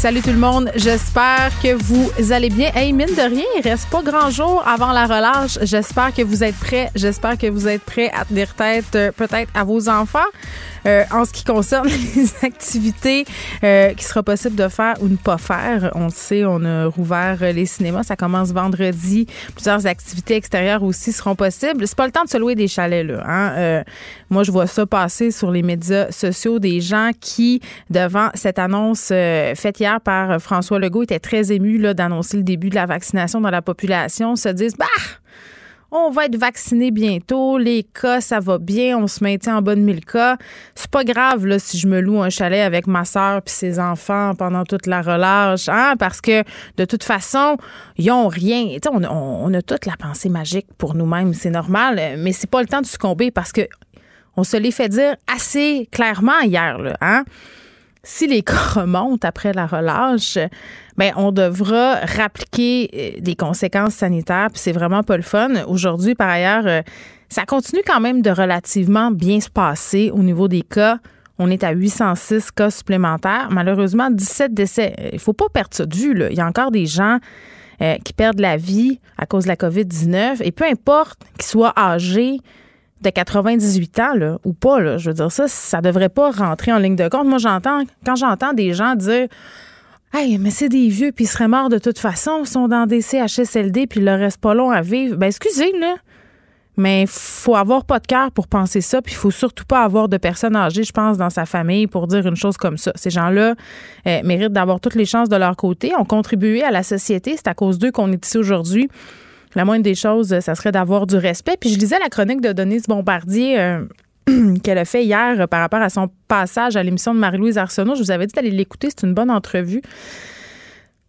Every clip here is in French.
Salut tout le monde, j'espère que vous allez bien. Hey, mine de rien, il reste pas grand jour avant la relâche. J'espère que vous êtes prêts. J'espère que vous êtes prêts à tenir tête euh, peut-être à vos enfants. Euh, en ce qui concerne les activités euh, qui sera possible de faire ou ne pas faire, on le sait, on a rouvert les cinémas. Ça commence vendredi. Plusieurs activités extérieures aussi seront possibles. C'est pas le temps de se louer des chalets là. Hein? Euh, moi, je vois ça passer sur les médias sociaux des gens qui, devant cette annonce faite hier par François Legault, étaient très émus d'annoncer le début de la vaccination dans la population, se disent bah on va être vacciné bientôt, les cas, ça va bien, on se maintient en bonne de 1000 cas. C'est pas grave là, si je me loue un chalet avec ma soeur puis ses enfants pendant toute la relâche, hein, parce que de toute façon, ils ont rien. On, on, on, a toute la pensée magique pour nous-mêmes, c'est normal, mais c'est pas le temps de succomber parce que on se l'est fait dire assez clairement hier, là, hein? Si les cas remontent après la relâche, ben on devra rappliquer euh, des conséquences sanitaires, c'est vraiment pas le fun. Aujourd'hui, par ailleurs, euh, ça continue quand même de relativement bien se passer au niveau des cas. On est à 806 cas supplémentaires. Malheureusement, 17 décès. Il faut pas perdre ça de vue. Il y a encore des gens euh, qui perdent la vie à cause de la COVID-19. Et peu importe qu'ils soient âgés, de 98 ans là, ou pas, là, je veux dire ça, ça devrait pas rentrer en ligne de compte. Moi, j'entends, quand j'entends des gens dire Hey, mais c'est des vieux, puis ils seraient morts de toute façon, ils sont dans des CHSLD, puis il leur reste pas long à vivre. Ben, excusez, là. Mais faut avoir pas de cœur pour penser ça, puis il faut surtout pas avoir de personnes âgées, je pense, dans sa famille pour dire une chose comme ça. Ces gens-là euh, méritent d'avoir toutes les chances de leur côté, ont contribué à la société. C'est à cause d'eux qu'on est ici aujourd'hui. La moindre des choses, ça serait d'avoir du respect. Puis je lisais la chronique de Denise Bombardier. Euh, qu'elle a fait hier par rapport à son passage à l'émission de Marie-Louise Arsenault. Je vous avais dit d'aller l'écouter, c'est une bonne entrevue.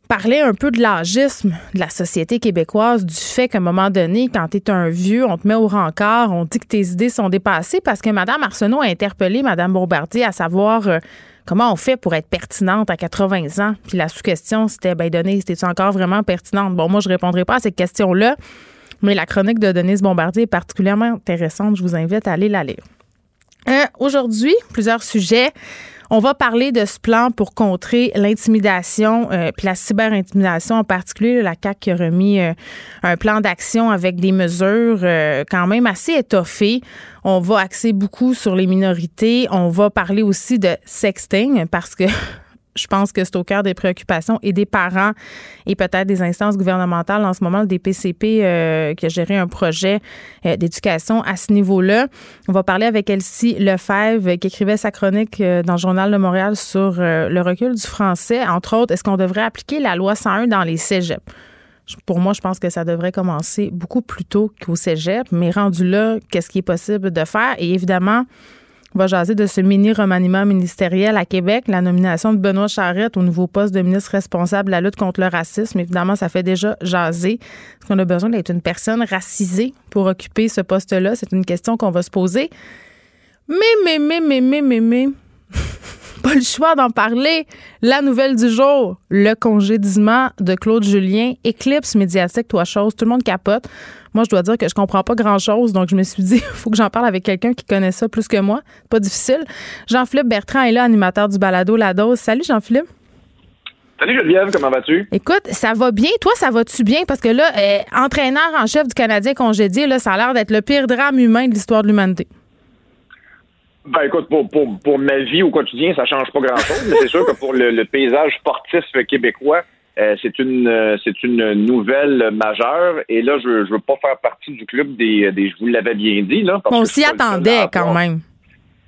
Parler un peu de l'agisme de la société québécoise, du fait qu'à un moment donné, quand tu es un vieux, on te met au rencard, on dit que tes idées sont dépassées parce que Mme Arsenault a interpellé Mme Bombardier à savoir euh, comment on fait pour être pertinente à 80 ans? Puis la sous-question, c'était, ben, Denise, es-tu encore vraiment pertinente? Bon, moi, je répondrai pas à cette question-là, mais la chronique de Denise Bombardier est particulièrement intéressante. Je vous invite à aller la lire. Euh, aujourd'hui, plusieurs sujets. On va parler de ce plan pour contrer l'intimidation, euh, puis la cyberintimidation en particulier. La CAC a remis euh, un plan d'action avec des mesures euh, quand même assez étoffées. On va axer beaucoup sur les minorités. On va parler aussi de sexting parce que je pense que c'est au cœur des préoccupations et des parents et peut-être des instances gouvernementales en ce moment, des PCP euh, qui a géré un projet euh, d'éducation à ce niveau-là. On va parler avec Elsie Lefebvre qui écrivait sa chronique euh, dans le Journal de Montréal sur le recul du français. Entre autres, est-ce qu'on devrait appliquer la loi 101 dans les cégeps? Pour moi, je pense que ça devrait commencer beaucoup plus tôt qu'au cégep, mais rendu là, qu'est-ce qui est possible de faire? Et évidemment, on va jaser de ce mini-remaniement ministériel à Québec, la nomination de Benoît Charette au nouveau poste de ministre responsable de la lutte contre le racisme. Évidemment, ça fait déjà jaser. Est-ce qu'on a besoin d'être une personne racisée pour occuper ce poste-là? C'est une question qu'on va se poser. Mais, mais, mais, mais, mais, mais, mais. Pas le choix d'en parler. La nouvelle du jour, le congédiement de Claude Julien, éclipse médiatique, toi chose, tout le monde capote. Moi, je dois dire que je comprends pas grand-chose, donc je me suis dit, il faut que j'en parle avec quelqu'un qui connaît ça plus que moi. Pas difficile. Jean-Philippe Bertrand est là, animateur du balado La Dose. Salut Jean-Philippe. Salut Geneviève, comment vas-tu? Écoute, ça va bien. Toi, ça va-tu bien? Parce que là, euh, entraîneur en chef du Canadien congédié, là, ça a l'air d'être le pire drame humain de l'histoire de l'humanité. Ben écoute, pour, pour, pour ma vie au quotidien, ça change pas grand-chose, mais c'est sûr que pour le, paysage sportif québécois, euh, c'est une euh, c'est une nouvelle majeure. Et là, je, je veux pas faire partie du club des, des je vous l'avais bien dit. Là, On s'y attendait quand même.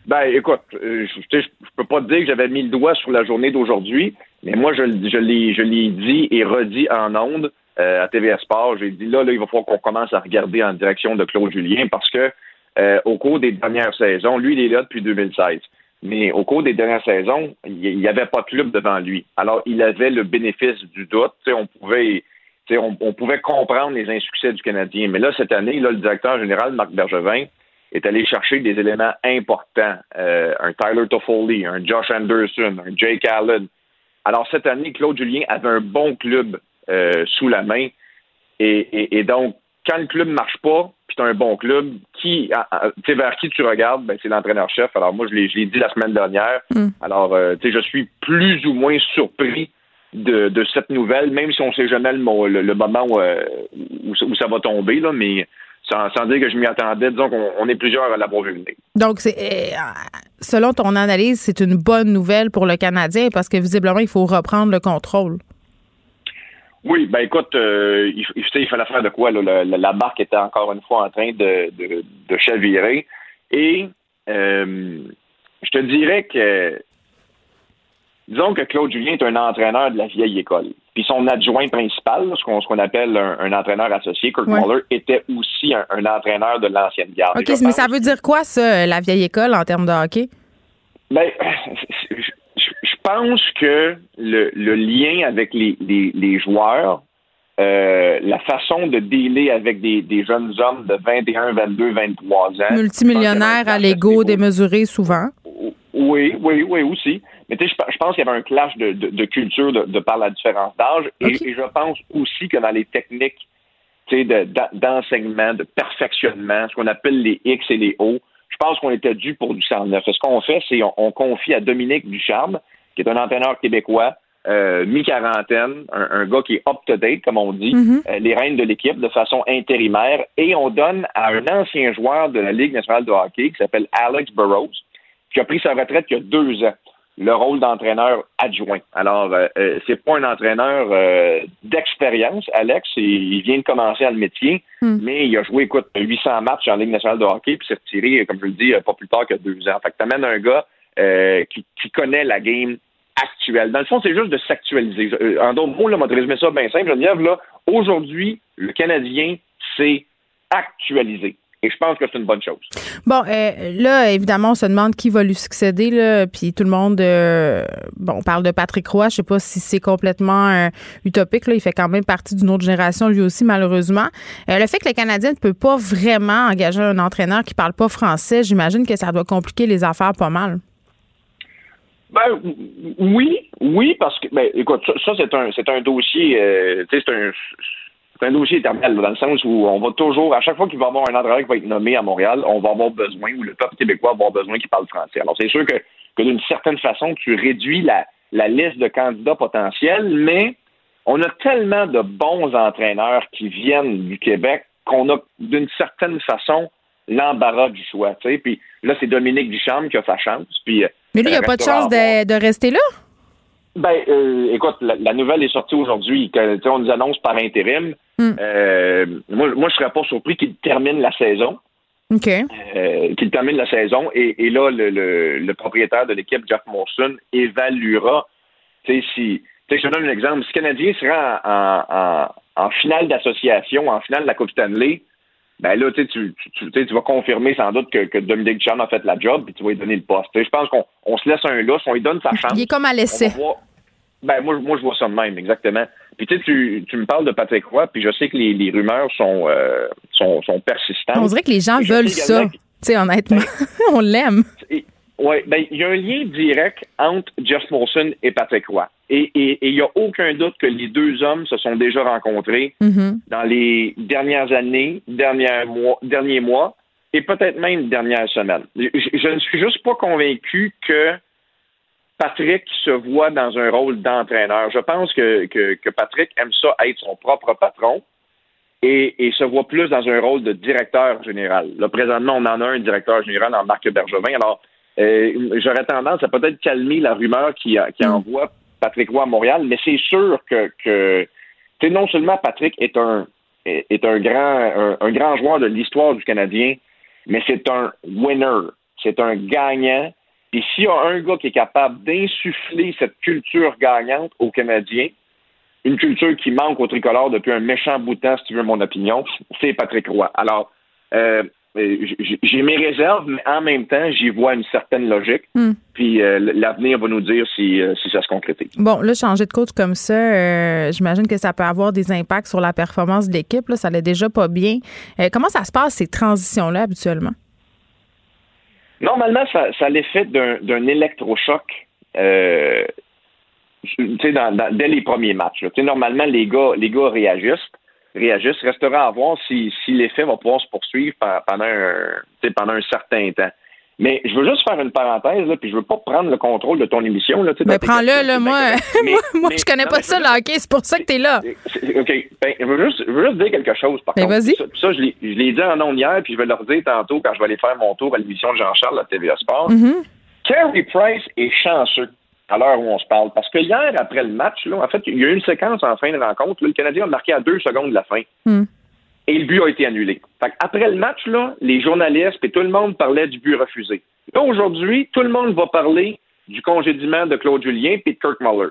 Ben écoute, euh, je, je, peux pas te dire que j'avais mis le doigt sur la journée d'aujourd'hui, mais moi je, je l'ai je l'ai dit et redit en ondes à TVA Sport. J'ai dit là, là, il va falloir qu'on commence à regarder en direction de Claude Julien parce que euh, au cours des dernières saisons. Lui, il est là depuis 2016. Mais au cours des dernières saisons, il n'y avait pas de club devant lui. Alors, il avait le bénéfice du doute. on pouvait, on, pouvait comprendre les insuccès du Canadien. Mais là, cette année, là, le directeur général, Marc Bergevin, est allé chercher des éléments importants. Euh, un Tyler Toffoli, un Josh Anderson, un Jake Allen. Alors, cette année, Claude Julien avait un bon club euh, sous la main. Et, donc, quand le club ne marche pas, puis tu as un bon club, qui, vers qui tu regardes, ben, c'est l'entraîneur-chef. Alors, moi, je l'ai dit la semaine dernière. Mm. Alors, euh, je suis plus ou moins surpris de, cette nouvelle, même si on ne sait jamais le, moment où, où, ça va tomber, là, mais sans, dire que je m'y attendais, disons qu'on est plusieurs à l'avoir vu venir. Donc, c'est, euh, selon ton analyse, c'est une bonne nouvelle pour le Canadien parce que visiblement, il faut reprendre le contrôle. Oui, ben écoute, euh, il, il, fallait faire de quoi? la, barque était encore une fois en train de, de, chavirer. Et euh, je te dirais que disons que Claude Julien est un entraîneur de la vieille école. Puis son adjoint principal, ce qu'on appelle un, entraîneur associé, Kurt Muller, était aussi un, entraîneur de l'ancienne garde. OK, mais ça veut dire quoi, ça, la vieille école, en termes de hockey? Ben, je, pense que le, lien avec les, joueurs, euh, la façon de dealer avec des, jeunes hommes de 21, 22, 23 ans. Multimillionnaires à l'ego démesuré souvent. Oui, oui, oui, aussi. Mais tu sais, je, pense qu'il y avait un clash de, culture de, par la différence d'âge. Et, je pense aussi que dans les techniques d'enseignement, de, perfectionnement, ce qu'on appelle les X et les O, je pense qu'on était dû pour du 109. Ce qu'on fait, c'est on, confie à Dominique Ducharme, qui est un entraîneur québécois, euh, mi-quarantaine, un, gars qui est up-to-date, comme on dit, mm-hmm. euh, les règnes de l'équipe de façon intérimaire, et on donne à un ancien joueur de la Ligue nationale de hockey qui s'appelle Alex Burrows, qui a pris sa retraite il y a deux ans le rôle d'entraîneur adjoint. Alors, euh, euh, c'est pas un entraîneur euh, d'expérience, Alex. Il vient de commencer à le métier, hmm. mais il a joué, écoute, 800 matchs en Ligue nationale de hockey, puis s'est retiré, comme je le dis, pas plus tard que deux ans. Fait que t'amènes un gars qui, qui, connaît la game actuelle. Dans le fond, c'est juste de s'actualiser. En d'autres mots, là, on résumer ça bien simple, Geneviève, là, aujourd'hui, le Canadien s'est actualisé. Et je pense que c'est une bonne chose. Bon, euh, là, évidemment, on se demande qui va lui succéder, puis tout le monde, euh, bon, on parle de Patrick Roy, je sais pas si c'est complètement euh, utopique, il fait quand même partie d'une autre génération, lui aussi, malheureusement. le fait que le Canadien ne peut pas vraiment engager un entraîneur qui parle pas français, j'imagine que ça doit compliquer les affaires pas mal. Ben, oui, oui, parce que, ben, écoute, ça, c'est un, c'est un dossier, tu sais, c'est un, c'est un dossier éternel, dans le sens où on va toujours, à chaque fois qu'il va y avoir un entraîneur qui va être nommé à Montréal, on va avoir besoin, ou le peuple québécois va avoir besoin qu'il parle français. Alors, c'est sûr que, d'une certaine façon, tu réduis la, liste de candidats potentiels, mais on a tellement de bons entraîneurs qui viennent du Québec qu'on a, d'une certaine façon, l'embarras du choix. Puis là, c'est Dominique Duchamp qui a sa chance. Puis, mais lui, il n'a pas de chance de rester là? Ben, euh, écoute, la, nouvelle est sortie aujourd'hui. On nous annonce par intérim. Hmm. Euh, moi, moi, je serais pas surpris qu'il termine la saison. OK. Euh, qu'il termine la saison. Et, là, le, propriétaire de l'équipe, Jeff Monson, évaluera. Tu sais, si. Je te donne un exemple. Si le Canadien sera en, en, finale d'association, en finale de la Coupe Stanley, ben là, tu, tu, tu, vas confirmer sans doute que, que Dominique Chan a fait la job, puis tu vas lui donner le poste. je pense qu'on se laisse un lousse, on lui donne sa chance. Il est comme à l'essai. Ben, moi, moi, je vois ça de même, exactement. Puis tu sais, tu, me parles de Patrick Roy, puis je sais que les, rumeurs sont, euh, sont, sont, persistantes. On dirait que les gens veulent ça, tu sais, honnêtement. on l'aime. Oui, ben, il y a un lien direct entre Jeff Molson et Patrick Roy. Et il n'y a aucun doute que les deux hommes se sont déjà rencontrés mm-hmm. dans les dernières années, derniers mois, derniers mois et peut-être même dernières semaines. Je, je, ne suis juste pas convaincu que Patrick se voit dans un rôle d'entraîneur. Je pense que, que, Patrick aime ça être son propre patron et, se voit plus dans un rôle de directeur général. Là, présentement, on en a un directeur général en Marc Bergevin. Alors, euh, j'aurais tendance à peut-être calmer la rumeur qui, qui mm. envoie Patrick Roy Montréal, mais c'est sûr que, non seulement Patrick est un grand joueur de l'histoire du Canadien, mais c'est un winner, c'est un gagnant. Et s'il y a un gars qui est capable d'insuffler cette culture gagnante aux Canadiens, une culture qui manque au tricolore depuis un méchant bout de si tu veux mon opinion, c'est Patrick Roy. Alors, euh, j'ai mes réserves, mais en même temps, j'y vois une certaine logique. Hmm. Puis euh, l'avenir va nous dire si, euh, si, ça se concrétise. Bon, là, changer de coach comme ça, j'imagine que ça peut avoir des impacts sur la performance de l'équipe. Ça l'est déjà pas bien. comment ça se passe, ces transitions-là, habituellement? normalement, ça, l'effet d'un électrochoc. Euh, dans, dès les premiers matchs. Normalement, les gars, les gars réagissent. Réagissent. Restera à voir si, si l'effet va pouvoir se poursuivre pendant un, pendant un certain temps. Mais je veux juste faire une parenthèse, là, puis je veux pas prendre le contrôle de ton émission. Là, mais prends-le, là, moi, moi, moi je connais pas ça, là, OK? C'est pour ça que tu es là. OK. Ben, je, veux juste, je veux juste dire quelque chose, par mais contre. vas-y. Ça, ça, je l'ai dit en nom hier, puis je vais le redire tantôt quand je vais aller faire mon tour à l'émission de Jean-Charles à TVA Sport. Mm Carey Price est chanceux à l'heure où on se parle. Parce que hier, après le match, là, en fait, il y a eu une séquence en fin de rencontre. le Canadien a marqué à deux secondes de la fin. Mm. Et le but a été annulé. après le match, là, les journalistes et tout le monde parlait du but refusé. Là, aujourd'hui, tout le monde va parler du congédiement de Claude Julien et de Kirk Muller.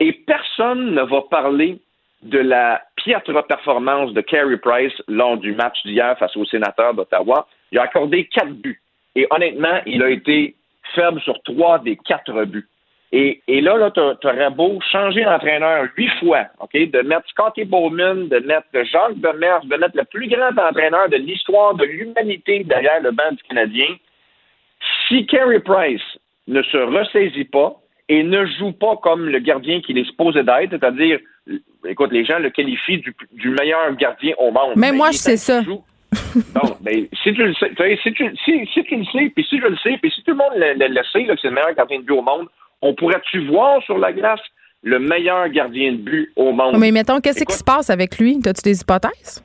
Et personne ne va parler de la piètre performance de Carey Price lors du match d'hier face aux sénateurs d'Ottawa. Il a accordé quatre buts. Et honnêtement, il a été faible sur trois des quatre buts. Et, et là, là tu aurais beau changer d'entraîneur huit fois, OK, de mettre Scotty Bowman, de mettre Jacques Demers, de mettre le plus grand entraîneur de l'histoire de l'humanité derrière le banc du Canadien. Si Carey Price ne se ressaisit pas et ne joue pas comme le gardien qu'il est supposé d'être, c'est-à-dire, écoute, les gens le qualifient du, du meilleur gardien au monde. Mais moi, je sais ça. Bon, ben, si tu le sais, si tu, si, si tu le sais, puis si je le sais, puis si tout le monde le, le, le sait, que c'est le meilleur gardien de but au monde, on pourrait-tu voir sur la glace le meilleur gardien de but au monde? Mais mettons, qu'est-ce qui se passe avec lui? As-tu des hypothèses?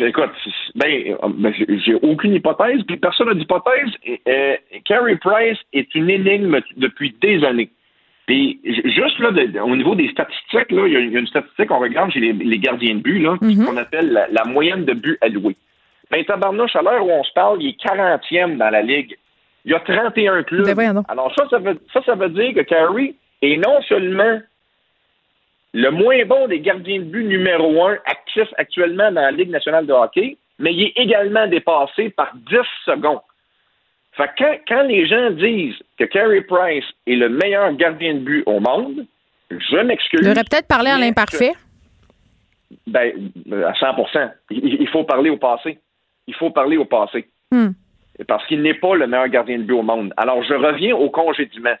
Écoute, ben, ben j'ai aucune hypothèse, puis personne n'a d'hypothèse. Euh, Carey Price est une énigme depuis des années. Puis juste là, au niveau des statistiques, là, il y, a une statistique qu'on regarde chez les, gardiens de but, là, Mhm. qu'on appelle la, moyenne de buts alloués. Ben, tabarnouche, à l'heure où on se parle, il est 40e dans la Ligue. Il y a 31 clubs. Ben. Alors ça ça, veut, ça, ça veut dire que Carey est non seulement le moins bon des gardiens de but numéro un actifs actuellement dans la Ligue nationale de hockey, mais il est également dépassé par 10 secondes. Fait que quand, quand les gens disent que Carey Price est le meilleur gardien de but au monde, je m'excuse. Il aurait peut-être parlé à l'imparfait. Ben, à 100 il, il faut parler au passé. Il faut parler au passé. Hmm. Parce qu'il n'est pas le meilleur gardien de but au monde. Alors, je reviens au congédiement.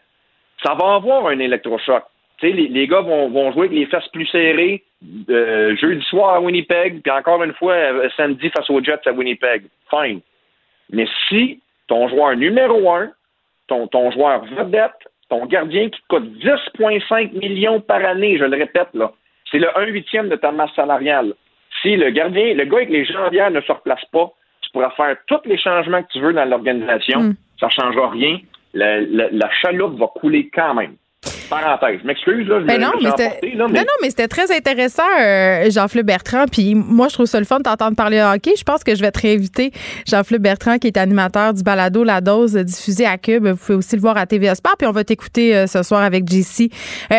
Ça va avoir un électrochoc. Tu sais, les, les gars vont, vont jouer avec les fesses plus serrées euh, jeudi soir à Winnipeg, puis encore une fois euh, samedi face aux Jets à Winnipeg. Fine. Mais si ton joueur numéro un, ton, ton joueur vedette, ton gardien qui te coûte 10,5 millions par année, je le répète, là, c'est le 1 huitième de ta masse salariale. Si le gardien, le gars avec les jambières ne se replace pas, tu pourras faire tous les changements que tu veux dans l'organisation, Mm. ça ne changera rien. La, la- la chaloupe va couler quand même. Parenthèse. Je m'excuse, là. je Ben me- non, me mais suis c'était emporté, là, mais- non, non, mais c'était très intéressant, euh, Jean-Philippe Bertrand. Puis moi, je trouve ça le fun de t'entendre parler de hockey. Je pense que je vais te réinviter, Jean-Philippe Bertrand, qui est animateur du balado La Dose, euh, diffusé à Cube. Vous pouvez aussi le voir à TVA Sport. Puis on va t'écouter euh, ce soir avec JC. Euh,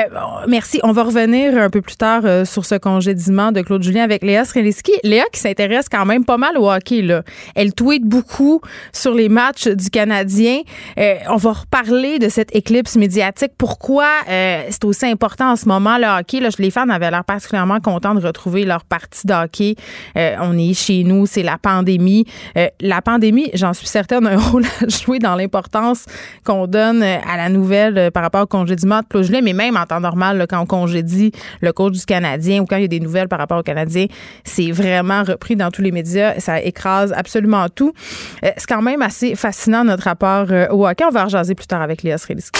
merci. On va revenir un peu plus tard sur ce congédiement de Claude Julien avec Léa Sreliski. Léa qui s'intéresse quand même pas mal au hockey. Là. Elle tweet beaucoup sur les matchs du Canadien. On va reparler de cette éclipse médiatique. Pourquoi euh, c'est aussi important en ce moment le hockey? Là, les fans avaient l'air particulièrement contents de retrouver leur partie de hockey. Euh, on est chez nous, c'est la pandémie. Euh, la pandémie, j'en suis certaine, a un rôle à jouer dans l'importance qu'on donne à la nouvelle par rapport au congédiement de Claude mais même en temps normal, quand on congédie le coach du Canadien ou quand il y a des nouvelles par rapport au Canadien, c'est vraiment repris dans tous les médias. Ça écrase absolument tout. C'est quand même assez fascinant notre rapport au hockey. On va en rejaser plus tard avec Léa Sreliski.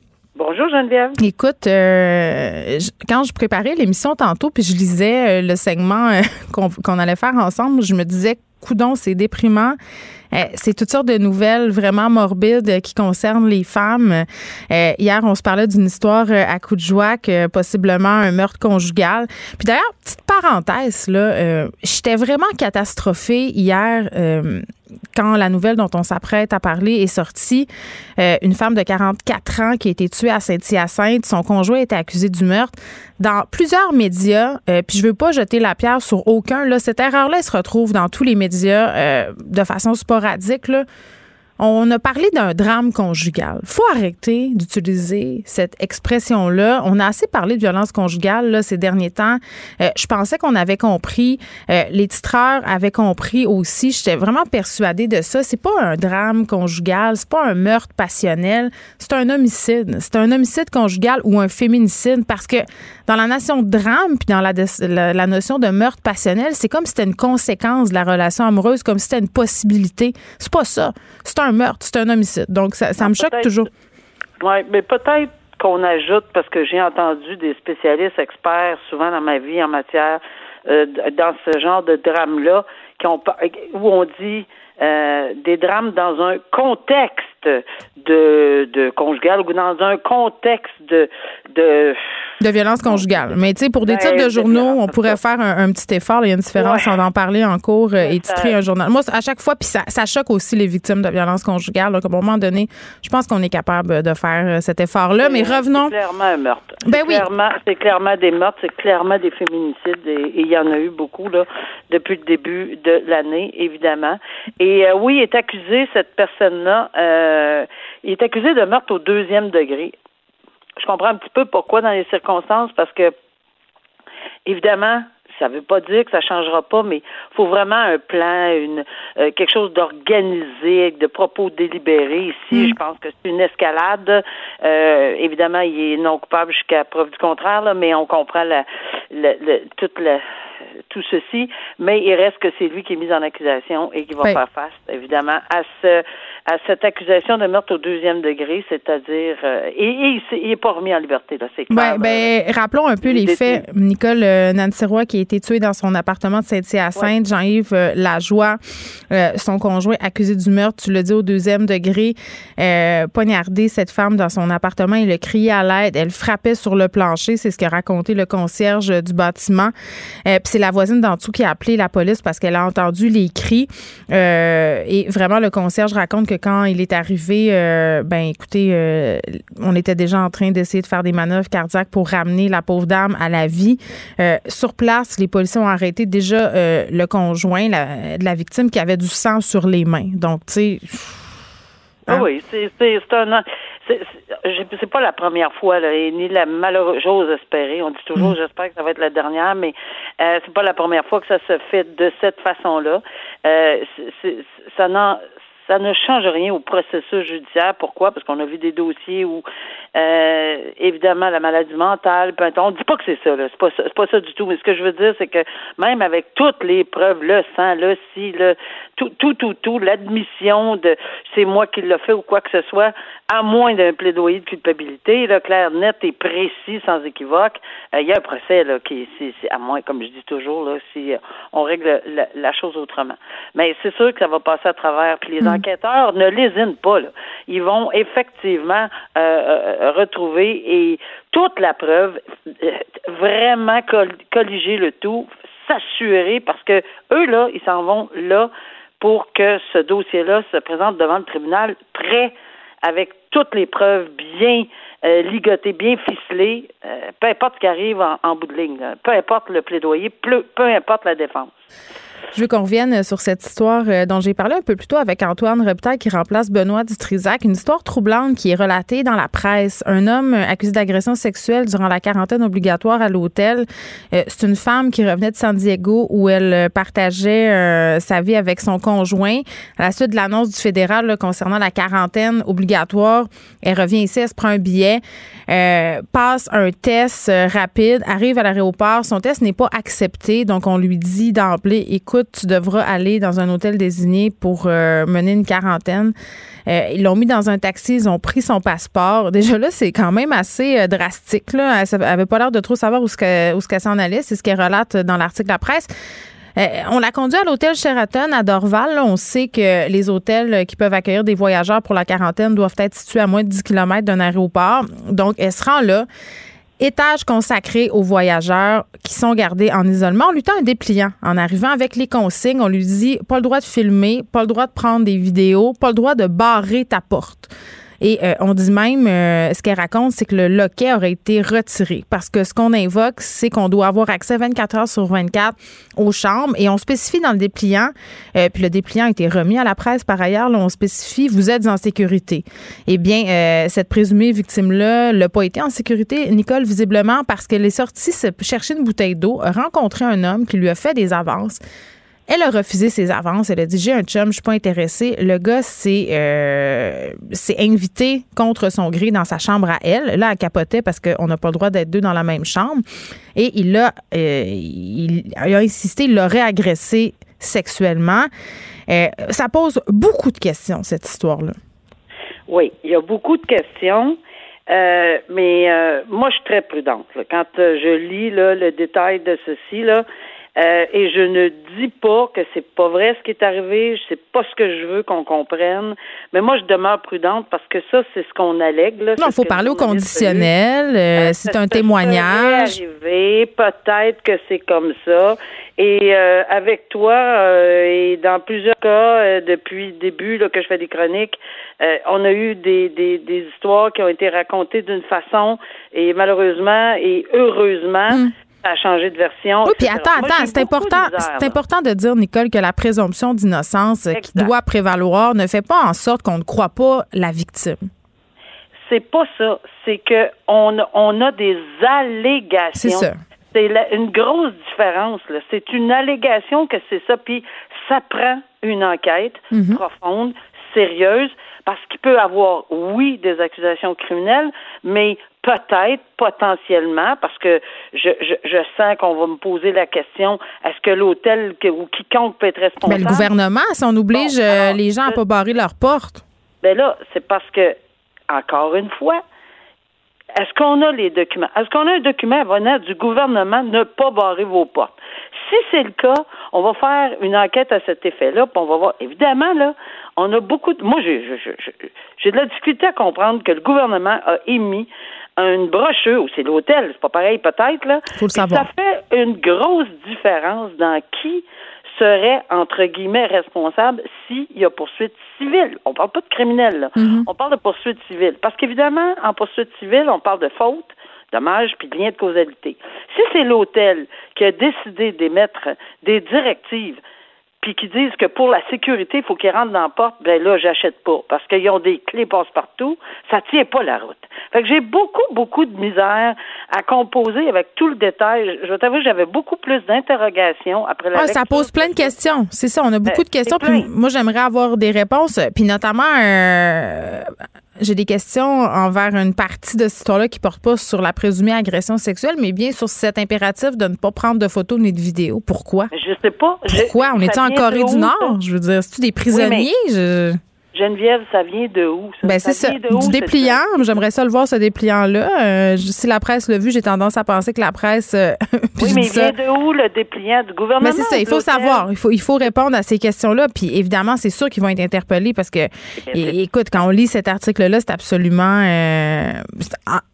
Bonjour Geneviève. Écoute, euh, quand je préparais l'émission tantôt, puis je lisais euh, le segment euh, qu'on allait faire ensemble, je me disais, coudon, c'est déprimant. C'est toutes sortes de nouvelles vraiment morbides qui concernent les femmes. Hier, on se parlait d'une histoire à coup de joie, que possiblement un meurtre conjugal. Puis d'ailleurs, petite parenthèse, là, j'étais vraiment catastrophée hier quand la nouvelle dont on s'apprête à parler est sortie. Euh, une femme de 44 ans qui a été tuée à Saint-Hyacinthe. Son conjoint été accusé du meurtre. Dans plusieurs médias, euh, puis je veux pas jeter la pierre sur aucun, là, cette erreur-là se retrouve dans tous les médias euh, de façon sporadique. Là. On a parlé d'un drame conjugal. faut arrêter d'utiliser cette expression-là. On a assez parlé de violence conjugale ces derniers temps. Euh, je pensais qu'on avait compris. Euh, les titreurs avaient compris aussi. J'étais vraiment persuadée de ça. C'est pas un drame conjugal, c'est pas un meurtre passionnel, c'est un homicide. C'est un homicide conjugal ou un féminicide parce que dans la notion de drame puis dans la, notion de meurtre passionnel, c'est comme si c'était une conséquence de la relation amoureuse, comme si c'était une possibilité. C'est pas ça. Meurtre, c'est un homicide. Donc, ça, ça me choque toujours. Oui, mais peut-être qu'on ajoute, parce que j'ai entendu des spécialistes experts souvent dans ma vie en matière, euh, dans ce genre de drame-là, qui ont, où on dit euh, des drames dans un contexte de, de conjugal ou dans un contexte de de, de violence conjugale. Mais tu sais, pour des ben, titres de journaux, on pourrait faire un, petit effort. Il y a une différence on en parler en cours euh, et titrer un journal. Moi, à chaque fois, puis ça, ça choque aussi les victimes de violence conjugale. Donc, à un moment donné, je pense qu'on est capable de faire euh, cet effort-là. Mais revenons. C'est clairement un meurtre. Ben oui. C'est clairement des meurtres, c'est clairement des féminicides et il y en a eu beaucoup là depuis le début de l'année, évidemment. Et euh, oui, est accusé cette personne-là. Euh, il est accusé de meurtre au deuxième degré. Je comprends un petit peu pourquoi dans les circonstances, parce que, évidemment, ça ne veut pas dire que ça changera pas, mais il faut vraiment un plan, une euh, quelque chose d'organisé, de propos délibérés. Ici, mm. je pense que c'est une escalade. Euh, évidemment, il est non coupable jusqu'à preuve du contraire, là, mais on comprend la, la, toute la tout ceci, mais il reste que c'est lui qui est mis en accusation et qui va faire face, évidemment, à ce à cette accusation de meurtre au deuxième degré, c'est-à-dire euh, et, il n'est pas remis en liberté là, c'est clair. ben, rappelons un peu les faits. Nicole euh, qui a été tuée dans son appartement de Saint-Hyacinthe, Jean-Yves euh, Lajoie, son conjoint accusé du meurtre, tu le dis au deuxième degré, poignardé cette femme dans son appartement, il a crié à l'aide, elle frappait sur le plancher, c'est ce qu'a raconté le concierge du bâtiment. Puis c'est la voisine d'en dessous qui a appelé la police parce qu'elle a entendu les cris et vraiment le concierge raconte que quand il est arrivé, euh, ben écoutez, euh, on était déjà en train d'essayer de faire des manœuvres cardiaques pour ramener la pauvre dame à la vie. Euh, sur place, les policiers ont arrêté déjà le conjoint de la victime qui avait du sang sur les mains. Donc, tu sais. Ah hein? oui, c'est un c'est pas la première fois là, ni la malheureuse j'ose espérer. On dit toujours mm. j'espère que ça va être la dernière, mais euh, c'est pas la première fois que ça se fait de cette façon-là. Euh, ça n'en ça ne change rien au processus judiciaire. Pourquoi? Parce qu'on a vu des dossiers où, euh, évidemment, la maladie mentale, on ne dit pas que c'est ça, là. C'est pas ça, c'est pas ça du tout. Mais ce que je veux dire, c'est que même avec toutes les preuves, le sang, le si, le tout, tout, tout, tout, l'admission de c'est moi qui l'ai fait ou quoi que ce soit, à moins d'un plaidoyer de culpabilité, là, clair, net et précis, sans équivoque, euh, il y a un procès là, qui, c'est, à moins, comme je dis toujours, là, si euh, on règle la, chose autrement. Mais c'est sûr que ça va passer à travers. Puis les mm. enquêteurs ne lésinent pas. Là. Ils vont effectivement euh, retrouver et toute la preuve, vraiment colliger le tout, s'assurer parce que eux là, ils s'en vont là pour que ce dossier-là se présente devant le tribunal prêt avec toutes les preuves bien euh, ligotées, bien ficelées, euh, peu importe ce qui arrive en, bout de ligne, peu importe le plaidoyer, peu, peu importe la défense. Je veux qu'on revienne sur cette histoire euh, dont j'ai parlé un peu plus tôt avec Antoine Reptail qui remplace Benoît Dutrisac. Une histoire troublante qui est relatée dans la presse. Un homme accusé d'agression sexuelle durant la quarantaine obligatoire à l'hôtel. Euh, c'est une femme qui revenait de San Diego où elle partageait euh, sa vie avec son conjoint. À la suite de l'annonce du fédéral concernant la quarantaine obligatoire, elle revient ici, elle se prend un billet, passe un test rapide, arrive à l'aéroport. Son test n'est pas accepté, donc on lui dit d'emblée, écoute, tu devras aller dans un hôtel désigné pour euh, mener une quarantaine. Euh, ils l'ont mis dans un taxi, ils ont pris son passeport. Déjà là, c'est quand même assez euh, drastique. Là. Elle avait pas l'air de trop savoir où ce qu'elle s'en allait. C'est ce qu'elle relate dans l'article de la presse. on l'a conduit à l'hôtel Sheraton à Dorval. on sait que les hôtels qui peuvent accueillir des voyageurs pour la quarantaine doivent être situés à moins de 10 km d'un aéroport. Donc, elle se rend là étage consacré aux voyageurs qui sont gardés en isolement. On lui tend un dépliant en arrivant avec les consignes. On lui dit pas le droit de filmer, pas le droit de prendre des vidéos, pas le droit de barrer ta porte. Et euh, on dit même, euh, ce qu'elle raconte, c'est que le loquet aurait été retiré parce que ce qu'on invoque, c'est qu'on doit avoir accès 24 heures sur 24 aux chambres et on spécifie dans le dépliant, euh, puis le dépliant a été remis à la presse par ailleurs, là, on spécifie, vous êtes en sécurité. Eh bien, cette présumée victime-là n'a pas été en sécurité, Nicole, visiblement, parce qu'elle est sortie chercher une bouteille d'eau, a un homme qui lui a fait des avances. Elle a refusé ses avances. Elle a dit J'ai un chum, je suis pas intéressée. Le gars s'est euh, invité contre son gré dans sa chambre à elle. Là, elle capotait parce qu'on n'a pas le droit d'être deux dans la même chambre. Et il a, euh, insisté, il l'aurait agressé sexuellement. Euh, ça pose beaucoup de questions, cette histoire-là. Oui, il y a beaucoup de questions. mais moi, je suis très prudente. Quand je lis le détail de ceci, là, euh, et je ne dis pas que c'est pas vrai ce qui est arrivé, c'est pas ce que je veux qu'on comprenne, mais moi je demeure prudente parce que ça c'est ce qu'on allègue là. Non, il faut parler au conditionnel, euh, euh, c'est un témoignage. peut-être que c'est comme ça. Et avec toi et dans plusieurs cas depuis le début là, que je fais des chroniques, on a eu des, des, des histoires qui ont été racontées d'une façon et malheureusement et heureusement. Hum a changé de version. Oui, puis attends, attends, c'est important, c'est important de dire, Nicole, que la présomption d'innocence qui doit prévaloir ne fait pas en sorte qu'on ne croit pas la victime. C'est pas ça. C'est que on, on a des allégations. C'est ça. C'est une grosse différence. C'est une allégation que c'est ça. Puis ça prend une enquête mhm. profonde, sérieuse, parce qu'il peut avoir, oui, des accusations criminelles, mais peut-être, potentiellement, parce que je, je, je sens qu'on va me poser la question, est-ce que l'hôtel ou quiconque peut être responsable? Mais le gouvernement, si on oblige euh, les gens à pas barrer leurs portes. Ben là, c'est parce que, encore une fois, est-ce qu'on a les documents? Est-ce qu'on a un document venant du gouvernement ne pas barrer vos portes? Si c'est le cas, on va faire une enquête à cet effet-là, puis on va voir. Évidemment, là, on a beaucoup de. Moi, j'ai de la difficulté à comprendre que le gouvernement a émis une brochure, ou c'est l'hôtel, c'est pas pareil peut-être, là. Faut le savoir. Ça fait une grosse différence dans qui serait, entre guillemets, responsable s'il y a poursuite civile. On parle pas de criminel, là. Mm-hmm. On parle de poursuite civile. Parce qu'évidemment, en poursuite civile, on parle de faute, dommage, puis de lien de causalité. Si c'est l'hôtel qui a décidé d'émettre des directives puis qui disent que pour la sécurité, il faut qu'ils rentrent dans la porte, ben là, j'achète pas. Parce qu'ils ont des clés passe-partout, ça tient pas la route. Fait que j'ai beaucoup, beaucoup de misère à composer avec tout le détail. Je vais t'avouer, j'avais beaucoup plus d'interrogations après la ah, Ça pose plein de questions. C'est ça, on a beaucoup de ben, questions. Puis moi, j'aimerais avoir des réponses. Puis notamment, euh, j'ai des questions envers une partie de cette histoire-là qui porte pas sur la présumée agression sexuelle, mais bien sur cet impératif de ne pas prendre de photos ni de vidéos. Pourquoi? Je sais pas. Pourquoi? On est en Corée du Nord? Je veux dire, c'est-tu des prisonniers? Geneviève, ça vient de où? Ça? Ben, c'est ça. du dépliant. J'aimerais ça le voir, ce dépliant-là. Euh, si la presse l'a vu, j'ai tendance à penser que la presse. Euh, oui, mais il vient de où le dépliant du gouvernement? Mais ben, c'est ça. Il faut savoir. Il faut, il faut répondre à ces questions-là. Puis évidemment, c'est sûr qu'ils vont être interpellés parce que, écoute, quand on lit cet article-là, c'est absolument. Euh,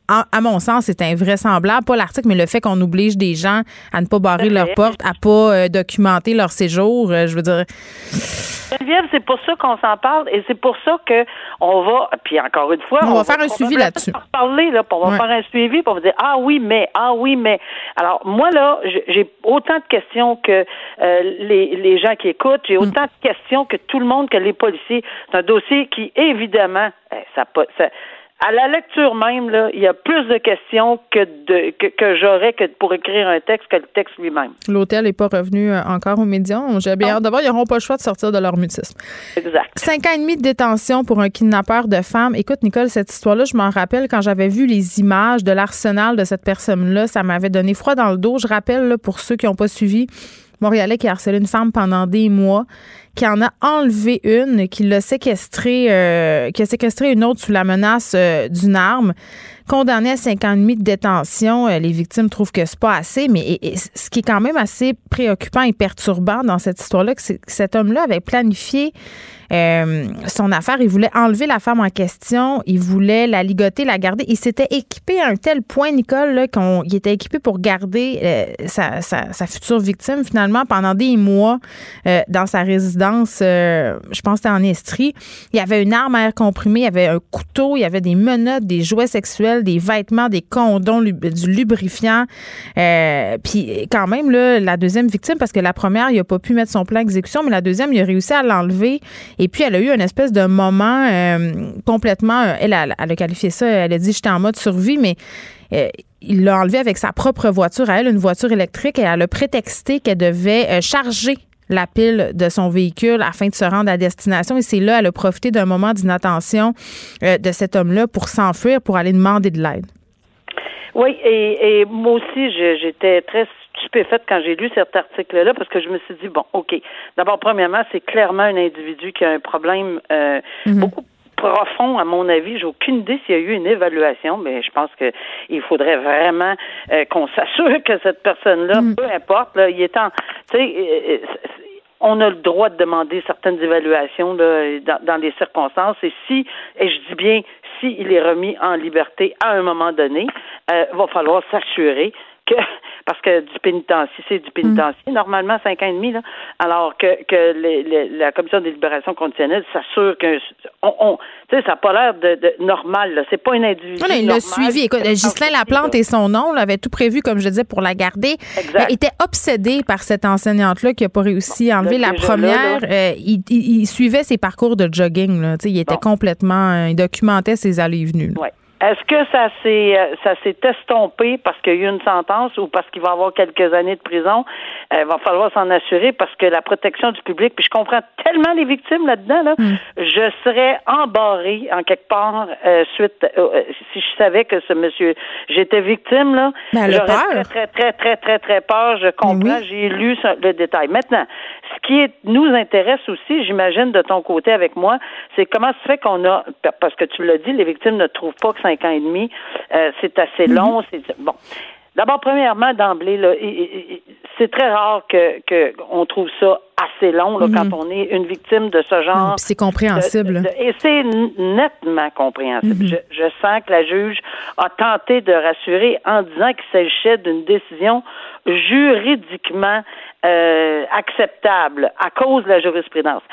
à mon sens, c'est invraisemblable. Pas l'article, mais le fait qu'on oblige des gens à ne pas barrer leurs portes, à pas euh, documenter leur séjour. Euh, je veux dire. Geneviève, c'est pour ça qu'on s'en parle et c'est pour ça que on va, puis encore une fois, on, va faire un suivi là-dessus. Parler là, on va faire un suivi, pour dire ah oui mais ah oui mais. Alors moi là, j'ai autant de questions que euh, les, les gens qui écoutent, j'ai mm. autant de questions que tout le monde, que les policiers. C'est un dossier qui évidemment, ça, ça à la lecture même, là, il y a plus de questions que, de, que, j'aurais que pour écrire un texte que le texte lui-même. L'hôtel n'est pas revenu euh, encore aux médias. J'ai bien hâte de voir. Ils n'auront pas le choix de sortir de leur mutisme. Exact. Cinq ans et demi de détention pour un kidnappeur de femmes. Écoute, Nicole, cette histoire-là, je m'en rappelle quand j'avais vu les images de l'arsenal de cette personne-là. Ça m'avait donné froid dans le dos. Je rappelle, là, pour ceux qui n'ont pas suivi, Montréalais qui a harcelé une femme pendant des mois qui en a enlevé une, qui l'a séquestré, euh, qui a séquestré une autre sous la menace euh, d'une arme. Condamné à cinq ans et demi de détention, euh, les victimes trouvent que c'est pas assez, mais ce qui est quand même assez préoccupant et perturbant dans cette histoire-là, c'est que cet homme-là avait planifié son affaire. Il voulait enlever la femme en question. Il voulait la ligoter, la garder. Il s'était équipé à un tel point, Nicole, qu'il était équipé pour garder sa, future victime, finalement, pendant des mois dans sa résidence euh, je pense que c'était en Estrie. Il y avait une arme à air comprimé, il y avait un couteau, il y avait des menottes, des jouets sexuels, des vêtements, des condoms, du lubrifiant. Euh, puis quand même, la deuxième victime, parce que la première, il n'a pas pu mettre son plan d'exécution, mais la deuxième, il a réussi à l'enlever. Et puis, elle a eu une espèce de moment complètement... Elle, elle, elle, a qualifié ça, elle a dit, j'étais en mode survie, mais il l'a enlevé avec sa propre voiture à elle, une voiture électrique, et elle a prétexté qu'elle devait euh, charger la pile de son véhicule afin de se rendre à destination. Et c'est là, elle a profité d'un moment d'inattention euh, de cet homme-là pour s'enfuir, pour aller demander de l'aide. Oui, et, moi aussi, j'étais très stupéfaite quand j'ai lu cet article-là parce que je me suis dit, bon, OK, d'abord, premièrement, c'est clairement un individu qui a un problème euh, mhm. beaucoup profond, à mon avis. J'ai aucune idée s'il y a eu une évaluation, mais je pense qu'il faudrait vraiment euh, qu'on s'assure que cette personne-là, mm. peu importe, là, il est en, tu sais, euh, euh, on a le droit de demander certaines évaluations là, dans, dans les circonstances. Et si, et je dis bien, s'il est remis en liberté à un moment donné, euh, va falloir s'assurer que parce que du pénitencier, c'est du pénitencier, mm. normalement cinq ans et demi, là, alors que, que la commission des libérations conditionnelles s'assure que on, on tu sais, ça n'a pas l'air de, normal, là. C'est pas une individu. il l'a suivi. Écoute, Ghislain Laplante et son nom avait tout prévu, comme je disais, pour la garder. Il était obsédé par cette enseignante-là qui n'a pas réussi à enlever la première. Euh, il, suivait ses parcours de jogging, là. il était complètement. Euh, il documentait ses allées et venues. Est-ce que ça s'est euh, ça s'est estompé parce qu'il y a eu une sentence ou parce qu'il va avoir quelques années de prison? Il euh, va falloir s'en assurer parce que la protection du public, puis je comprends tellement les victimes là-dedans, là, mm. je serais embarré en quelque part euh, suite si je savais que ce monsieur j'étais victime là. J'aurais très, très, très, très, très, très peur. Je comprends, j'ai lu le détail. Maintenant, ce qui est, nous intéresse aussi, j'imagine, de ton côté avec moi, c'est comment se fait qu'on a, parce que tu l'as dit, les victimes ne trouvent pas que cinq ans et demi, euh, c'est assez mhm. long. C'est bon. D'abord, premièrement, d'emblée, c'est très rare que qu'on trouve ça assez long là, quand mhm. on est une victime de ce genre. c'est compréhensible. et c'est nettement compréhensible. Mhm. je, je, sens que la juge a tenté de rassurer en disant qu'il s'agissait d'une décision juridiquement euh, acceptable à cause de la jurisprudence.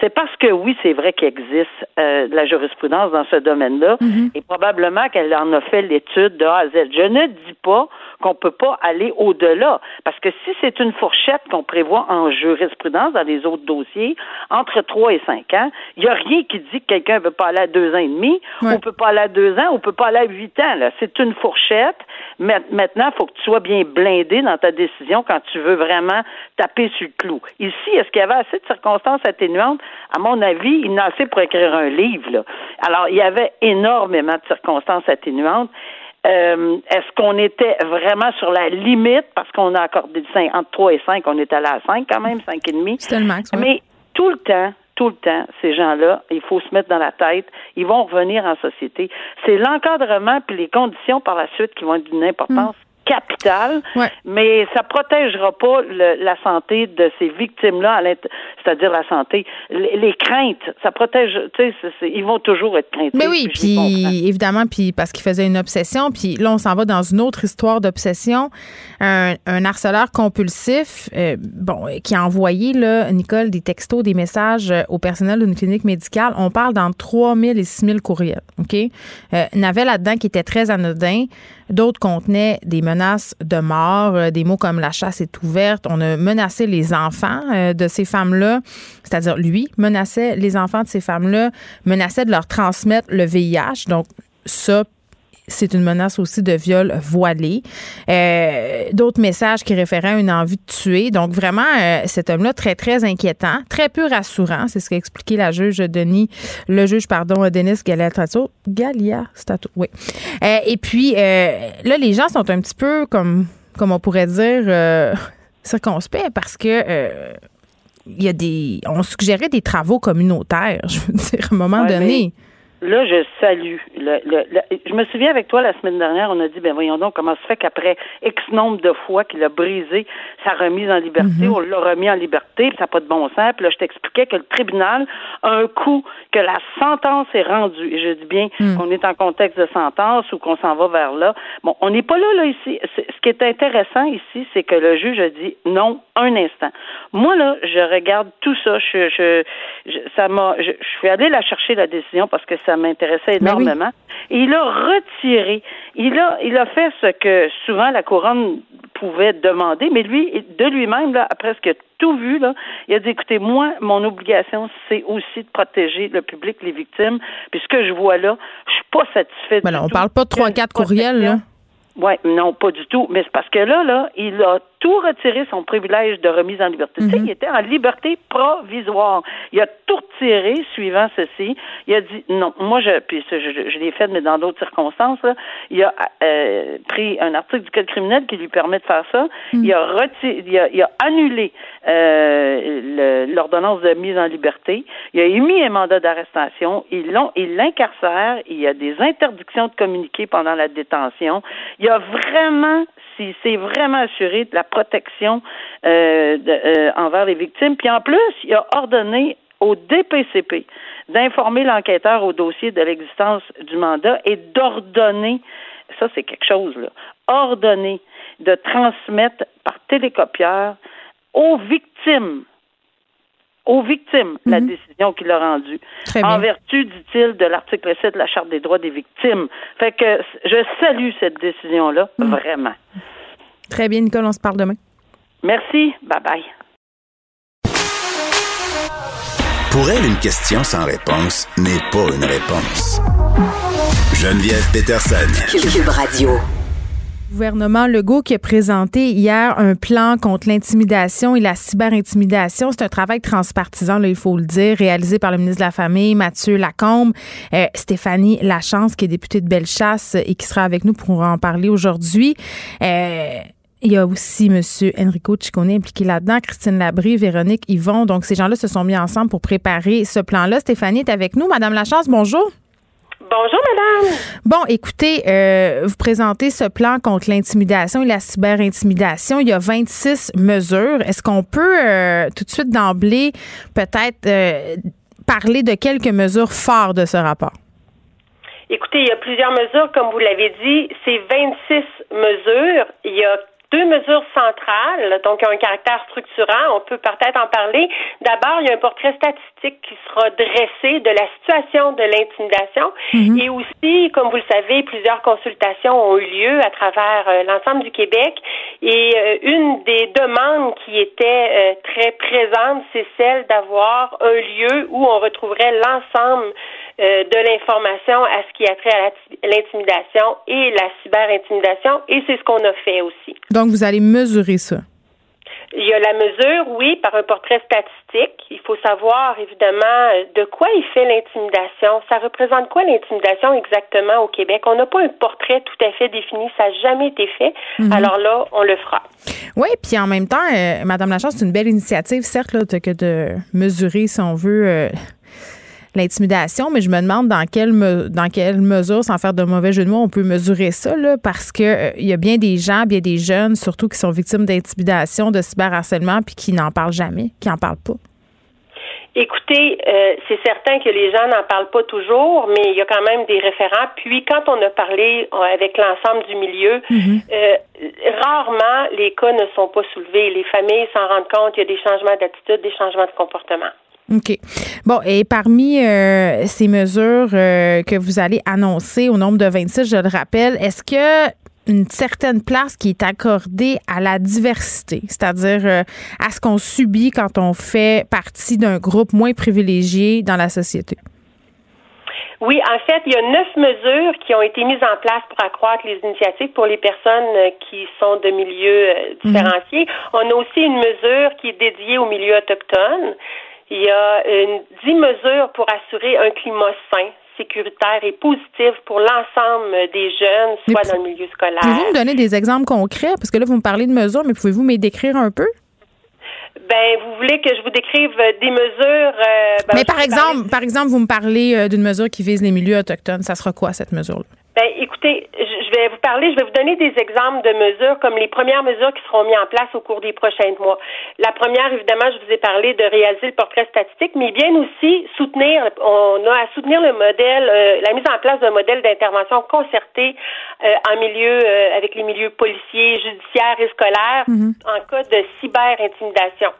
C'est parce que oui, c'est vrai qu'il existe euh, de la jurisprudence dans ce domaine-là, mhm. et probablement qu'elle en a fait l'étude de A à Z. Je ne dis pas qu'on peut pas aller au-delà, parce que si c'est une fourchette qu'on prévoit en jurisprudence dans les autres dossiers, entre 3 et 5 ans, il n'y a rien qui dit que quelqu'un ne peut pas aller à deux ans et demi, ou peut pas aller à deux ans, ou peut pas aller à huit ans. Là. C'est une fourchette. Maintenant, il faut que tu sois bien blindé dans ta décision quand tu veux vraiment taper sur le clou. Ici, est-ce qu'il y avait assez de circonstances atténuantes? À mon avis, il n'a assez pour écrire un livre. Là. Alors, il y avait énormément de circonstances atténuantes. Euh, est-ce qu'on était vraiment sur la limite? Parce qu'on a accordé 5, entre 3 et 5, on est allé à 5 quand même, 5 et demi. C'était le max. Mais tout le temps, tout le temps, ces gens-là, il faut se mettre dans la tête, ils vont revenir en société. C'est l'encadrement puis les conditions par la suite qui vont être d'une importance capital, mais ça protégera pas la santé de ces victimes-là, c'est-à-dire la santé, les, craintes, ça protège, tu sais, ils vont toujours être craintifs. Mais oui, puis évidemment, puis parce qu'il faisait une obsession, puis là on s'en va dans une autre histoire d'obsession, un, harceleur compulsif, euh, bon, qui a envoyé là, Nicole, des textos, des messages euh, au personnel d'une clinique médicale. On parle dans 3 000 et 6 000 courriels, ok? Euh, il y avait là-dedans qui était très anodin. D'autres contenaient des menaces de mort, euh, des mots comme la chasse est ouverte. On a menacé les enfants euh, de ces femmes-là, c'est-à-dire lui menaçait les enfants de ces femmes-là, menaçait de leur transmettre le VIH. Donc ça, c'est une menace aussi de viol voilé. Euh, d'autres messages qui référaient à une envie de tuer. Donc, vraiment, euh, cet homme-là, très, très inquiétant, très peu rassurant. C'est ce qu'a expliqué la juge Denis, le juge, pardon, Denis Galiastato. Galia Stato, oui. Euh, et puis, là, les gens sont un petit peu comme, comme on pourrait dire, circonspects parce que il y a des. On suggérait des travaux communautaires, je veux dire, à un moment donné. Là, je salue. Le, je me souviens avec toi la semaine dernière, on a dit, ben voyons donc comment se fait qu'après X nombre de fois qu'il a brisé sa remise en liberté, mhm. on l'a remis en liberté, ça n'a pas de bon sens. Puis là, je t'expliquais que le tribunal, un coup que la sentence est rendue, et je dis bien mhm. qu'on est en contexte de sentence ou qu'on s'en va vers là. Bon, on n'est pas là, là, ici. Ce qui est intéressant ici, c'est que le juge a dit non un instant. Moi, là, je regarde tout ça. Je, je, ça m'a, je, je suis allée la chercher, la décision, parce que ça m'intéressait ben énormément. Et il a retiré, il a, il a fait ce que souvent la couronne pouvait demander, mais lui, de lui-même, là, a presque tout vu, là, il a dit, écoutez, moi, mon obligation, c'est aussi de protéger le public, les victimes, puis ce que je vois là, je suis pas satisfait ben on parle pas de trois, quatre courriels, là. Oui, non, pas du tout. Mais c'est parce que là, là, il a tout retiré son privilège de remise en liberté. Tu sais, mhm. il était en liberté provisoire. Il a tout retiré suivant ceci. Il a dit non. Moi, je, puis je, je, l'ai fait, mais dans d'autres circonstances. Là, il a euh, pris un article du code criminel qui lui permet de faire ça. Mhm. Il a retiré, il a, il a annulé euh, l'ordonnance de mise en liberté. Il a émis un mandat d'arrestation. Il l'ont, il l'incarcère. Il y a des interdictions de communiquer pendant la détention. Il a vraiment, si c'est vraiment assuré de la protection euh, euh, envers les victimes. Puis en plus, il a ordonné au DPCP d'informer l'enquêteur au dossier de l'existence du mandat et d'ordonner, ça c'est quelque chose, là, ordonner de transmettre par télécopieur aux victimes aux victimes la mhm. décision qu'il a rendue. En vertu, dit-il, de l'article 7 de la Charte des droits des victimes. Fait que je salue cette décision-là, mhm. vraiment. Très bien, Nicole, on se parle demain. Merci. Bye bye. Pour elle, une question sans réponse n'est pas une réponse. Geneviève Peterson. Cube Radio. Gouvernement Legault qui a présenté hier un plan contre l'intimidation et la cyberintimidation. C'est un travail transpartisan, là, il faut le dire, réalisé par le ministre de la Famille, Mathieu Lacombe, euh, Stéphanie Lachance, qui est députée de Bellechasse et qui sera avec nous pour en parler aujourd'hui. Euh, il y a aussi M. Enrico Ciccone impliqué là-dedans, Christine Labrie, Véronique Yvon. Donc, ces gens-là se sont mis ensemble pour préparer ce plan-là. Stéphanie est avec nous. Madame Lachance, bonjour. Bonjour, madame. Bon, écoutez, euh, vous présentez ce plan contre l'intimidation et la cyberintimidation. Il y a 26 mesures. Est-ce qu'on peut euh, tout de suite d'emblée peut-être euh, parler de quelques mesures fortes de ce rapport? Écoutez, il y a plusieurs mesures, comme vous l'avez dit. C'est 26 mesures. Il y a deux mesures centrales, donc un caractère structurant. On peut peut-être en parler. D'abord, il y a un portrait statistique qui sera dressé de la situation de l'intimidation mhm. et aussi, comme vous le savez, plusieurs consultations ont eu lieu à travers euh, l'ensemble du Québec et euh, une des demandes qui était euh, très présente, c'est celle d'avoir un lieu où on retrouverait l'ensemble euh, de l'information à ce qui a trait à l'intimidation et la cyberintimidation, et c'est ce qu'on a fait aussi. Donc, vous allez mesurer ça? Il y a la mesure, oui, par un portrait statistique. Il faut savoir, évidemment, de quoi il fait l'intimidation. Ça représente quoi l'intimidation exactement au Québec? On n'a pas un portrait tout à fait défini. Ça n'a jamais été fait. Mhm. Alors là, on le fera. Oui, puis en même temps, euh, Madame Lachance, c'est une belle initiative, certes, là, que de mesurer, si on veut, euh, l'intimidation, mais je me demande dans quelle, dans quelle mesure, sans faire de mauvais jeu de mots, on peut mesurer ça, là, parce que euh, il y a bien des gens, bien des jeunes, surtout qui sont victimes d'intimidation, de cyberharcèlement, puis qui n'en parlent jamais, qui n'en parlent pas. Écoutez, euh, c'est certain que les gens n'en parlent pas toujours, mais il y a quand même des référents. Puis quand on a parlé euh, avec l'ensemble du milieu, mhm. rarement les cas ne sont pas soulevés. Les familles s'en rendent compte, il y a des changements d'attitude, des changements de comportement. OK. Bon, et parmi euh, ces mesures euh, que vous allez annoncer au nombre de 26, je le rappelle, est-ce que une certaine place qui est accordée à la diversité, c'est-à-dire euh, à ce qu'on subit quand on fait partie d'un groupe moins privilégié dans la société? Oui, en fait, il y a neuf mesures qui ont été mises en place pour accroître les initiatives pour les personnes qui sont de milieux différenciés. Mhm. On a aussi une mesure qui est dédiée aux milieux autochtones. Il y a une, dix mesures pour assurer un climat sain sécuritaire et positif pour l'ensemble des jeunes, soit dans le milieu scolaire. Pouvez-vous me donner des exemples concrets? Parce que là, vous me parlez de mesures, mais pouvez-vous me décrire un peu? Ben, vous voulez que je vous décrive des mesures. Ben, Mais par exemple, par exemple, vous me parlez d'une mesure qui vise les milieux autochtones. Ça sera quoi cette mesure-là? Ben, écoutez, je vais vous parler, je vais vous donner des exemples de mesures comme les premières mesures qui seront mises en place au cours des prochains mois. La première, évidemment, je vous ai parlé de réaliser le portrait statistique, mais bien aussi soutenir, on a à soutenir le modèle, euh, la mise en place d'un modèle d'intervention concerté euh, en milieu, euh, avec les milieux policiers, judiciaires et scolaires mm-hmm. en cas de cyber-intimidation.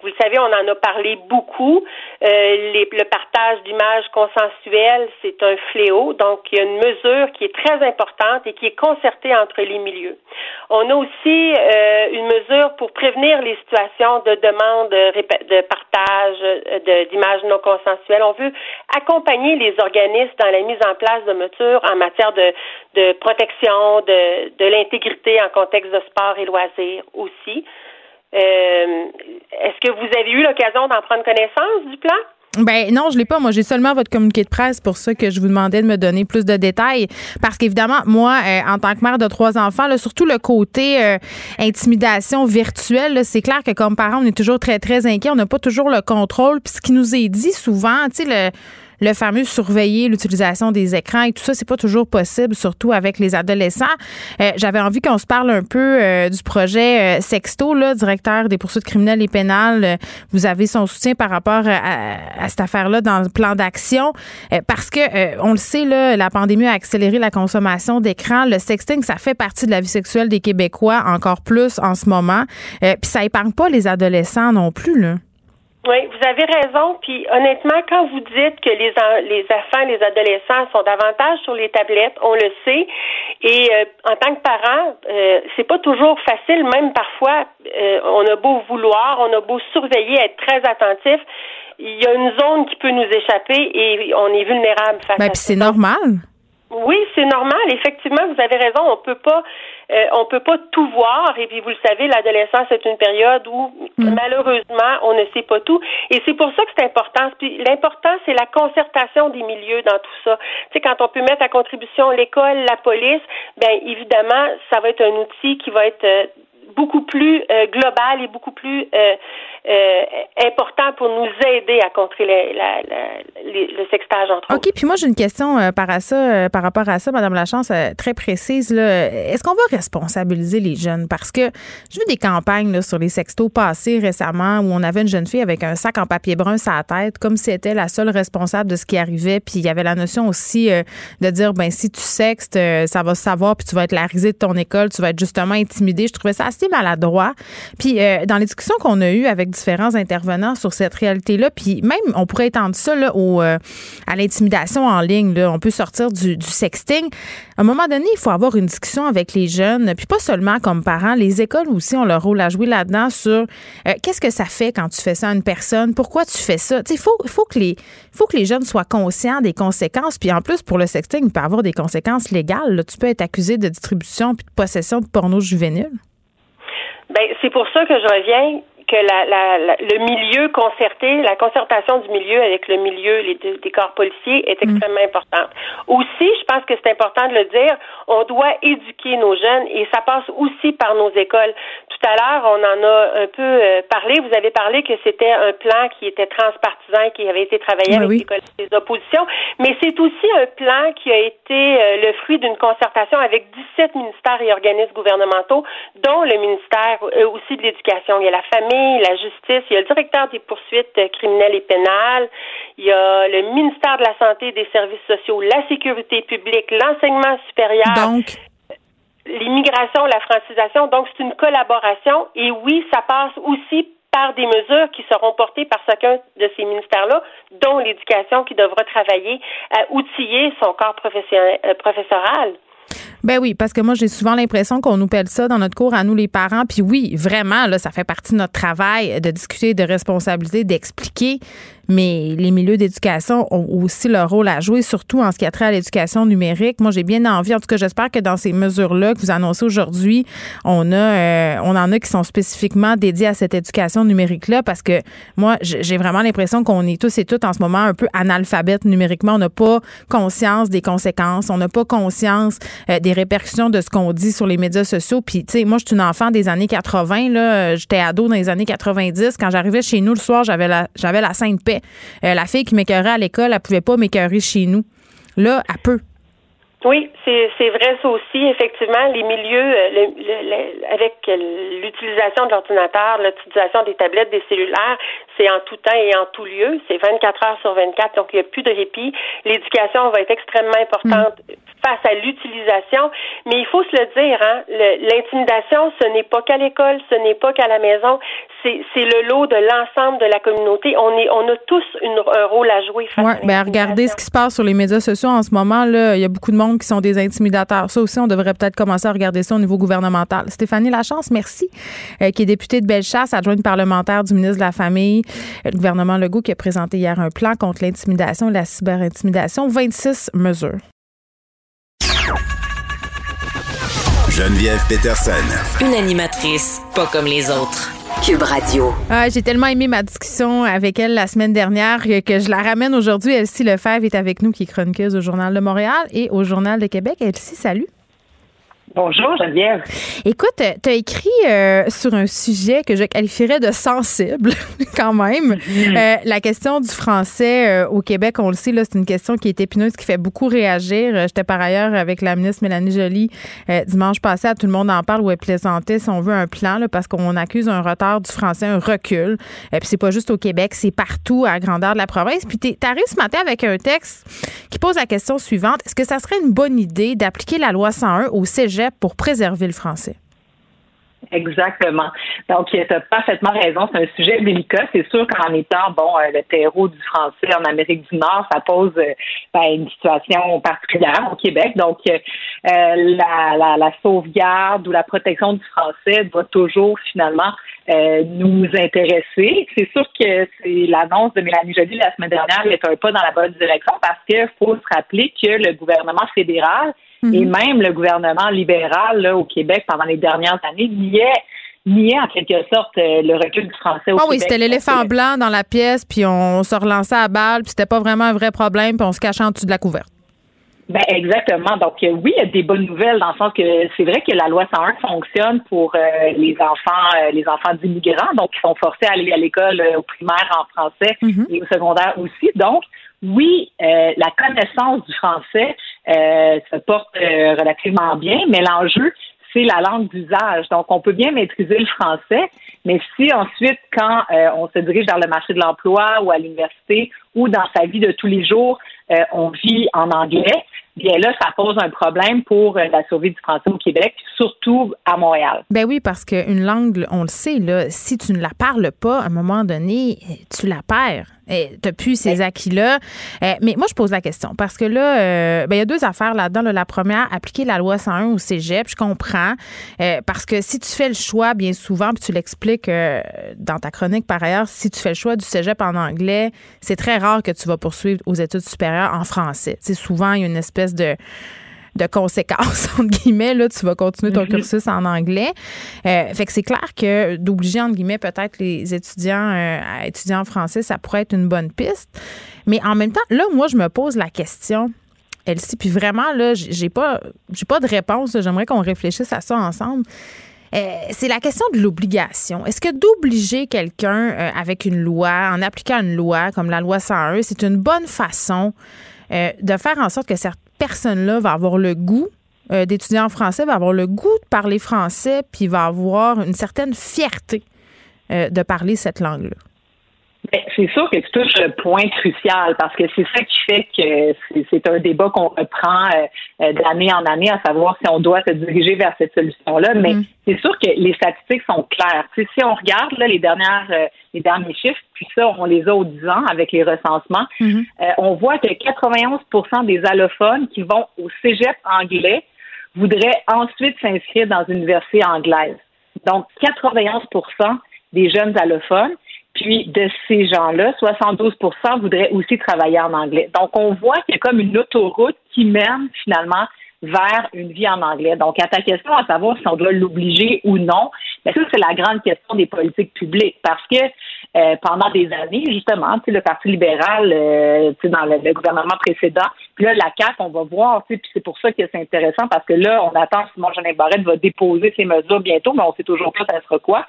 Vous le savez, on en a parlé beaucoup. Les, le partage d'images consensuelles, c'est un fléau. Donc, il y a une mesure qui est très importante et qui est concertée entre les milieux. On a aussi euh, une mesure pour prévenir les situations de demande de partage d'images non consensuelles. On veut accompagner les organismes dans la mise en place de mesures en matière de, de protection de, de l'intégrité en contexte de sport et loisirs aussi. Euh, Est-ce que vous avez eu l'occasion d'en prendre connaissance du plan? Ben non, je l'ai pas. Moi, j'ai seulement votre communiqué de presse pour ça que je vous demandais de me donner plus de détails. Parce qu'évidemment, moi, euh, en tant que mère de trois enfants, surtout le côté euh, intimidation virtuelle, c'est clair que comme parents, on est toujours très, très inquiets. On n'a pas toujours le contrôle. Puis ce qui nous est dit souvent, tu sais, le le fameux surveiller l'utilisation des écrans et tout ça, c'est pas toujours possible, surtout avec les adolescents. Euh, j'avais envie qu'on se parle un peu euh, du projet euh, Sexto, là, directeur des poursuites criminelles et pénales. vous avez son soutien par rapport à, cette affaire-là dans le plan d'action, parce que on le sait, là, la pandémie a accéléré la consommation d'écrans. Le sexting, ça fait partie de la vie sexuelle des Québécois encore plus en ce moment. Puis ça épargne pas les adolescents non plus, là. Oui, vous avez raison. Puis honnêtement, quand vous dites que les les enfants, les adolescents sont davantage sur les tablettes, on le sait. Et euh, en tant que parent, euh, c'est pas toujours facile. Même parfois, euh, on a beau vouloir, on a beau surveiller, être très attentif, il y a une zone qui peut nous échapper et on est vulnérable face ben, à puis c'est normal. Oui, c'est normal. Effectivement, vous avez raison. On peut pas, euh, on peut pas tout voir. Et puis, vous le savez, l'adolescence est une période où, mm. malheureusement, on ne sait pas tout. Et c'est pour ça que c'est important. Puis, l'important, c'est la concertation des milieux dans tout ça. Tu sais, quand on peut mettre à contribution l'école, la police, ben évidemment, ça va être un outil qui va être euh, beaucoup plus euh, global et beaucoup plus euh, euh, important pour nous aider à contrer le sextage entre OK, puis moi j'ai une question par, à ça, par rapport à ça, Madame Lachance, très précise. Est-ce qu'on va responsabiliser les jeunes? Parce que j'ai vu des campagnes là, sur les sextos passés récemment où on avait une jeune fille avec un sac en papier brun sur la tête, comme si elle était la seule responsable de ce qui arrivait. Puis il y avait la notion aussi de dire, ben si tu sextes, ça va se savoir, puis tu vas être la risée de ton école, tu vas être justement intimidé. Je trouvais ça assez maladroit. Puis euh, dans les discussions qu'on a eues avec différents intervenants sur cette réalité-là, puis même on pourrait étendre ça là, euh, à l'intimidation en ligne. On peut sortir du, sexting. À un moment donné, il faut avoir une discussion avec les jeunes, puis pas seulement comme parents. Les écoles aussi ont leur rôle à jouer là-dedans sur euh, qu'est-ce que ça fait quand tu fais ça à une personne, pourquoi tu fais ça? Il faut, faut, que les, faut que les jeunes soient conscients des conséquences. Puis en plus, pour le sexting, il peut avoir des conséquences légales. Tu peux être accusé de distribution puis de possession de porno juvénile. Ben, c'est pour ça que je reviens que la, la, le milieu concerté, la concertation du milieu avec le milieu les, des corps policiers est mm. extrêmement importante. Aussi, je pense que c'est important de le dire, on doit éduquer nos jeunes et ça passe aussi par nos écoles. Tout à l'heure, on en a un peu euh, parlé. Vous avez parlé que c'était un plan qui était transpartisan, qui avait été travaillé avec les oppositions, mais c'est aussi un plan qui a été euh, le fruit d'une concertation avec 17 ministères et organismes gouvernementaux, dont le ministère euh, aussi de l'Éducation. Il y a la famille la justice, il y a le directeur des poursuites criminelles et pénales, il y a le ministère de la Santé et des Services sociaux, la sécurité publique, l'enseignement supérieur. Donc? l'immigration, la francisation. Donc, c'est une collaboration. Et oui, ça passe aussi par des mesures qui seront portées par chacun de ces ministères-là, dont l'éducation qui devra travailler à outiller son corps euh, professoral. Ben oui, parce que moi, j'ai souvent l'impression qu'on nous pèle ça dans notre cours à nous, les parents. Puis oui, vraiment, là, ça fait partie de notre travail de discuter de responsabilité, d'expliquer. Mais les milieux d'éducation ont aussi leur rôle à jouer, surtout en ce qui a trait à l'éducation numérique. Moi, j'ai bien envie, en tout cas, j'espère que dans ces mesures-là que vous annoncez aujourd'hui, on a, euh, on en a qui sont spécifiquement dédiés à cette éducation numérique-là, parce que moi, j'ai vraiment l'impression qu'on est tous et toutes en ce moment un peu analphabètes numériquement. On n'a pas conscience des conséquences, on n'a pas conscience euh, des répercussions de ce qu'on dit sur les médias sociaux. Puis, tu sais, moi, je suis une enfant des années 80, là, j'étais ado dans les années 90. Quand j'arrivais chez nous le soir, j'avais la, j'avais la sainte paix. Euh, la fille qui m'écœurait à l'école, elle pouvait pas m'écœurer chez nous. Là, elle peut. Oui, c'est vrai ça aussi. Effectivement, les milieux euh, avec l'utilisation de l'ordinateur, l'utilisation des tablettes, des cellulaires, c'est en tout temps et en tout lieu. C'est 24 heures sur 24, donc il n'y a plus de répit. L'éducation va être extrêmement importante mm. Face à l'utilisation, mais il faut se le dire, hein, l'intimidation, ce n'est pas qu'à l'école, ce n'est pas qu'à la maison, c'est le lot de l'ensemble de la communauté. On est, on a tous un rôle à jouer. Face ouais, ben regardez ce qui se passe sur les médias sociaux en ce moment. Là, il y a beaucoup de monde qui sont des intimidateurs. Ça aussi, on devrait peut-être commencer à regarder ça au niveau gouvernemental. Stéphanie Lachance, merci, euh, qui est députée de Bellechasse, adjointe parlementaire du ministre de la Famille, euh, le gouvernement Legault qui a présenté hier un plan contre l'intimidation et la cyberintimidation, 26 mesures. Geneviève Peterson. Une animatrice pas comme les autres. Cube Radio. Ah, j'ai tellement aimé ma discussion avec elle la semaine dernière que je la ramène aujourd'hui. Elsie Lefebvre est avec nous, qui est chroniqueuse au Journal de Montréal et au Journal de Québec. Elsie, salut. Bonjour Geneviève. Écoute, tu as écrit euh, sur un sujet que je qualifierais de sensible quand même. Mm-hmm. Euh, la question du français euh, au Québec, on le sait, c'est une question qui est épineuse, qui fait beaucoup réagir. J'étais par ailleurs avec la ministre Mélanie Joly dimanche passé, à Tout le monde en parle, où elle plaisantait, si on veut, un plan, parce qu'on accuse un retard du français, un recul. Et puis c'est pas juste au Québec, c'est partout à grandeur de la province. Puis tu arrives ce matin avec un texte qui pose la question suivante. Est-ce que ça serait une bonne idée d'appliquer la loi 101 au cégep pour préserver le français. Exactement. Donc, tu as parfaitement raison. C'est un sujet délicat. C'est sûr qu'en étant, bon, euh, le terreau du français en Amérique du Nord, ça pose euh, ben, une situation particulière au Québec. Donc, euh, la, sauvegarde ou la protection du français doit toujours finalement nous intéresser. C'est sûr que l'annonce de Mélanie Joly la semaine dernière est un pas dans la bonne direction parce qu'il faut se rappeler que le gouvernement fédéral et mhm. même le gouvernement libéral au Québec pendant les dernières années niait niait en quelque sorte euh, le recul du français au ah oui, c'était l'éléphant blanc dans la pièce, puis on se relançait à balle, puis c'était pas vraiment un vrai problème, puis on se cachait en dessous de la couverte. Ben exactement. Donc euh, oui, il y a des bonnes nouvelles dans le sens que c'est vrai que la loi 101 fonctionne pour euh, les enfants, les enfants d'immigrants, donc qui sont forcés à aller à l'école au primaire en français mhm. et au secondaire aussi. Donc oui, la connaissance du français euh, se porte euh, relativement bien, mais l'enjeu, c'est la langue d'usage. Donc, on peut bien maîtriser le français, mais si ensuite, quand euh, on se dirige vers le marché de l'emploi ou à l'université ou dans sa vie de tous les jours, on vit en anglais, bien là, ça pose un problème pour la survie du français au Québec, surtout à Montréal. Ben oui, parce qu'une langue, on le sait, là, si tu ne la parles pas, à un moment donné, tu la perds. Tu n'as plus ces acquis-là. Euh, mais moi, je pose la question parce que là, euh, ben, il y a deux affaires là-dedans. La première, appliquer la loi 101 au cégep, je comprends. Euh, parce que si tu fais le choix, bien souvent, puis tu l'expliques dans ta chronique par ailleurs, si tu fais le choix du cégep en anglais, c'est très rare que tu vas poursuivre aux études supérieures en français. C'est souvent, il y a une espèce de de conséquences, entre guillemets, là, tu vas continuer ton mhm. cursus en anglais. Euh, fait que c'est clair que d'obliger, entre guillemets, peut-être les étudiants euh, à étudier en français, ça pourrait être une bonne piste. Mais en même temps, là, moi, je me pose la question. Elsie, puis vraiment, là, j'ai pas, j'ai pas de réponse. J'aimerais qu'on réfléchisse à ça ensemble. Euh, c'est la question de l'obligation. Est-ce que d'obliger quelqu'un avec une loi, en appliquant une loi comme la loi 101, c'est une bonne façon de faire en sorte que certains personne-là va avoir le goût euh, d'étudier en français, va avoir le goût de parler français, puis va avoir une certaine fierté euh, de parler cette langue-là. Ben, c'est sûr que tu touches le point crucial parce que c'est ça qui fait que c'est un débat qu'on reprend euh, d'année en année, à savoir si on doit se diriger vers cette solution-là. Mais mm. c'est sûr que les statistiques sont claires. si on regarde les dernières les derniers chiffres, puis ça, on les a au 10 ans avec les recensements, mm-hmm. euh, on voit que 91% des allophones qui vont au cégep anglais voudraient ensuite s'inscrire dans une université anglaise. Donc, 91% des jeunes allophones. Puis de ces gens-là, 72 voudraient aussi travailler en anglais. Donc on voit qu'il y a comme une autoroute qui mène finalement vers une vie en anglais. Donc, à ta question à savoir si on doit l'obliger ou non, bien, ça, c'est la grande question des politiques publiques parce que euh, pendant des années, justement, le Parti libéral, euh, dans le, gouvernement précédent, puis là, la CAQ, on va voir, puis c'est pour ça que c'est intéressant parce que là, on attend Simon Jeanin Barrette va déposer ses mesures bientôt, mais on sait toujours pas ça sera quoi.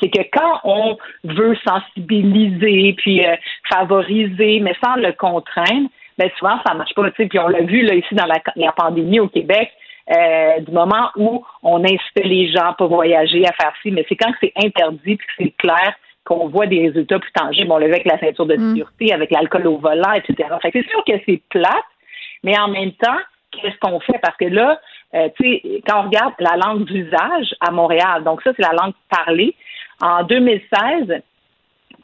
C'est que quand on veut sensibiliser puis euh, favoriser, mais sans le contraindre, mais ben, souvent, ça marche pas. Puis on l'a vu là, ici dans la, pandémie au Québec. Euh, du moment où on incite les gens pas voyager, à faire ci, mais c'est quand c'est interdit puis que c'est clair qu'on voit des résultats plus tangibles. On le voit avec la ceinture de mm. sécurité, avec l'alcool au volant, etc. Fait c'est sûr que c'est plate, mais en même temps, qu'est-ce qu'on fait? Parce que là, euh, tu sais, quand on regarde la langue d'usage à Montréal, donc ça, c'est la langue parlée. En 2016,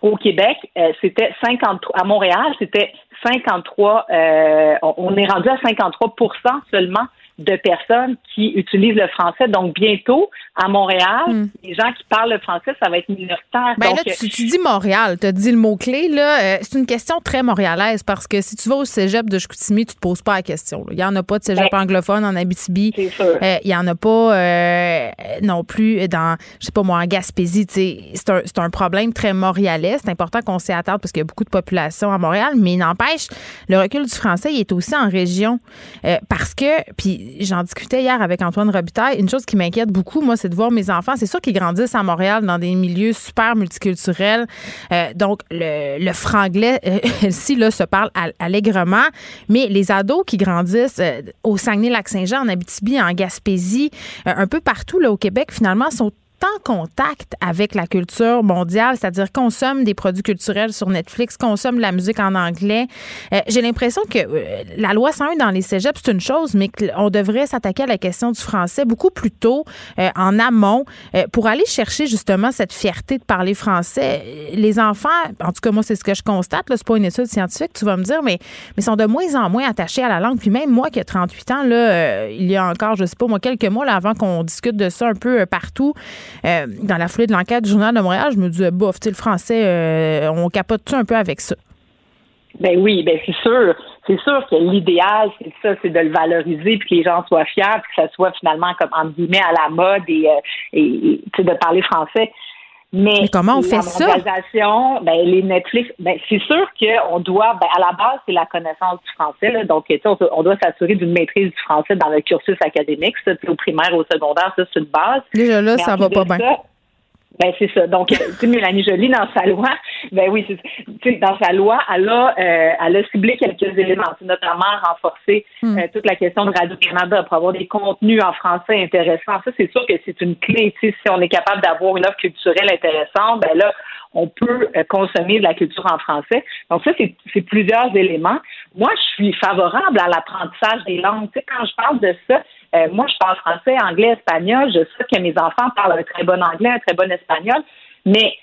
au Québec, euh, c'était 53. À Montréal, c'était 53. Euh, on est rendu à 53 seulement de personnes qui utilisent le français. Donc, bientôt, à Montréal, hmm. les gens qui parlent le français, ça va être minoritaire. Ben là, tu, dis Montréal, tu as dit le mot-clé. là. Euh, c'est une question très montréalaise parce que si tu vas au cégep de Chicoutimi, tu te poses pas la question. Il y en a pas de cégep ben, anglophone en Abitibi. Euh, il y en a pas euh, non plus dans, je sais pas moi, en Gaspésie. C'est un, un, problème très montréalais. C'est important qu'on s'y attarde parce qu'il y a beaucoup de population à Montréal. Mais n'empêche, le recul du français, il est aussi en région. parce que, puis j'en discutais hier avec Antoine Robitaille. Une chose qui m'inquiète beaucoup, moi, c'est de voir mes enfants. C'est sûr qu'ils grandissent à Montréal dans des milieux super multiculturels. Euh, donc, le, le franglais, euh, ici, là, se parle allègrement. Mais les ados qui grandissent euh, au Saguenay-Lac-Saint-Jean, en Abitibi, en Gaspésie, un peu partout là, au Québec, finalement, sont en contact avec la culture mondiale, c'est-à-dire consomme des produits culturels sur Netflix, consomme de la musique en anglais. Euh, j'ai l'impression que euh, la loi 101 dans les cégeps, c'est une chose, mais qu'on devrait s'attaquer à la question du français beaucoup plus tôt, euh, en amont, pour aller chercher justement cette fierté de parler français. Les enfants, en tout cas, moi, c'est ce que je constate, c'est pas une étude scientifique, tu vas me dire, mais, mais sont de moins en moins attachés à la langue. Puis même moi qui ai 38 ans, là, il y a encore, je sais pas, moi, quelques mois là, avant qu'on discute de ça un peu partout, euh, dans la foulée de l'enquête du Journal de Montréal, je me disais, bof, le français, euh, on capote-tu un peu avec ça? Ben oui, ben c'est sûr. C'est sûr que l'idéal, c'est ça, c'est de le valoriser puis que les gens soient fiers puis que ça soit finalement comme en guillemets à la mode et, euh, et, de parler français. Mais, comment on fait ça? Ben, les Netflix, ben, c'est sûr qu'on doit, ben, à la base, c'est la connaissance du français. Là, donc, on, on doit s'assurer d'une maîtrise du français dans le cursus académique. Ça, au primaire, au secondaire, ça, c'est une base. Déjà là, ça va pas bien. Ben c'est ça. Donc, tu sais, Mélanie Jolie dans sa loi, ben oui, tu dans sa loi, elle a, euh, elle a ciblé quelques éléments, notamment renforcer hmm. euh, toute la question de Radio Canada pour avoir des contenus en français intéressants. Ça, c'est sûr que c'est une clé. Si on est capable d'avoir une offre culturelle intéressante, ben là, on peut euh, consommer de la culture en français. Donc ça, c'est plusieurs éléments. Moi, je suis favorable à l'apprentissage des langues. Tu sais, quand je parle de ça, euh, moi, je parle français, anglais, espagnol. Je sais que mes enfants parlent un très bon anglais, un très bon espagnol. Mais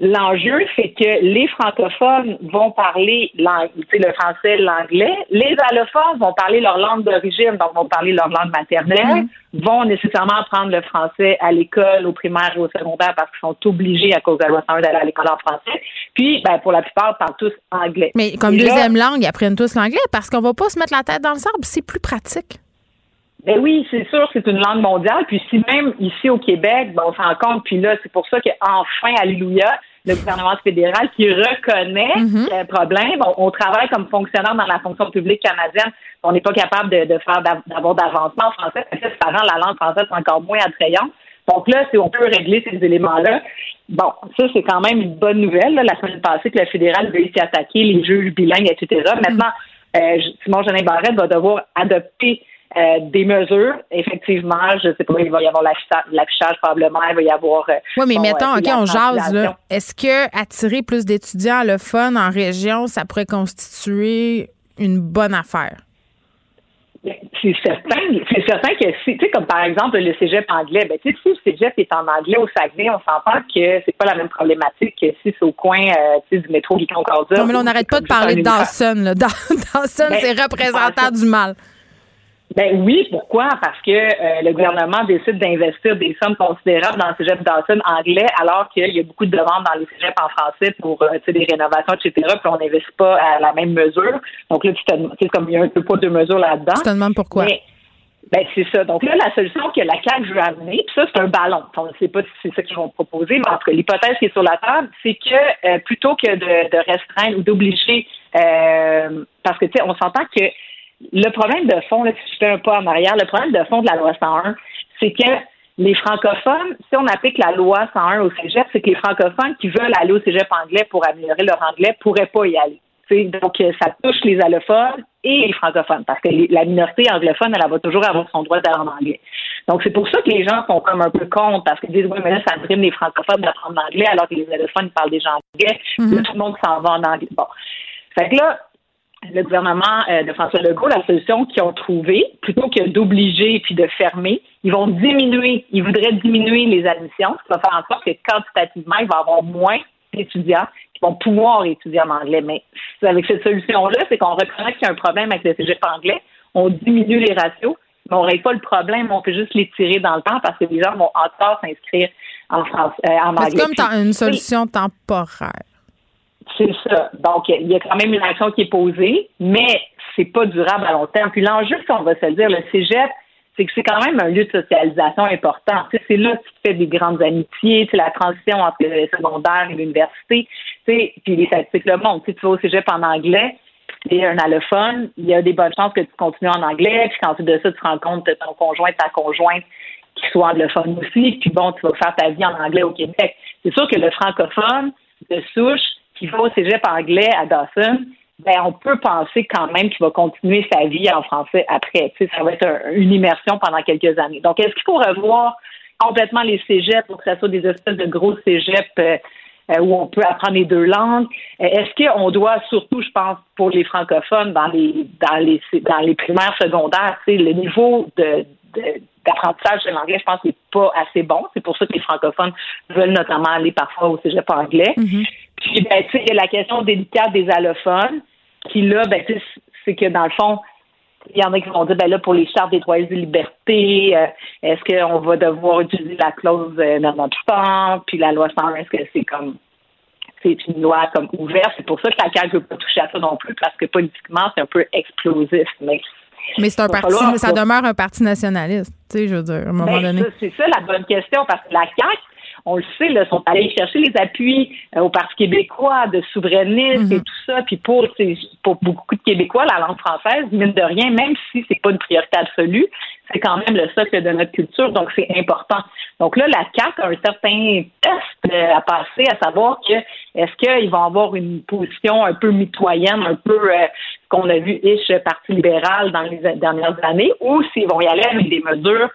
l'enjeu, c'est que les francophones vont parler le français, l'anglais. Les allophones vont parler leur langue d'origine, donc vont parler leur langue maternelle, mm-hmm. vont nécessairement apprendre le français à l'école, au primaire et au secondaire parce qu'ils sont obligés à cause de la loi d'aller à l'école en français. Puis, ben, pour la plupart, parlent tous anglais. Mais comme deuxième langue, ils apprennent tous l'anglais parce qu'on va pas se mettre la tête dans le sable, c'est plus pratique. Ben oui, c'est sûr, c'est une langue mondiale. Puis si même ici au Québec, ben, on s'en compte, puis là, c'est pour ça qu'enfin, alléluia, le gouvernement fédéral qui reconnaît mm un problème. On, travaille comme fonctionnaire dans la fonction publique canadienne. On n'est pas capable de, faire d'avoir d'avancement en français. Ça rend la langue française encore moins attrayante. Donc là, si on peut régler ces éléments-là, bon, ça, c'est quand même une bonne nouvelle. La semaine passée, que le fédéral veut s'y attaquer, les juges bilingues, etc. Maintenant, euh, Simon Jeanin Barrette va devoir adopter euh, des mesures, effectivement, je sais pas, il va y avoir l'affichage probablement, il va y avoir. Euh, oui, mais mettons, euh, OK, on jase, là. Est-ce que attirer plus d'étudiants le fun en région, ça pourrait constituer une bonne affaire? C'est certain, c'est certain que si, tu sais, comme par exemple le cégep anglais, ben, tu sais, si le cégep est en anglais au Saguenay, on s'entend que c'est pas la même problématique que si c'est au coin, tu sais, du métro Guy Concordia. Non, mais on n'arrête pas de parler de Dawson, là. Dawson, ben, c'est représentant du mal. Ben oui, pourquoi? Parce que euh, le gouvernement décide d'investir des sommes considérables dans le cégep Dawson anglais, alors qu'il y a beaucoup de demandes dans les cégeps en français pour euh, des rénovations, etc. Puis on n'investit pas à la même mesure. Donc là, tu te comme il y a un peu pas de mesure là-dedans. Tu te demandes pourquoi? ben c'est ça. Donc là, la solution que la CAQ veut amener, puis ça, c'est un ballon. On ne sait pas si c'est ça qu'ils vont proposer, mais en tout cas, l'hypothèse qui est sur la table, c'est que euh, plutôt que de, de restreindre ou d'obliger, parce que tu sais, on s'entend que le problème de fond, là, si je fais un pas en arrière, le problème de fond de la loi 101, c'est que les francophones, si on applique la loi 101 au cégep, c'est que les francophones qui veulent aller au cégep anglais pour améliorer leur anglais pourraient pas y aller. donc, euh, ça touche les allophones et les francophones, parce que la minorité anglophone, elle, va toujours avoir son droit d'aller en anglais. Donc, c'est pour ça que les gens sont comme un peu contre, parce qu'ils disent, oui, mais là, ça brime les francophones d'apprendre l'anglais, alors que les allophones parlent déjà anglais. Mm-hmm. tout le monde s'en va en anglais. Bon. Fait que là, le gouvernement euh, de François Legault, la solution qu'ils ont trouvée, plutôt que d'obliger puis de fermer, ils vont diminuer, ils voudraient diminuer les admissions, ce qui va faire en sorte que quantitativement, il va y avoir moins d'étudiants qui vont pouvoir étudier en anglais. Mais avec cette solution-là, c'est qu'on reconnaît qu'il y a un problème avec le cégep anglais, on diminue les ratios, mais on règle pas le problème, on peut juste les tirer dans le temps parce que les gens vont encore s'inscrire en France, euh, en anglais. C'est comme une solution temporaire. C'est ça. Donc, il y a quand même une action qui est posée, mais c'est pas durable à long terme. Puis l'enjeu, si on va se dire, le cégep, c'est que c'est quand même un lieu de socialisation important. c'est là que tu fais des grandes amitiés, c'est la transition entre le secondaire et l'université. Puis les statistiques le montrent. Tu vas au cégep en anglais, es un allophone, il y a des bonnes chances que tu continues en anglais, puis quand tu de ça, tu rencontres ton conjoint, ta conjointe qui soit anglophone aussi, puis bon, tu vas faire ta vie en anglais au Québec. C'est sûr que le francophone de souche, qui va au cégep anglais à Dawson, ben on peut penser quand même qu'il va continuer sa vie en français après. Ça va être une immersion pendant quelques années. Donc, est-ce qu'il faut revoir complètement les cégeps pour que ça soit des espèces de gros cégeps euh, euh, où on peut apprendre les deux langues? Euh, est-ce qu'on doit surtout, je pense, pour les francophones dans les dans les dans les primaires secondaires, le niveau d'apprentissage de l'anglais, je pense, n'est pas assez bon. C'est pour ça que les francophones veulent notamment aller parfois au cégep anglais. Mm-hmm. Puis, ben, tu sais, il y a la question délicate des allophones, qui là, ben, tu sais, c'est que dans le fond, il y en a qui vont dire, ben là, pour les chartes des droits et libertés, euh, est-ce qu'on va devoir utiliser la clause euh, dans notre temps? Puis la loi 101, est-ce que c'est comme c'est une loi comme ouverte? C'est pour ça que la CAQ ne veut pas toucher à ça non plus, parce que politiquement, c'est un peu explosif. Mais mais c'est un parti, ça demeure un parti nationaliste, tu sais, je veux dire, à un moment ben, donné. C'est ça la bonne question, parce que la CAQ, on le sait, là, sont allés chercher les appuis euh, au Parti québécois de souverainisme et mhm. tout ça. Puis pour, pour beaucoup de Québécois, la langue française, mine de rien, même si c'est pas une priorité absolue, c'est quand même le socle de notre culture, donc c'est important. Donc là, la CAQ a un certain test euh, à passer, à savoir que est-ce qu'ils vont avoir une position un peu mitoyenne, un peu euh, qu'on a vu ish Parti libéral dans les dernières années, ou s'ils vont y aller avec des mesures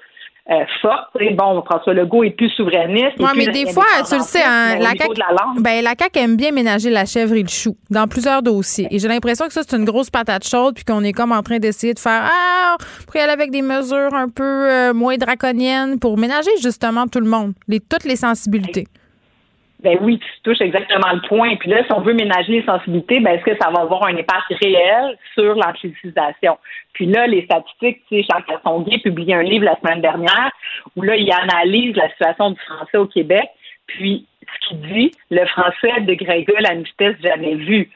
euh, forte. Bon, François Legault est plus souverainiste. Oui, mais des fois, tu le sais, hein, la, CAQ, ben, la CAQ aime bien ménager la chèvre et le chou dans plusieurs dossiers. Et j'ai l'impression que ça, c'est une grosse patate chaude, puis qu'on est comme en train d'essayer de faire Ah, pour y aller avec des mesures un peu euh, moins draconiennes pour ménager justement tout le monde, les, toutes les sensibilités. Ben oui, tu touches exactement le point. Puis là, si on veut ménager les sensibilités, ben est-ce que ça va avoir un impact réel sur l'anglicisation? Puis là, les statistiques, tu sais, Charles Cassonguay a publié un livre la semaine dernière où là, il analyse la situation du français au Québec. Puis ce qu'il dit, le français dégringole à une vitesse jamais vue.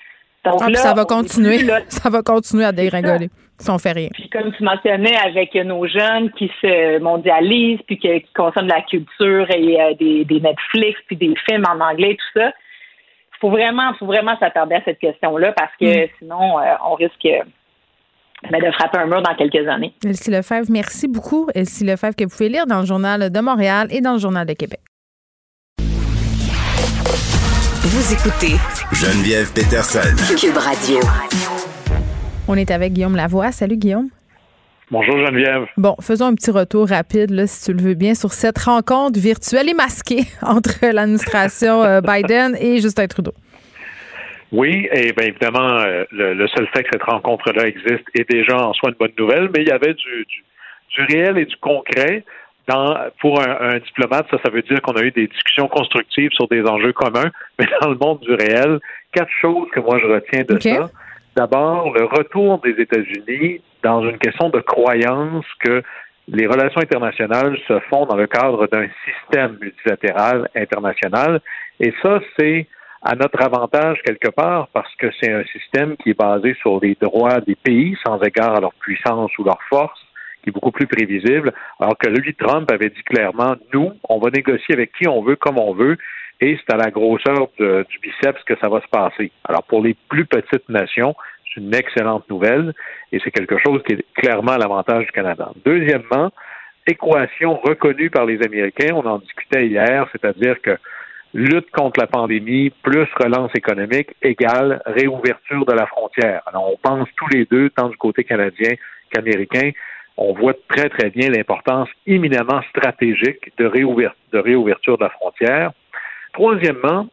Donc ah, là, ça va continuer. ça va continuer à dégringoler si on fait rien. Puis comme tu mentionnais, avec nos jeunes qui se mondialisent, puis qui, consomment de la culture et euh, des, Netflix, puis des films en anglais, tout ça, faut vraiment, faut vraiment s'attarder à cette question-là parce que mm. sinon, euh, on risque ben, de frapper un mur dans quelques années. Elsie Lefebvre, merci beaucoup. Elsie Lefebvre, que vous pouvez lire dans le Journal de Montréal et dans le Journal de Québec. Vous écoutez Geneviève Peterson. Cube Radio. On est avec Guillaume Lavoie. Salut Guillaume. Bonjour Geneviève. Bon, faisons un petit retour rapide, là, si tu le veux bien, sur cette rencontre virtuelle et masquée entre l'administration euh, Biden et Justin Trudeau. Oui, et bien évidemment, euh, le, seul fait que cette rencontre-là existe est déjà en soi une bonne nouvelle, mais il y avait du, du, réel et du concret. Dans, pour un, diplomate, ça, ça veut dire qu'on a eu des discussions constructives sur des enjeux communs, mais dans le monde du réel, quatre choses que moi je retiens de ça. D'abord, le retour des États-Unis dans une question de croyance que les relations internationales se font dans le cadre d'un système multilatéral international. Et ça, c'est à notre avantage quelque part parce que c'est un système qui est basé sur les droits des pays sans égard à leur puissance ou leur force, qui est beaucoup plus prévisible, alors que lui, Trump avait dit clairement, nous, on va négocier avec qui on veut, comme on veut, et c'est à la grosseur du biceps que ça va se passer. Alors pour les plus petites nations, c'est une excellente nouvelle et c'est quelque chose qui est clairement à l'avantage du Canada. Deuxièmement, équation reconnue par les Américains, on en discutait hier, c'est-à-dire que lutte contre la pandémie plus relance économique égale réouverture de la frontière. Alors on pense tous les deux, tant du côté canadien qu'américain, on voit très très bien l'importance éminemment stratégique de, de réouverture de la frontière. Troisièmement,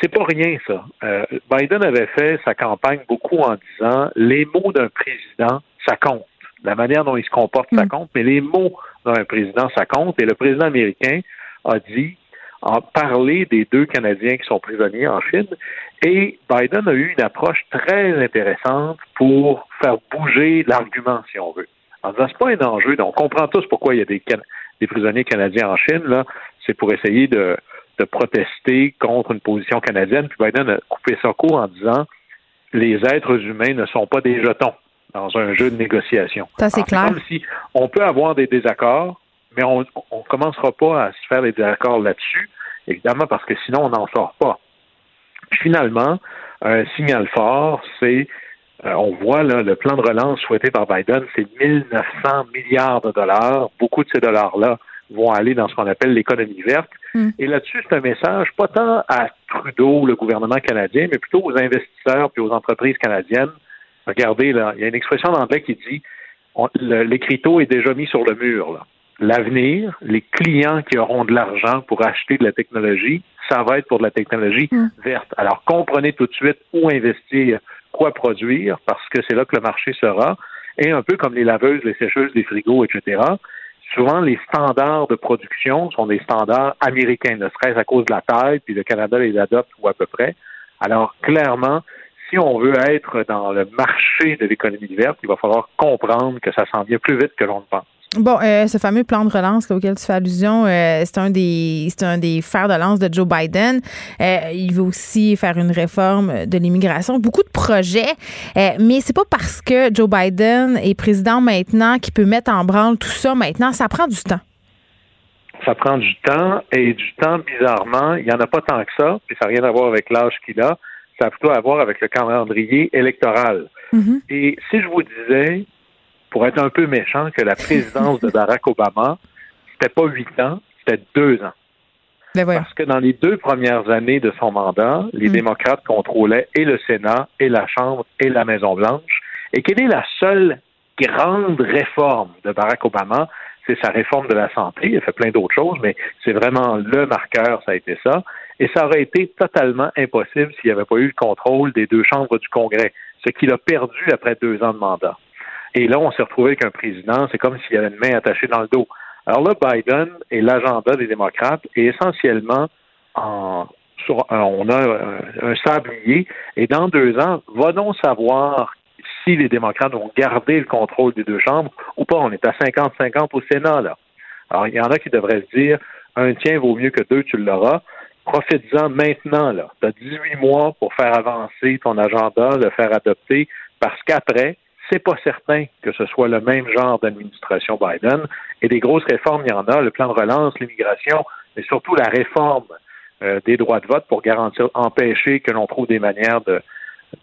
c'est pas rien, ça. Euh, Biden avait fait sa campagne beaucoup en disant les mots d'un président, ça compte. La manière dont il se comporte, ça mm. compte, mais les mots d'un président, ça compte. Et le président américain a dit, a parlé des deux Canadiens qui sont prisonniers en Chine. Et Biden a eu une approche très intéressante pour faire bouger l'argument, si on veut. En disant, c'est pas un enjeu. Donc, on comprend tous pourquoi il y a des, des prisonniers canadiens en Chine, là. C'est pour essayer de, de protester contre une position canadienne. Puis Biden a coupé ça court en disant les êtres humains ne sont pas des jetons dans un jeu de négociation. Ça, c'est clair. Comme si on peut avoir des désaccords, mais on ne commencera pas à se faire des désaccords là-dessus, évidemment, parce que sinon, on n'en sort pas. Puis finalement, un signal fort, c'est, euh, on voit là, le plan de relance souhaité par Biden, c'est 1900 milliards de dollars. Beaucoup de ces dollars-là vont aller dans ce qu'on appelle l'économie verte. Hmm. Et là-dessus, c'est un message pas tant à Trudeau, le gouvernement canadien, mais plutôt aux investisseurs puis aux entreprises canadiennes. Regardez, là, il y a une expression en anglais qui dit l'écriteau est déjà mis sur le mur. L'avenir, les clients qui auront de l'argent pour acheter de la technologie, ça va être pour de la technologie hmm. verte. Alors, comprenez tout de suite où investir, quoi produire, parce que c'est là que le marché sera. Et un peu comme les laveuses, les sécheuses, les frigos, etc souvent les standards de production sont des standards américains, ne serait-ce à cause de la taille, puis le Canada les adopte ou à peu près. Alors clairement, si on veut être dans le marché de l'économie verte, il va falloir comprendre que ça s'en vient plus vite que l'on le pense. Bon, euh, ce fameux plan de relance auquel tu fais allusion, euh, c'est un des c'est un des fers de lance de Joe Biden. Euh, il veut aussi faire une réforme de l'immigration, beaucoup de projets, mais c'est pas parce que Joe Biden est président maintenant qu'il peut mettre en branle tout ça maintenant. Ça prend du temps. Ça prend du temps et du temps bizarrement, il y en a pas tant que ça, puis ça n'a rien à voir avec l'âge qu'il a. Ça a plutôt à voir avec le calendrier électoral. Mm-hmm. Et si je vous disais pour être un peu méchant, que la présidence de Barack Obama, c'était pas huit ans, c'était deux ans. Ben Parce que dans les deux premières années de son mandat, les mm. démocrates contrôlaient et le Sénat, et la Chambre, et la Maison-Blanche. Et quelle est la seule grande réforme de Barack Obama? C'est sa réforme de la santé. Il a fait plein d'autres choses, mais c'est vraiment le marqueur, ça a été ça. Et ça aurait été totalement impossible s'il n'y avait pas eu le contrôle des deux chambres du Congrès, ce qu'il a perdu après deux ans de mandat. Et là, on s'est retrouvé avec un président, c'est comme s'il y avait une main attachée dans le dos. Alors là, Biden et l'agenda des démocrates est essentiellement en, on a un, sablier, et dans deux ans, va donc savoir si les démocrates vont garder le contrôle des deux chambres ou pas. On est à 50-50 au Sénat, là. Alors, il y en a qui devraient se dire, un tien vaut mieux que deux, tu l'auras. Profite-en maintenant. Tu as 18 mois pour faire avancer ton agenda, le faire adopter, parce qu'après, c'est pas certain que ce soit le même genre d'administration Biden. Et des grosses réformes, il y en a, le plan de relance, l'immigration, mais surtout la réforme euh, des droits de vote pour garantir, empêcher que l'on trouve des manières de,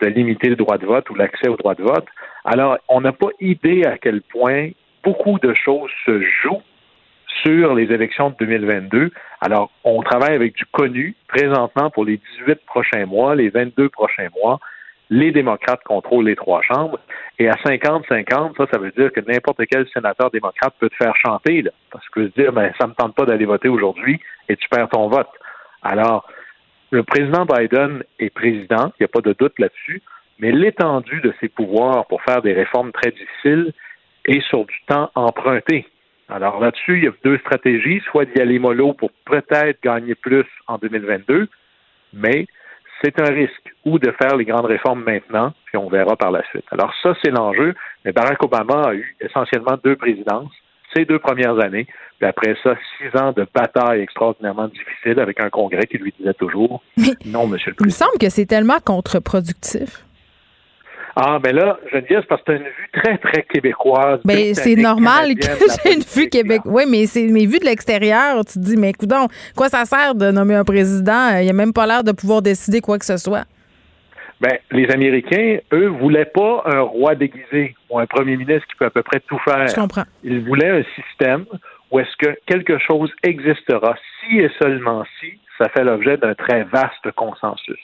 de limiter le droit de vote ou l'accès au droit de vote. Alors, on n'a pas idée à quel point beaucoup de choses se jouent sur les élections de 2022. Alors, on travaille avec du connu présentement pour les 18 prochains mois, les 22 prochains mois les démocrates contrôlent les trois chambres. Et à 50-50, ça, ça veut dire que n'importe quel sénateur démocrate peut te faire chanter, là, parce que se dire, ben, ça me tente pas d'aller voter aujourd'hui et tu perds ton vote. Alors, le président Biden est président, il n'y a pas de doute là-dessus, mais l'étendue de ses pouvoirs pour faire des réformes très difficiles est sur du temps emprunté. Alors là-dessus, il y a deux stratégies, soit d'y aller mollo pour peut-être gagner plus en 2022, mais c'est un risque, ou de faire les grandes réformes maintenant, puis on verra par la suite. Alors ça, c'est l'enjeu. Mais Barack Obama a eu essentiellement deux présidences, ces deux premières années, puis après ça, six ans de bataille extraordinairement difficile avec un Congrès qui lui disait toujours non, Monsieur le Président. Il me semble que c'est tellement contre-productif. Ah, ben là, Geneviève, c'est parce que tu as une vue très, très québécoise. Ben, c'est normal que j'ai une vue québécoise. Oui, mais c'est mes vues de l'extérieur. Tu te dis, mais écoute, quoi ça sert de nommer un président? Il a même pas l'air de pouvoir décider quoi que ce soit. Ben, les Américains, eux, voulaient pas un roi déguisé ou un premier ministre qui peut à peu près tout faire. Je comprends. Ils voulaient un système où est-ce que quelque chose existera si et seulement si ça fait l'objet d'un très vaste consensus.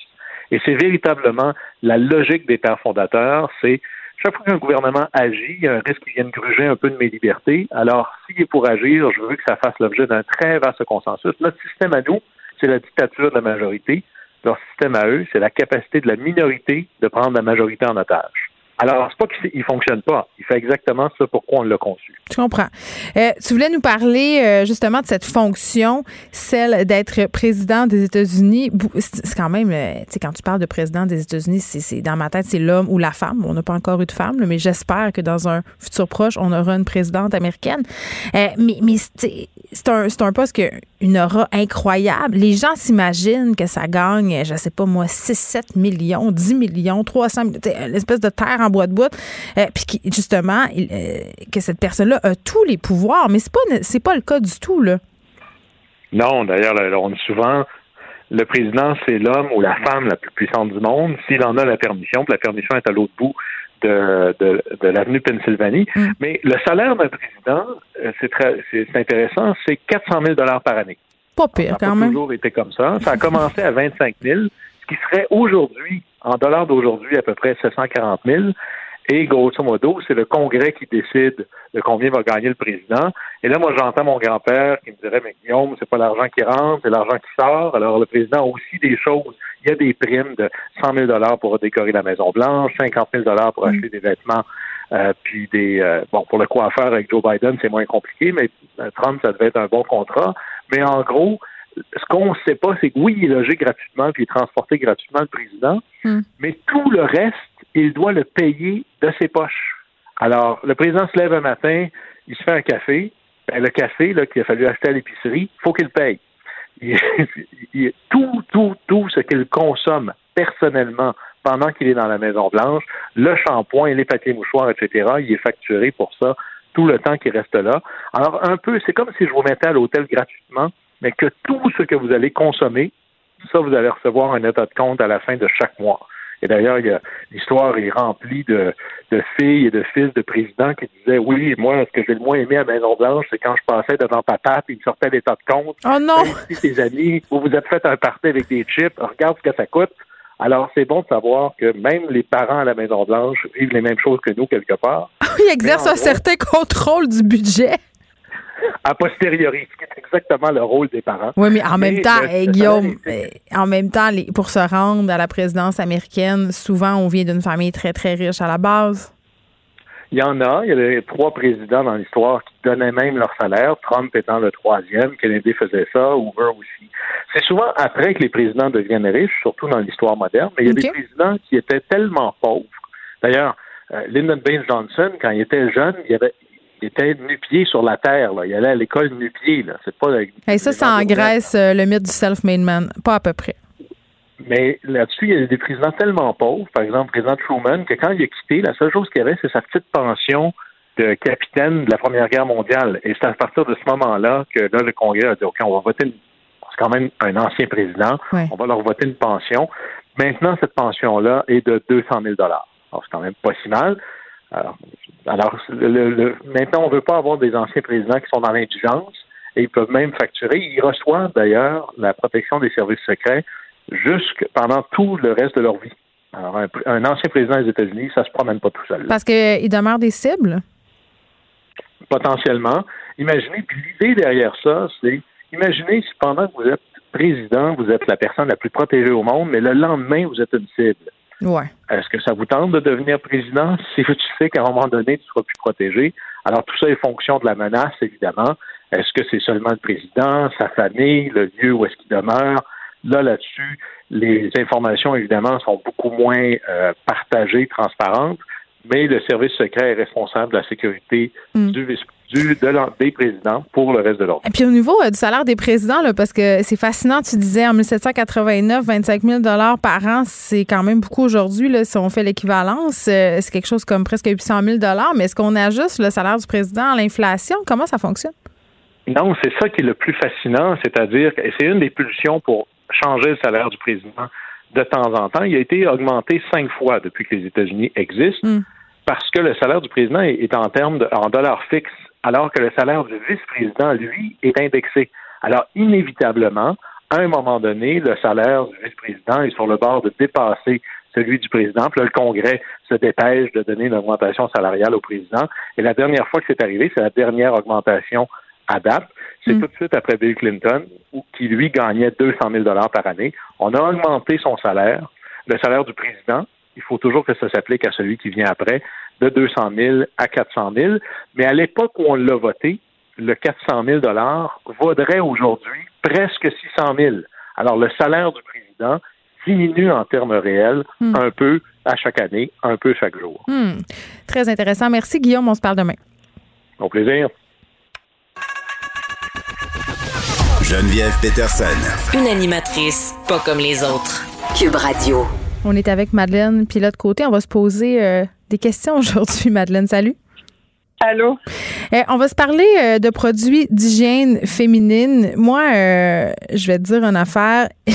Et c'est véritablement la logique des pères fondateurs, c'est chaque fois qu'un gouvernement agit, il y a un risque qu'il vienne gruger un peu de mes libertés. Alors, s'il est pour agir, je veux que ça fasse l'objet d'un très vaste consensus. Notre système à nous, c'est la dictature de la majorité. Leur système à eux, c'est la capacité de la minorité de prendre la majorité en otage. Alors, c'est pas qu'il fonctionne pas. Il fait exactement ça pourquoi on l'a conçu. Je comprends. Euh, tu voulais nous parler euh, justement de cette fonction, celle d'être président des États-Unis. C'est quand même, euh, tu sais, quand tu parles de président des États-Unis, c'est dans ma tête, c'est l'homme ou la femme. On n'a pas encore eu de femme, mais j'espère que dans un futur proche, on aura une présidente américaine. mais mais c'est un, un poste qui a une aura incroyable. Les gens s'imaginent que ça gagne, je sais pas moi, 6, 7 millions, 10 millions, 300 millions, l'espèce de terre en bois de bout, euh, puis justement euh, que cette personne-là a tous les pouvoirs, mais c'est pas pas le cas du tout là. Non, d'ailleurs, on dit souvent le président, c'est l'homme ou la femme la plus puissante du monde, s'il en a la permission, puis la permission est à l'autre bout de, de, l'avenue Pennsylvanie. Mm. Mais le salaire d'un président, euh, c'est très c'est intéressant, c'est 400 000 dollars par année. Pas pire, quand même. Ça a toujours été comme ça. Ça a commencé à 25 000, ce qui serait aujourd'hui en dollars d'aujourd'hui, à peu près 740 000. Et grosso modo, c'est le Congrès qui décide de combien va gagner le président. Et là, moi, j'entends mon grand-père qui me dirait, mais Guillaume, c'est pas l'argent qui rentre, c'est l'argent qui sort. Alors, le président a aussi des choses. Il y a des primes de 100 000 dollars pour décorer la Maison Blanche, 50 000 dollars pour acheter des vêtements, euh, puis des euh, bon pour le coiffeur avec Joe Biden, c'est moins compliqué, mais euh, Trump, ça devait être un bon contrat. Mais en gros, ce qu'on ne sait pas, c'est que oui, il est logé gratuitement puis il est transporté gratuitement le président, hmm. mais tout le reste, il doit le payer de ses poches. Alors, le président se lève un matin, il se fait un café. Ben, le café qu'il a fallu acheter à l'épicerie, il faut qu'il paye. tout, tout, tout ce qu'il consomme personnellement pendant qu'il est dans la Maison Blanche, le shampoing, les papiers mouchoirs, etc., il est facturé pour ça tout le temps qu'il reste là. Alors, un peu, c'est comme si je vous mettais à l'hôtel gratuitement, mais que tout ce que vous allez consommer, ça, vous allez recevoir un état de compte à la fin de chaque mois. Et d'ailleurs, l'histoire est remplie de, de, filles et de fils de présidents qui disaient Oui, moi, ce que j'ai le moins aimé à Maison-Blanche, c'est quand je passais devant papa et il sortait l'état de compte. Oh non! Si tes amis, vous vous êtes fait un party avec des chips, regarde ce que ça coûte. Alors, c'est bon de savoir que même les parents à la Maison-Blanche vivent les mêmes choses que nous, quelque part. Ils exercent un certain contrôle du budget a posteriori, ce qui est exactement le rôle des parents. Oui, mais en même temps, Guillaume, euh, en même temps, pour se rendre à la présidence américaine, souvent, on vient d'une famille très, très riche à la base. Il y en a. Il y avait trois présidents dans l'histoire qui donnaient même leur salaire, Trump étant le troisième, Kennedy faisait ça, Hoover aussi. C'est souvent après que les présidents deviennent riches, surtout dans l'histoire moderne, mais il y a des présidents qui étaient tellement pauvres. D'ailleurs, euh, Lyndon Baines Johnson, quand il était jeune, il avait, était nu-pied sur la terre. Là. Il allait à l'école nu-pied. C'est pas. Et ça, ça engraisse euh, le mythe du self-made man. Pas à peu près. Mais là-dessus, il y a des présidents tellement pauvres, par exemple, le président Truman, que quand il a quitté, la seule chose qu'il avait, c'est sa petite pension de capitaine de la Première Guerre mondiale. Et c'est à partir de ce moment-là que là, le Congrès a dit OK, on va voter une... C'est quand même un ancien président. On va leur voter une pension. Maintenant, cette pension-là est de 200 000 Alors, c'est quand même pas si mal. Alors, alors le, maintenant, on ne veut pas avoir des anciens présidents qui sont dans l'indigence et ils peuvent même facturer. Ils reçoivent d'ailleurs la protection des services secrets jusque pendant tout le reste de leur vie. Alors, un, ancien président des États-Unis, ça se promène pas tout seul. Parce qu'il demeure des cibles? Potentiellement. Imaginez, puis l'idée derrière ça, c'est imaginez si pendant que vous êtes président, vous êtes la personne la plus protégée au monde, mais le lendemain, vous êtes une cible. Est-ce que ça vous tente de devenir président? Si tu sais qu'à un moment donné, tu seras plus protégé? Alors, tout ça est fonction de la menace, évidemment. Est-ce que c'est seulement le président, sa famille, le lieu où est-ce qu'il demeure? Là, là-dessus, les informations, évidemment, sont beaucoup moins euh, partagées, transparentes, mais le service secret est responsable de la sécurité mm. du, du de des présidents pour le reste de l'ordre. Et puis au niveau euh, du salaire des présidents, là, parce que c'est fascinant, tu disais en 1789, 25 000 par an, c'est quand même beaucoup aujourd'hui. Là, si on fait l'équivalence, euh, c'est quelque chose comme presque 800 000 Mais est-ce qu'on ajuste le salaire du président à l'inflation? Comment ça fonctionne? Non, c'est ça qui est le plus fascinant, c'est-à-dire que c'est une des pulsions pour changer le salaire du président de temps en temps. Il a été augmenté cinq fois depuis que les États-Unis existent hmm. parce que le salaire du président est en termes de, en dollars fixes, alors que le salaire du vice-président, lui, est indexé. Alors, inévitablement, à un moment donné, le salaire du vice-président est sur le bord de dépasser celui du président. Puis là, le Congrès se dépêche de donner une augmentation salariale au président. Et la dernière fois que c'est arrivé, c'est la dernière augmentation à date. C'est mm. tout de suite après Bill Clinton, qui lui gagnait 200 000 par année. On a augmenté son salaire, le salaire du président. Il faut toujours que ça s'applique à celui qui vient après, de 200 000 à 400 000. Mais à l'époque où on l'a voté, le 400 000 vaudrait aujourd'hui presque 600 000. Alors le salaire du président diminue en termes réels mm. un peu à chaque année, un peu chaque jour. Mm. Très intéressant. Merci Guillaume. On se parle demain. Au plaisir. Geneviève Peterson. Une animatrice pas comme les autres. Cube Radio. On est avec Madeleine, puis de côté, on va se poser euh, des questions aujourd'hui. Madeleine, salut. Allô? Eh, on va se parler euh, de produits d'hygiène féminine. Moi, euh, je vais te dire une affaire.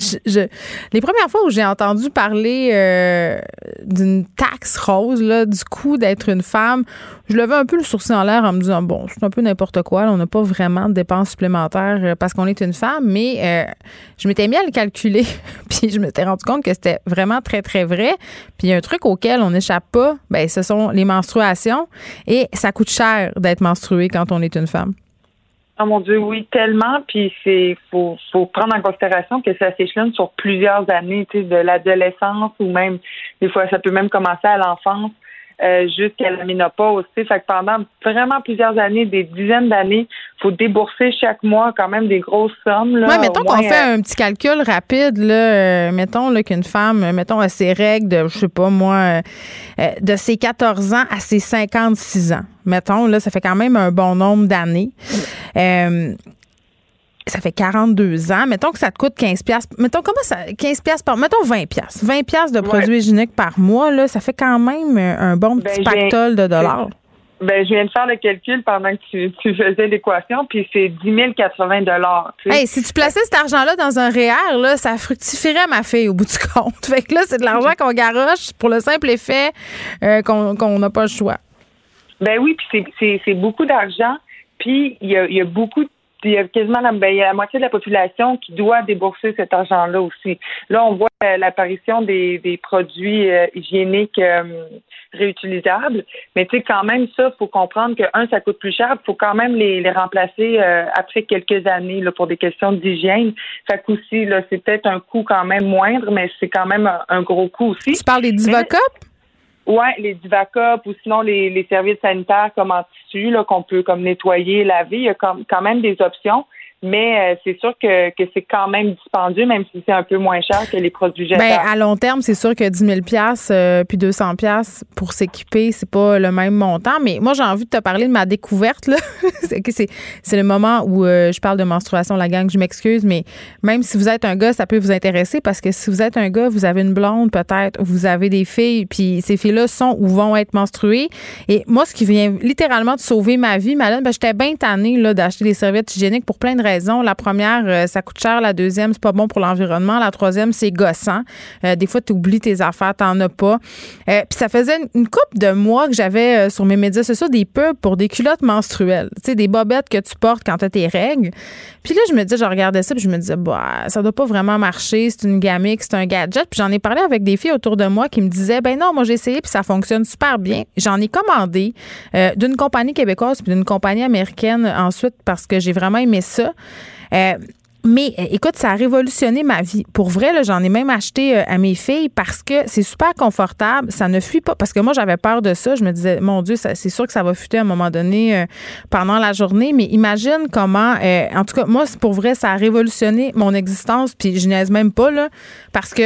je, les premières fois où j'ai entendu parler euh, d'une taxe rose, là, du coup d'être une femme, je levais un peu le sourcil en l'air en me disant bon, c'est un peu n'importe quoi. on n'a pas vraiment de dépenses supplémentaires euh, parce qu'on est une femme, mais euh, je m'étais mis à le calculer, puis je m'étais rendu compte que c'était vraiment très très vrai. Puis un truc auquel on n'échappe pas, ben ce sont les menstruations et ça coûte cher d'être menstruée quand on est une femme. Oh mon Dieu, oui, tellement. Puis c'est faut, faut prendre en considération que ça s'échelonne sur plusieurs années, tu sais, de l'adolescence ou même des fois ça peut même commencer à l'enfance. Euh, jusqu'à la ménopause. Fait que pendant vraiment plusieurs années, des dizaines d'années, faut débourser chaque mois quand même des grosses sommes. Là, ouais, mettons qu'on fait euh, un petit calcul rapide. Là, euh, mettons là, qu'une femme, mettons, a ses règles de, je sais pas moi, de ses 14 ans à ses 56 ans. Mettons, là, ça fait quand même un bon nombre d'années ça fait 42 ans. Mettons que ça te coûte 15 pièces. Mettons comment ça 15 pièces par mettons 20 pièces. 20 pièces de produits hygiéniques par mois là, ça fait quand même un bon ben, petit pactole de dollars. Ben, je viens de faire le calcul pendant que tu, faisais l'équation, puis c'est 10 080 dollars. Hey, si tu plaçais cet argent-là dans un REER, là, ça fructifierait ma fille au bout du compte. Fait que là, c'est de l'argent qu'on garoche pour le simple effet euh, qu'on n'a pas le choix. Ben oui, puis c'est beaucoup d'argent. Puis il y a, y a beaucoup de il y a quasiment la, ben, la moitié de la population qui doit débourser cet argent-là aussi. Là, on voit euh, l'apparition des, des produits euh, hygiéniques euh, réutilisables, mais tu sais, quand même, ça, faut comprendre que, un, ça coûte plus cher, il faut quand même les, les remplacer après quelques années là, pour des questions d'hygiène. Ça coûte aussi, là, c'est peut-être un coût quand même moindre, mais c'est quand même un, gros coût aussi. Tu parles des Divacop? Oui, les Divacop ou sinon les, les services sanitaires comme en tissu qu'on peut comme nettoyer, laver. Il y a quand même des options mais euh, c'est sûr que, que c'est quand même dispendieux, même si c'est un peu moins cher que les produits jetables. Bien, à long terme, c'est sûr que 10 000 euh, puis 200 pour s'équiper, c'est pas le même montant. Mais moi, j'ai envie de te parler de ma découverte. Là. c'est le moment où euh, je parle de menstruation, la gang. Je m'excuse, mais même si vous êtes un gars, ça peut vous intéresser parce que si vous êtes un gars, vous avez une blonde peut-être, vous avez des filles, puis ces filles-là sont ou vont être menstruées. Et moi, ce qui vient littéralement de sauver ma vie, Malone, ben, j'étais bien tannée d'acheter des serviettes hygiéniques pour plein de raisons la première, euh, ça coûte cher. La deuxième, c'est pas bon pour l'environnement. La troisième, c'est gossant. Euh, des fois, tu oublies tes affaires, t'en as pas. Euh, puis ça faisait une couple de mois que j'avais sur mes médias sociaux des pubs pour des culottes menstruelles. Tu sais, des bobettes que tu portes quand t'as tes règles. Puis là, je me dis, je regardais ça, puis je me disais, bah, ça doit pas vraiment marcher. C'est une gamique, c'est un gadget. Puis j'en ai parlé avec des filles autour de moi qui me disaient, ben non, moi j'ai essayé, puis ça fonctionne super bien. J'en ai commandé d'une compagnie québécoise puis d'une compagnie américaine ensuite parce que j'ai vraiment aimé ça. Euh, Mais euh, écoute, ça a révolutionné ma vie. Pour vrai, j'en ai même acheté euh, à mes filles parce que c'est super confortable. Ça ne fuit pas. Parce que moi, j'avais peur de ça. Je me disais, mon Dieu, c'est sûr que ça va fuiter à un moment donné pendant la journée. Mais imagine comment, en tout cas, moi, pour vrai, ça a révolutionné mon existence. Puis je niaise même pas. Parce que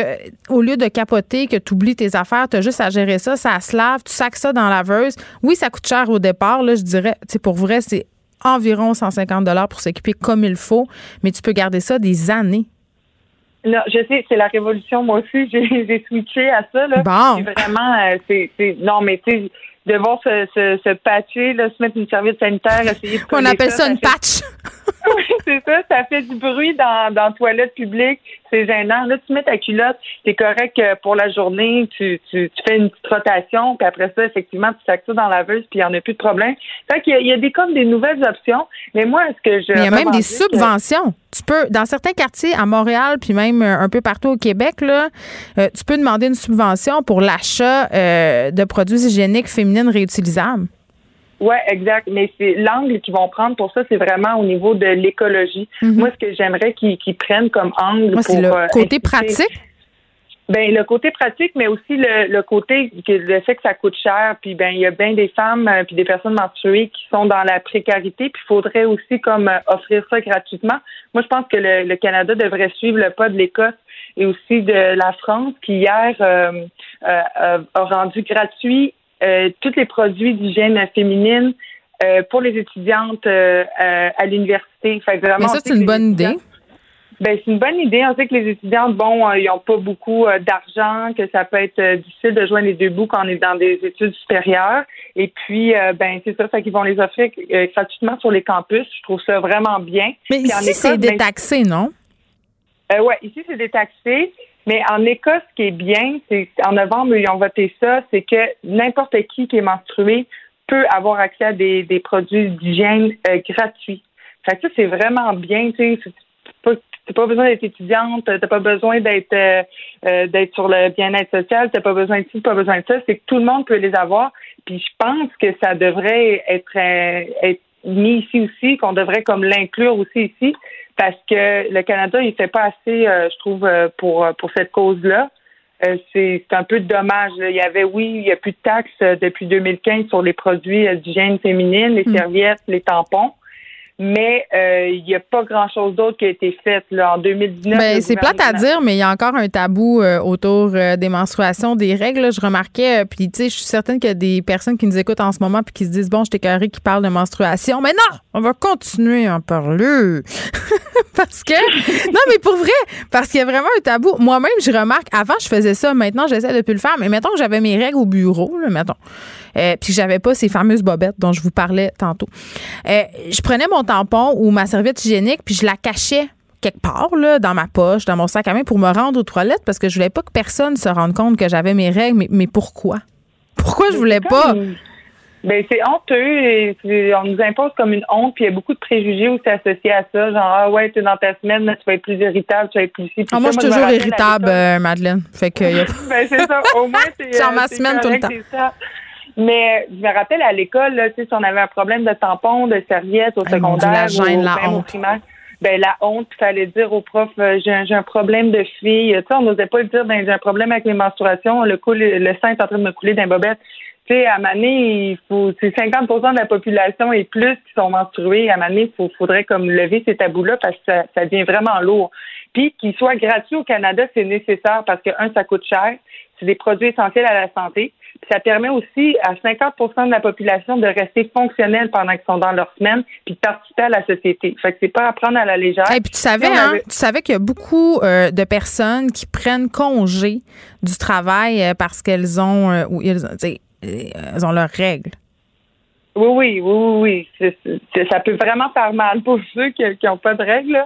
au lieu de capoter, que tu oublies tes affaires, tu as juste à gérer ça, ça se lave, tu sacs ça dans la laveuse. Oui, ça coûte cher au départ, je dirais. Pour vrai, c'est environ 150 dollars pour s'équiper comme il faut, mais tu peux garder ça des années. Non, je sais, c'est la révolution. Moi aussi, j'ai switché à ça. Là. Bon. Vraiment, euh, c'est, non, mais tu sais, devoir se, se, se patcher, là, se mettre une serviette sanitaire, essayer de On appelle ça, une patch. oui, c'est ça. Ça fait du bruit dans, dans la toilette publique. C'est gênant. Là, tu mets ta culotte, c'est correct euh, pour la journée. Tu, tu, tu, fais une petite rotation, puis après ça, effectivement, tu sacs ça dans la veuse, puis il n'y en a plus de problème. Fait qu'il y a, il y a des comme des nouvelles options. Mais moi, est-ce que je. il y a même des subventions. Tu peux, dans certains quartiers à Montréal, puis même euh, un peu partout au Québec, là, euh, tu peux demander une subvention pour l'achat de produits hygiéniques féminines réutilisables. Oui, exact. Mais c'est l'angle qu'ils vont prendre pour ça, c'est vraiment au niveau de l'écologie. Mhm. Moi, ce que j'aimerais qu'ils prennent comme angle Moi, pour le euh, côté pratique. Ben le côté pratique, mais aussi le, le côté que le fait que ça coûte cher. Puis ben il y a bien des femmes euh, puis des personnes menstruées qui sont dans la précarité. Puis il faudrait aussi comme euh, offrir ça gratuitement. Moi, je pense que le, le Canada devrait suivre le pas de l'Écosse et aussi de la France qui hier a rendu gratuit euh, tous les produits d'hygiène féminine euh, pour les étudiantes euh, à l'université. Mais ça, c'est une bonne idée. Ben, c'est une bonne idée. On sait que les étudiantes, bon, ils n'ont pas beaucoup d'argent, que ça peut être difficile de joindre les deux bouts quand on est dans des études supérieures. Et puis, ben, c'est ça, fait qu'ils vont les offrir gratuitement sur les campus. Je trouve ça vraiment bien. Mais ici, c'est ben, détaxé, non? oui, ici, c'est détaxé. Mais en Écosse, ce qui est bien, c'est en novembre, ils ont voté ça, c'est que n'importe qui qui est menstrué peut avoir accès à des, des produits d'hygiène euh, gratuits. Fait que ça, c'est vraiment bien, tu sais. T'as pas besoin d'être étudiante, t'as pas besoin d'être euh, euh, d'être sur le bien-être social, t'as pas besoin de ci, pas besoin de ça. C'est que tout le monde peut les avoir. Puis je pense que ça devrait être, être mis ici aussi, qu'on devrait comme l'inclure aussi ici parce que le Canada, il fait pas assez, euh, je trouve, euh, pour, pour cette cause-là. Euh, c'est un peu dommage. Il y avait, oui, il n'y a plus de taxes depuis 2015 sur les produits d'hygiène féminine, les mm. serviettes, les tampons mais euh, il n'y a pas grand-chose d'autre qui a été fait là, en 2019. Ben, c'est plate à dire, mais il y a encore un tabou euh, autour euh, des menstruations, des règles. je remarquais, puis tu sais, je suis certaine qu'il y a des personnes qui nous écoutent en ce moment puis qui se disent, bon, je carré qui parle de menstruation. Mais non, on va continuer à en parler. parce que, non, mais pour vrai, parce qu'il y a vraiment un tabou. Moi-même, je remarque, avant, je faisais ça. Maintenant, j'essaie de plus le faire. Mais mettons que j'avais mes règles au bureau, là, mettons. Euh, puis j'avais pas ces fameuses bobettes dont je vous parlais tantôt. Euh, je prenais mon tampon ou ma serviette hygiénique puis je la cachais quelque part là, dans ma poche, dans mon sac à main pour me rendre aux toilettes parce que je voulais pas que personne se rende compte que j'avais mes règles. Mais, pourquoi? Pourquoi je voulais pas? Ben c'est honteux et on nous impose comme une honte puis il y a beaucoup de préjugés aussi associés à ça genre ah ouais tu es dans ta semaine tu vas être plus irritable tu vas être plus ici. Ah, moi je suis toujours irritable euh, Madeleine fait que ben c'est ça au moins c'est genre ma semaine tout le temps. Mais je me rappelle à l'école, là, si on avait un problème de tampon, de serviette au secondaire ou même au primaire, ben la honte, il fallait dire au prof euh, j'ai un, un, problème de fille. Tu sais, on n'osait pas le dire ben, j'ai un problème avec les menstruations, le, le sein est en train de me couler d'un bobette. Tu sais, à Mané, il faut c'est 50% de la population et plus qui sont menstrués. À Mané, il faudrait comme lever ces tabous-là parce que ça, ça devient vraiment lourd. Puis qu'il soit gratuit au Canada, c'est nécessaire parce que un, ça coûte cher. C'est des produits essentiels à la santé ça permet aussi à 50% de la population de rester fonctionnelle pendant qu'ils sont dans leur semaine puis de participer à la société. Fait que c'est pas à prendre à la légère. Et puis tu savais, hein, tu savais qu'il y a beaucoup euh, de personnes qui prennent congé du travail euh, parce qu'elles ont euh, ou ils, elles ont leurs règles. Oui, oui, oui, oui. ça peut vraiment faire mal pour ceux qui n'ont pas de règles.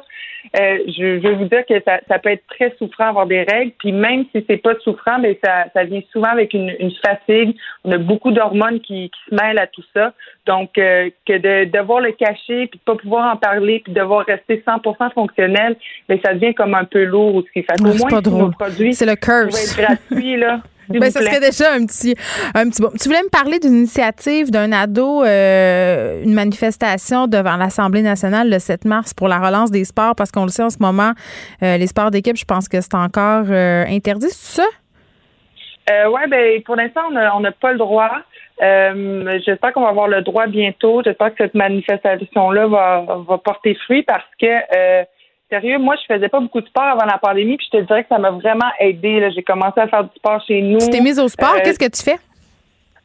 Euh, je, je, veux vous dire que ça, ça, peut être très souffrant avoir des règles. Puis même si c'est pas souffrant, mais ça, ça vient souvent avec une, une fatigue. On a beaucoup d'hormones qui, qui, se mêlent à tout ça. Donc euh, que de devoir le cacher, puis de pas pouvoir en parler, puis devoir rester 100% fonctionnel, mais ça devient comme un peu lourd aussi. Fait au moins, pas drôle. C'est le curse. être gratuit là. Ben, ça serait déjà un petit, un petit bon. Tu voulais me parler d'une initiative d'un ado, euh, une manifestation devant l'Assemblée nationale le 7 mars pour la relance des sports, parce qu'on le sait en ce moment, euh, les sports d'équipe, je pense que c'est encore euh, interdit, c'est ça? oui, ben, pour l'instant, on n'a pas le droit. J'espère qu'on va avoir le droit bientôt. J'espère que cette manifestation-là va, va porter fruit parce que Sérieux, moi, je faisais pas beaucoup de sport avant la pandémie, puis je te dirais que ça m'a vraiment aidé. J'ai commencé à faire du sport chez nous. Tu t'es mise au sport, euh, qu'est-ce que tu fais?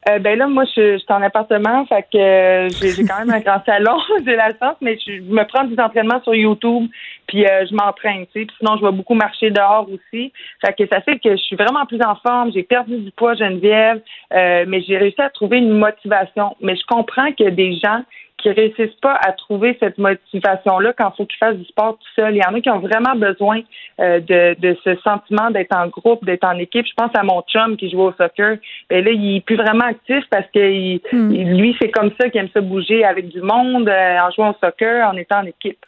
Euh, ben là, moi, je, suis en appartement, fait que euh, j'ai quand même un grand salon, j'ai la chance, mais je, me prends des entraînements sur YouTube, puis je m'entraîne, tu sais. sinon, je vais beaucoup marcher dehors aussi. Fait que ça fait que je suis vraiment plus en forme. J'ai perdu du poids, Geneviève, mais j'ai réussi à trouver une motivation. Mais je comprends a des gens qui réussissent pas à trouver cette motivation-là quand il faut qu'ils fassent du sport tout seul. Il y en a qui ont vraiment besoin euh, de, de, ce sentiment d'être en groupe, d'être en équipe. Je pense à mon chum qui joue au soccer. Ben là, il est plus vraiment actif parce que hmm. lui, c'est comme ça qu'il aime se bouger avec du monde, euh, en jouant au soccer, en étant en équipe.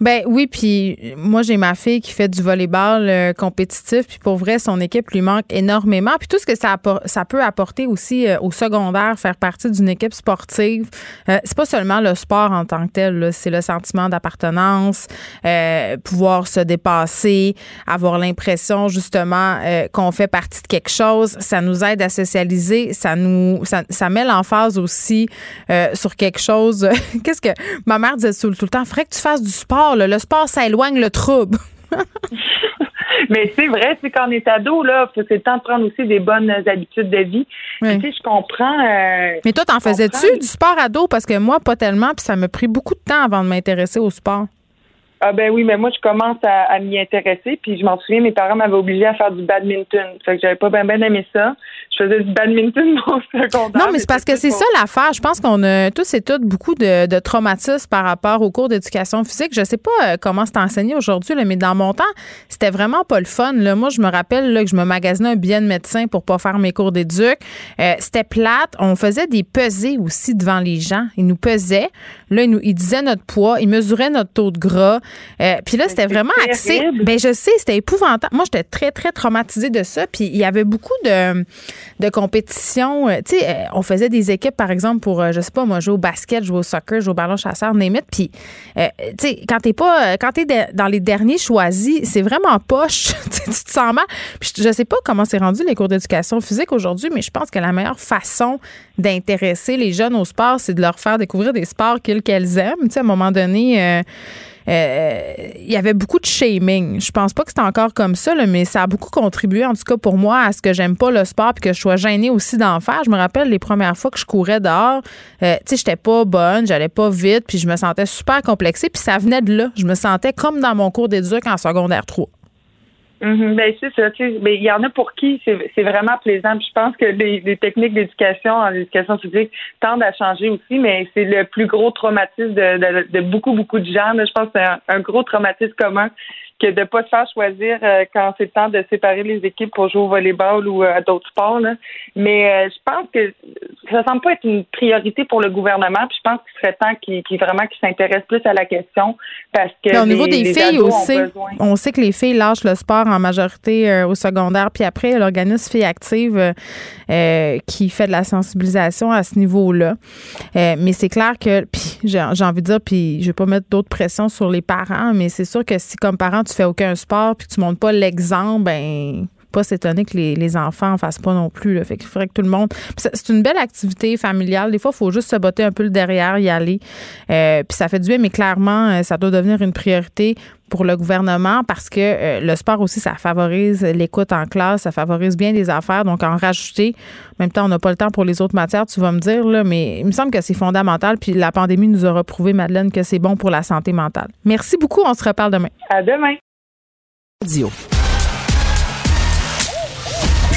Ben oui, puis moi j'ai ma fille qui fait du volleyball euh, compétitif, puis pour vrai son équipe lui manque énormément. Puis tout ce que ça, ça peut apporter aussi euh, au secondaire, faire partie d'une équipe sportive, euh, c'est pas seulement le sport en tant que tel, c'est le sentiment d'appartenance, pouvoir se dépasser, avoir l'impression justement qu'on fait partie de quelque chose. Ça nous aide à socialiser, ça nous, ça, met l'emphase aussi sur quelque chose. Qu'est-ce que ma mère disait tout, le temps, que tu fasses sport. Le sport, ça éloigne le trouble. Mais c'est vrai, c'est quand on est ado, là, c'est le temps de prendre aussi des bonnes habitudes de vie. Tu sais, je comprends. Euh, Mais toi, t'en faisais-tu du sport ado? Parce que moi, pas tellement, puis ça m'a pris beaucoup de temps avant de m'intéresser au sport. Ah ben oui, mais moi je commence à, m'y intéresser, puis je m'en souviens, mes parents m'avaient obligé à faire du badminton. Fait que j'avais pas bien ben aimé ça. Je faisais du badminton secondaire. Non, mais c'est parce que c'est ça l'affaire. Je pense qu'on a tous et toutes beaucoup de, de traumatismes par rapport aux cours d'éducation physique. Je sais pas euh, comment c'est enseigné aujourd'hui, mais dans mon temps, c'était vraiment pas le fun. Là. Moi, je me rappelle là, que je me magasinais un billet de médecin pour pas faire mes cours d'éduc. Euh, c'était plate. On faisait des pesées aussi devant les gens. Ils nous pesaient. Là, ils, nous, ils disaient notre poids, ils mesuraient notre taux de gras. Euh, puis là, c'était vraiment axé. Ben je sais, c'était épouvantable. Moi, j'étais très très traumatisée de ça. Puis il y avait beaucoup de de compétitions. Euh, tu sais, euh, on faisait des équipes, par exemple, pour je sais pas, moi, jouer au basket, jouer au soccer, jouer au ballon chasseur, name Puis tu sais, quand t'es pas, quand t'es dans les derniers choisis, c'est vraiment poche. tu te sens mal. Puis je sais pas comment c'est rendu les cours d'éducation physique aujourd'hui, mais je pense que la meilleure façon d'intéresser les jeunes au sport, c'est de leur faire découvrir des sports qu'ils qu'elles aiment. Tu sais, à un moment donné. Euh, il y avait beaucoup de shaming. Je pense pas que c'est encore comme ça, mais ça a beaucoup contribué, en tout cas pour moi, à ce que j'aime pas le sport et que je sois gênée aussi d'en faire. Je me rappelle les premières fois que je courais dehors, euh, tu sais, j'étais pas bonne, j'allais pas vite, puis je me sentais super complexée, puis ça venait de là. Je me sentais comme dans mon cours d'éduc en secondaire 3. Mm-hmm. ben, c'est ça. Ben, il y en a pour qui c'est vraiment plaisant. je pense que les, techniques d'éducation en éducation physique tendent à changer aussi, mais c'est le plus gros traumatisme de, de, beaucoup, beaucoup de gens. Je pense que c'est un, gros traumatisme commun que de ne pas se faire choisir euh, quand c'est le temps de séparer les équipes pour jouer au volleyball ou euh, à d'autres sports. Mais euh, je pense que ça semble pas être une priorité pour le gouvernement. Puis je pense qu'il serait temps qu'il vraiment qu'il s'intéresse plus à la question parce que au niveau des filles aussi, on sait que les filles lâchent le sport en majorité au secondaire. Puis après, l'organisme Filles Actives qui fait de la sensibilisation à ce niveau-là. mais c'est clair que, puis j'ai envie de dire, puis je vais pas mettre d'autres pressions sur les parents, mais c'est sûr que si comme parent tu fais aucun sport puis que tu montres pas l'exemple, ben pas s'étonner que les, enfants en fassent pas non plus. Là. Fait qu'il faudrait que tout le monde. C'est une belle activité familiale. Des fois, il faut juste se botter un peu le derrière, y aller. Euh, puis ça fait du bien, mais clairement, euh, ça doit devenir une priorité pour le gouvernement parce que euh, le sport aussi, ça favorise l'écoute en classe, ça favorise bien des affaires. Donc, en rajouter, en même temps, on n'a pas le temps pour les autres matières, tu vas me dire, là, mais il me semble que c'est fondamental. Puis la pandémie nous aura prouvé, Madeleine, que c'est bon pour la santé mentale. Merci beaucoup. On se reparle demain. À demain.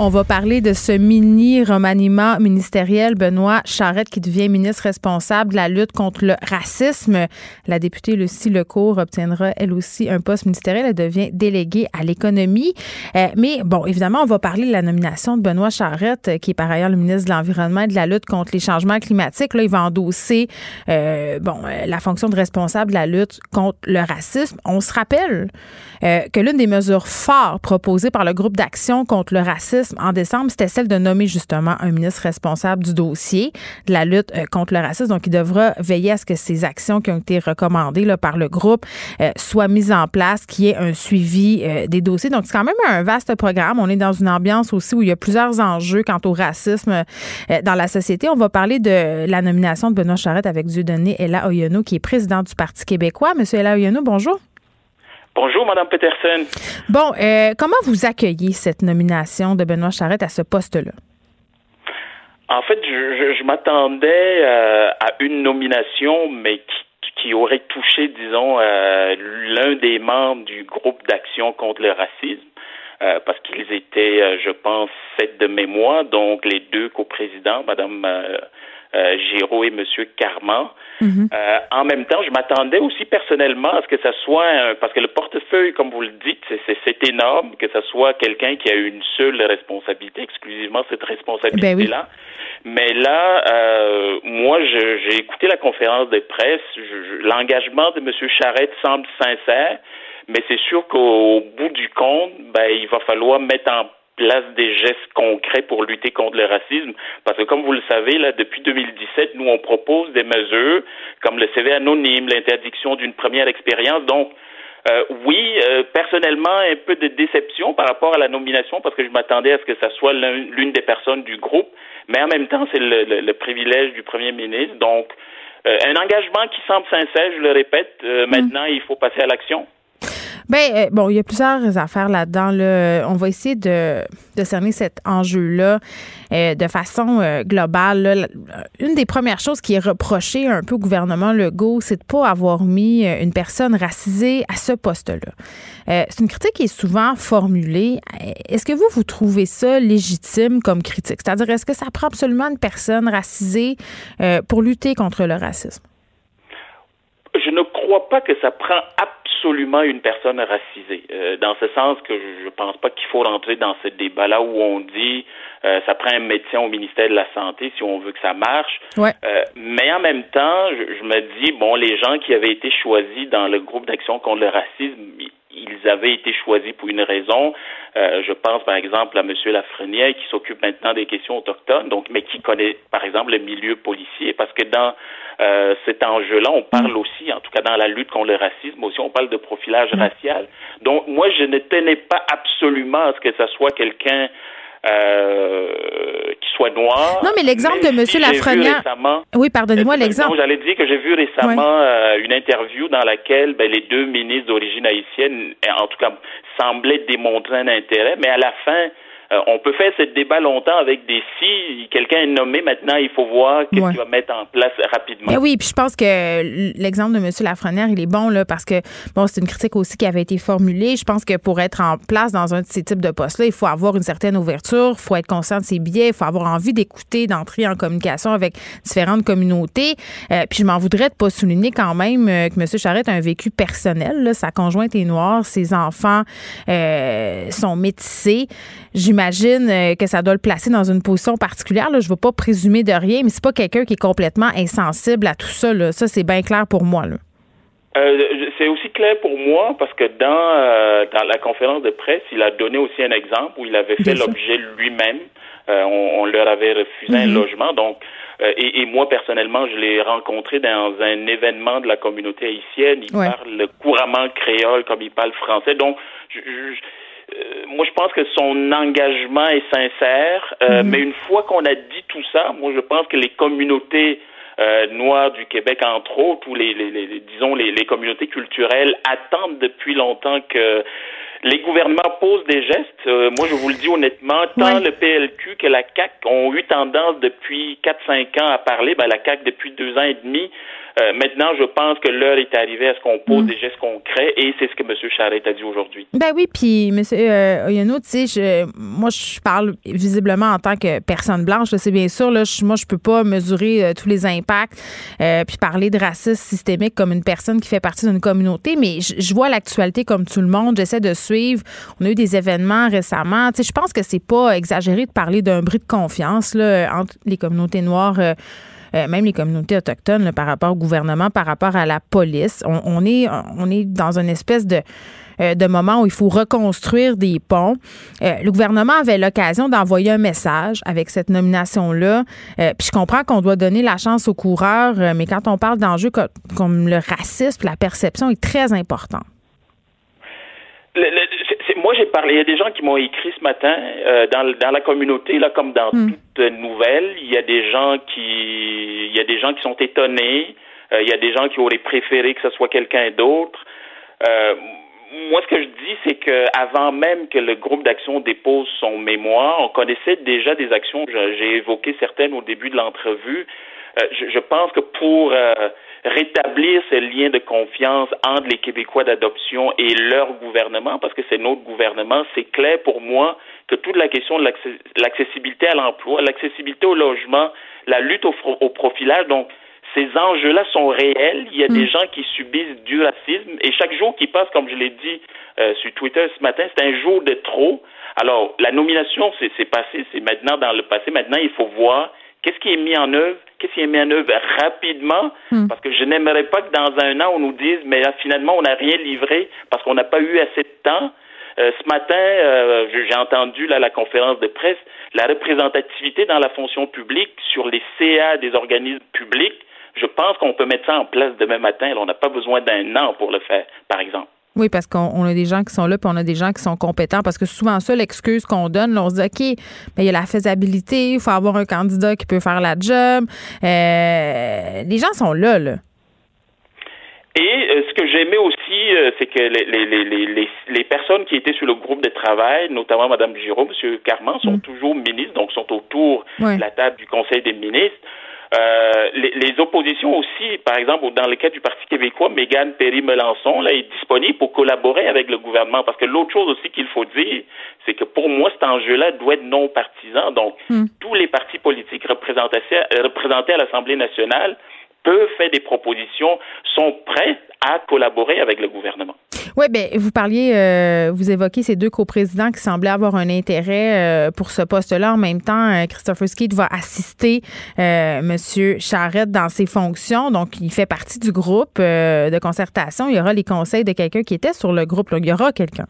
On va parler de ce mini remaniement ministériel. Benoît Charette qui devient ministre responsable de la lutte contre le racisme. La députée Lucie Lecourt obtiendra elle aussi un poste ministériel. Elle devient déléguée à l'économie. Euh, mais bon, évidemment, on va parler de la nomination de Benoît Charette, qui est par ailleurs le ministre de l'Environnement et de la lutte contre les changements climatiques. Là, il va endosser euh, bon, euh, la fonction de responsable de la lutte contre le racisme. On se rappelle que l'une des mesures fortes proposées par le groupe d'action contre le racisme en décembre, c'était celle de nommer justement un ministre responsable du dossier de la lutte euh, contre le racisme. Donc, il devra veiller à ce que ces actions qui ont été recommandées par le groupe euh, soient mises en place, qu'il y ait un suivi euh, des dossiers. Donc, c'est quand même un vaste programme. On est dans une ambiance aussi où il y a plusieurs enjeux quant au racisme dans la société. On va parler de la nomination de Benoît Charette avec Dieudonné Ella Oyono, qui est président du Parti québécois. Monsieur Ella Oyono, bonjour. Bonjour, Madame Peterson. Bon, euh, comment vous accueillez cette nomination de Benoît Charette à ce poste-là? En fait, je, m'attendais euh, à une nomination, mais qui, aurait touché, disons, euh, l'un des membres du groupe d'action contre le racisme. parce qu'ils étaient, je pense, sept de mémoire, donc les deux coprésidents, Madame Giraud et Monsieur Carman. Mhm. Euh, en même temps, je m'attendais aussi personnellement à ce que ça soit parce que le portefeuille, comme vous le dites, c'est énorme que ça soit quelqu'un qui a une seule responsabilité, exclusivement cette responsabilité-là. Ben Mais là, euh, moi, j'ai écouté la conférence de presse. L'engagement de Monsieur Charette semble sincère, mais c'est sûr qu'au bout du compte, ben, il va falloir mettre en place des gestes concrets pour lutter contre le racisme. Parce que comme vous le savez, là, depuis 2017, nous, on propose des mesures comme le CV anonyme, l'interdiction d'une première expérience. Donc, euh, oui, euh, personnellement, un peu de déception par rapport à la nomination parce que je m'attendais à ce que ça soit l'une des personnes du groupe, mais en même temps, c'est le, privilège du premier ministre. Donc, euh, un engagement qui semble sincère, je le répète. Mm. Maintenant, il faut passer à l'action. Ben euh, bon, il y a plusieurs affaires là-dedans. Là. On va essayer de, cerner cet enjeu-là euh, de façon euh, globale. Une des premières choses qui est reprochée un peu au gouvernement Legault, c'est de pas avoir mis une personne racisée à ce poste-là. c'est une critique qui est souvent formulée. Est-ce que vous, vous trouvez ça légitime comme critique? C'est-à-dire, est-ce que ça prend absolument une personne racisée pour lutter contre le racisme? Je ne crois pas que ça prend absolument une personne racisée. Euh, dans ce sens que je ne pense pas qu'il faut rentrer dans ce débat-là où on dit euh, ça prend un médecin au ministère de la Santé si on veut que ça marche. Ouais. Euh, mais en même temps, je, je, me dis, bon, les gens qui avaient été choisis dans le groupe d'action contre le racisme, ils avaient été choisis pour une raison. Euh, je pense par exemple à M. Lafrenière qui s'occupe maintenant des questions autochtones, donc mais qui connaît par exemple le milieu policier, parce que dans euh, cet enjeu-là, on parle aussi, en tout cas dans la lutte contre le racisme aussi, on parle de profilage mm. racial. Donc moi, je ne tenais pas absolument à ce que ça soit quelqu'un euh, qui soit noir. Non, mais l'exemple de M. Lafrenière. Oui, pardonnez-moi l'exemple. J'allais dire que j'ai vu récemment euh, une interview dans laquelle ben, les deux ministres d'origine haïtienne, en tout cas, semblaient démontrer un intérêt, mais à la fin, euh, on peut faire ce débat longtemps avec des si. Quelqu'un est nommé maintenant, il faut voir qu'est-ce qu'il va mettre en place rapidement. Mais oui, puis je pense que l'exemple de M. Lafrenière, il est bon là parce que bon, c'est une critique aussi qui avait été formulée. Je pense que pour être en place dans un de ces types de postes-là, il faut avoir une certaine ouverture, il faut être conscient de ses biais, il faut avoir envie d'écouter, d'entrer en communication avec différentes communautés. Euh, puis je m'en voudrais de pas souligner quand même euh, que M. Charette a un vécu personnel. Là. Sa conjointe est noire, ses enfants sont métissés. J'imagine euh, que ça doit le placer dans une position particulière. Je ne veux pas présumer de rien, mais c'est pas quelqu'un qui est complètement insensible à tout ça. Ça, c'est bien clair pour moi. Euh, c'est aussi clair pour moi parce que dans, euh, dans la conférence de presse, il a donné aussi un exemple où il avait fait l'objet lui-même. on, leur avait refusé un mm-hmm. logement. Donc, et, moi personnellement, je l'ai rencontré dans un événement de la communauté haïtienne. Il parle couramment créole comme il parle français. Donc, je, euh, moi, je pense que son engagement est sincère, euh, mhm. mais une fois qu'on a dit tout ça, moi, je pense que les communautés euh, noires du Québec, entre autres, ou les, les, les disons les, les, communautés culturelles attendent depuis longtemps que les gouvernements posent des gestes. moi, je vous le dis honnêtement, tant le PLQ que la CAC ont eu tendance depuis 4-5 ans à parler. Ben, la CAC depuis deux ans et demi Euh, maintenant, je pense que l'heure est arrivée à ce qu'on pose mm. des gestes concrets et c'est ce que M. Charette a dit aujourd'hui. Ben oui, puis M. Euh, Oyano, tu sais, moi, je parle visiblement en tant que personne blanche. C'est bien sûr, là, moi, je peux pas mesurer euh, tous les impacts puis parler de racisme systémique comme une personne qui fait partie d'une communauté, mais je, vois l'actualité comme tout le monde. J'essaie de suivre. On a eu des événements récemment. Tu sais, je pense que c'est pas exagéré de parler d'un bris de confiance là, entre les communautés noires. Euh, même les communautés autochtones par rapport au gouvernement, par rapport à la police. On, est, on est dans une espèce de euh, de moment où il faut reconstruire des ponts. Euh, le gouvernement avait l'occasion d'envoyer un message avec cette nomination-là. puis je comprends qu'on doit donner la chance aux coureurs, mais quand on parle d'enjeux comme le racisme, la perception est très importante moi, j'ai parlé. Il y a des gens qui m'ont écrit ce matin euh, dans, dans la communauté, là, comme dans hmm. toute nouvelle. Il y a des gens qui, il y a des gens qui sont étonnés. Euh, il y a des gens qui auraient préféré que ce soit quelqu'un d'autre. Euh, moi, ce que je dis, c'est que avant même que le groupe d'action dépose son mémoire, on connaissait déjà des actions. J'ai évoqué certaines au début de l'entrevue. Je, je, pense que pour rétablir ce lien de confiance entre les Québécois d'adoption et leur gouvernement, parce que c'est notre gouvernement, c'est clair pour moi que toute la question de l'accessibilité à l'emploi, l'accessibilité au logement, la lutte au, au profilage, donc ces enjeux-là sont réels. Il y a des mm. gens qui subissent du racisme et chaque jour qui passe, comme je l'ai dit euh, sur Twitter ce matin, c'est un jour de trop. Alors, la nomination, c'est passé, c'est maintenant dans le passé. Maintenant, il faut voir qu'est-ce qui est mis en œuvre? Qu'est-ce qui est mis en œuvre rapidement, hmm. parce que je n'aimerais pas que dans un an, on nous dise, mais finalement, on n'a rien livré parce qu'on n'a pas eu assez de temps. Euh, ce matin, euh, j'ai entendu là, la conférence de presse, la représentativité dans la fonction publique sur les CA des organismes publics. Je pense qu'on peut mettre ça en place demain matin. on n'a pas besoin d'un an pour le faire, par exemple. Oui, parce qu'on a des gens qui sont là, puis on a des gens qui sont compétents. Parce que souvent, ça, l'excuse qu'on donne, là, on se dit, OK, mais il y a la faisabilité, il faut avoir un candidat qui peut faire la job. Euh, les gens sont là, là. Et euh, ce que j'aimais aussi, euh, c'est que les, les, les, les, personnes qui étaient sur le groupe de travail, notamment Mme Giraud, M. Carman, sont mm. toujours ministres, donc sont autour de la table du Conseil des ministres. Euh, les, les, oppositions aussi, par exemple, dans le cas du Parti québécois, Mégane Perry-Melançon là, est disponible pour collaborer avec le gouvernement. Parce que l'autre chose aussi qu'il faut dire, c'est que pour moi, cet enjeu-là doit être non partisan. Donc, hmm. tous les partis politiques représentés, représentés à l'Assemblée nationale peuvent faire des propositions, sont prêts à collaborer avec le gouvernement. Oui, bien, vous parliez, euh, vous évoquez ces deux coprésidents qui semblaient avoir un intérêt euh, pour ce poste-là. En même temps, euh, Christopher Skeet va assister M. Charrette dans ses fonctions. Donc, il fait partie du groupe de concertation. Il y aura les conseils de quelqu'un qui était sur le groupe. il y aura quelqu'un.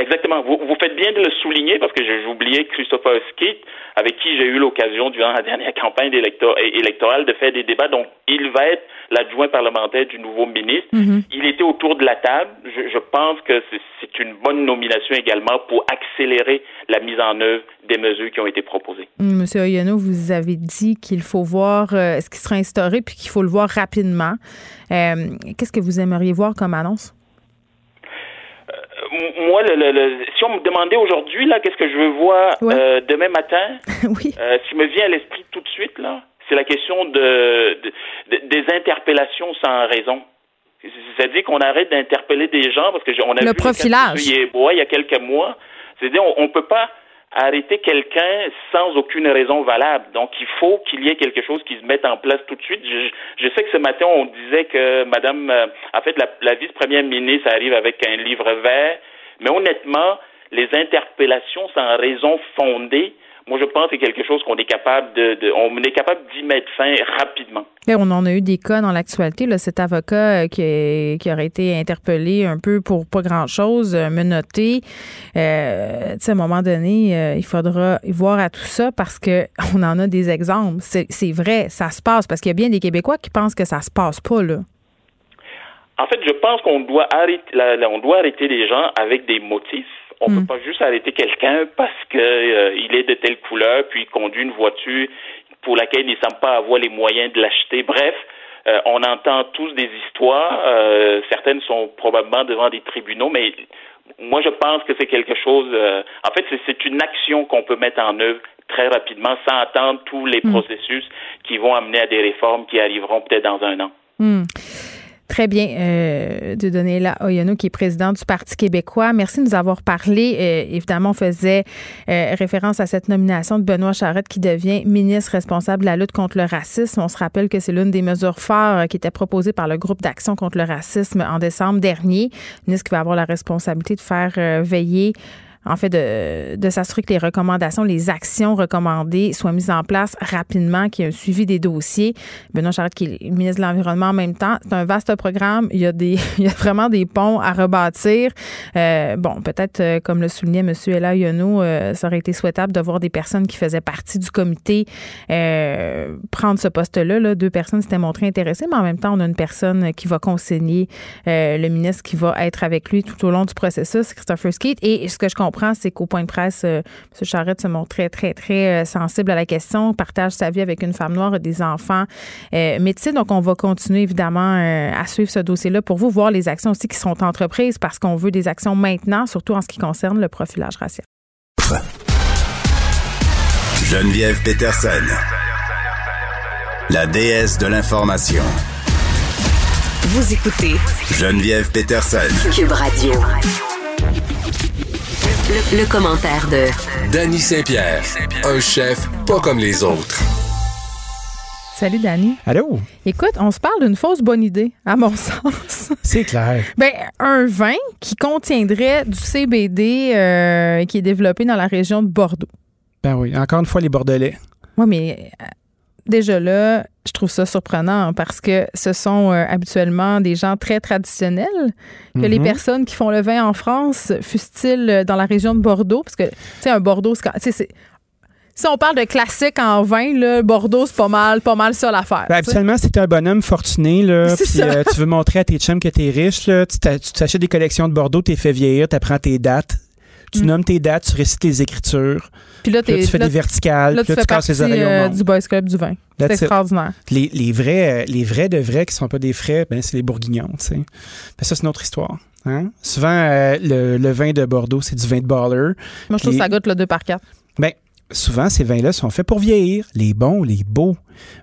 Exactement. Vous, vous, faites bien de le souligner parce que oublié Christopher Skeet, avec qui j'ai eu l'occasion durant la dernière campagne électorale de faire des débats. Donc, il va être l'adjoint parlementaire du nouveau ministre. Mm-hmm. Il était autour de la table. Je, je pense que c'est une bonne nomination également pour accélérer la mise en œuvre des mesures qui ont été proposées. Mm, Monsieur Oyano, vous avez dit qu'il faut voir euh, ce qui sera instauré puis qu'il faut le voir rapidement. Euh, Qu'est-ce que vous aimeriez voir comme annonce? moi, le, si on me demandait aujourd'hui, là, qu'est-ce que je veux voir euh, demain matin, oui. euh, ce qui me vient à l'esprit tout de suite, là, c'est la question de, des interpellations sans raison. C'est-à-dire qu'on arrête d'interpeller des gens parce que on a le vu profilage. il y a quelques mois. C'est-à-dire on, on peut pas arrêter quelqu'un sans aucune raison valable. Donc, il faut qu'il y ait quelque chose qui se mette en place tout de suite. Je, sais que ce matin, on disait que Madame, euh, en fait, la, la vice-première ministre arrive avec un livre vert, mais honnêtement, les interpellations sans raison fondée, moi, je pense que c'est quelque chose qu'on est capable de, on est capable d'y mettre fin rapidement. on en a eu des cas dans l'actualité. Cet avocat euh, qui, qui, aurait été interpellé un peu pour pas grand-chose, euh, menotté. Euh, à un moment donné, euh, il faudra voir à tout ça parce que on en a des exemples. C'est vrai, ça se passe parce qu'il y a bien des Québécois qui pensent que ça se passe pas là. En fait, je pense qu'on doit arrêter, on doit arrêter les gens avec des motifs on ne peut hmm. pas juste arrêter quelqu'un parce qu'il euh, est de telle couleur, puis conduit une voiture pour laquelle il ne semble pas avoir les moyens de l'acheter. Bref, euh, on entend tous des histoires. Euh, certaines sont probablement devant des tribunaux, mais moi, je pense que c'est quelque chose. en fait, c'est une action qu'on peut mettre en œuvre très rapidement sans attendre tous les hmm. processus qui vont amener à des réformes qui arriveront peut-être dans un an. Hmm. Très bien, euh, de donner là Oyano, qui est président du Parti québécois. Merci de nous avoir parlé. Euh, évidemment, on faisait euh, référence à cette nomination de Benoît Charette qui devient ministre responsable de la lutte contre le racisme. On se rappelle que c'est l'une des mesures phares qui était proposée par le groupe d'action contre le racisme en décembre dernier. ministre qui va avoir la responsabilité de faire veiller en fait, de, de s'assurer que les recommandations, les actions recommandées soient mises en place rapidement, qu'il y ait un suivi des dossiers. Benoît Charette, qui est ministre de l'Environnement en même temps, c'est un vaste programme. Il y a, des, il y a vraiment des ponts à rebâtir. Euh, bon, peut-être, euh, comme le soulignait M. Ella Yono, euh, ça aurait été souhaitable de voir des personnes qui faisaient partie du comité euh, prendre ce poste-là. Là. Deux personnes s'étaient montrées intéressées, mais en même temps, on a une personne qui va consigner le ministre qui va être avec lui tout au long du processus, Christopher Skeet. Et ce que je comprends, comprend, c'est qu'au point de presse, euh, M. Charette se montre très, très, très euh, sensible à la question, partage sa vie avec une femme noire et des enfants euh, médecins. Donc, on va continuer évidemment à suivre ce dossier-là pour vous, voir les actions aussi qui sont entreprises parce qu'on veut des actions maintenant, surtout en ce qui concerne le profilage racial. Geneviève Peterson, la déesse de l'information. Vous écoutez Geneviève Peterson, Cube Radio. Le, commentaire de Danny Saint-Pierre, un chef pas comme les autres. Salut Danny. Allô? Écoute, on se parle d'une fausse bonne idée, à mon sens. C'est clair. Ben, un vin qui contiendrait du CBD euh, qui est développé dans la région de Bordeaux. Ben oui, encore une fois les Bordelais. Oui, mais euh, déjà là, je trouve ça surprenant parce que ce sont euh, habituellement des gens très traditionnels. Que les mhm. personnes qui font le vin en France, fussent-ils dans la région de Bordeaux, parce que, tu sais, un Bordeaux, c'est si on parle de classique en vin, là, Bordeaux, c'est pas mal, pas mal ça l'affaire. Ben, habituellement, c'est un bonhomme fortuné, là, puis euh, tu veux montrer à tes chums que t'es riche, là, tu t'achètes des collections de Bordeaux, t'es fait vieillir, t'apprends tes dates, tu mm. nommes tes dates, tu récites les écritures. Puis là, tu fais des verticales. Là, tu, fais casses les oreilles euh, du Boys Club du vin. C'est extraordinaire. Les, les, vrais, euh, les vrais de vrais qui sont pas des frais, ben, c'est les bourguignons. Tu sais. Ben, ça, c'est une autre histoire. Hein? Souvent, euh, le, le, vin de Bordeaux, c'est du vin de baller. Moi, je trouve que ça goûte le 2 par 4. Ben, souvent, ces vins-là sont faits pour vieillir. Les bons, les beaux.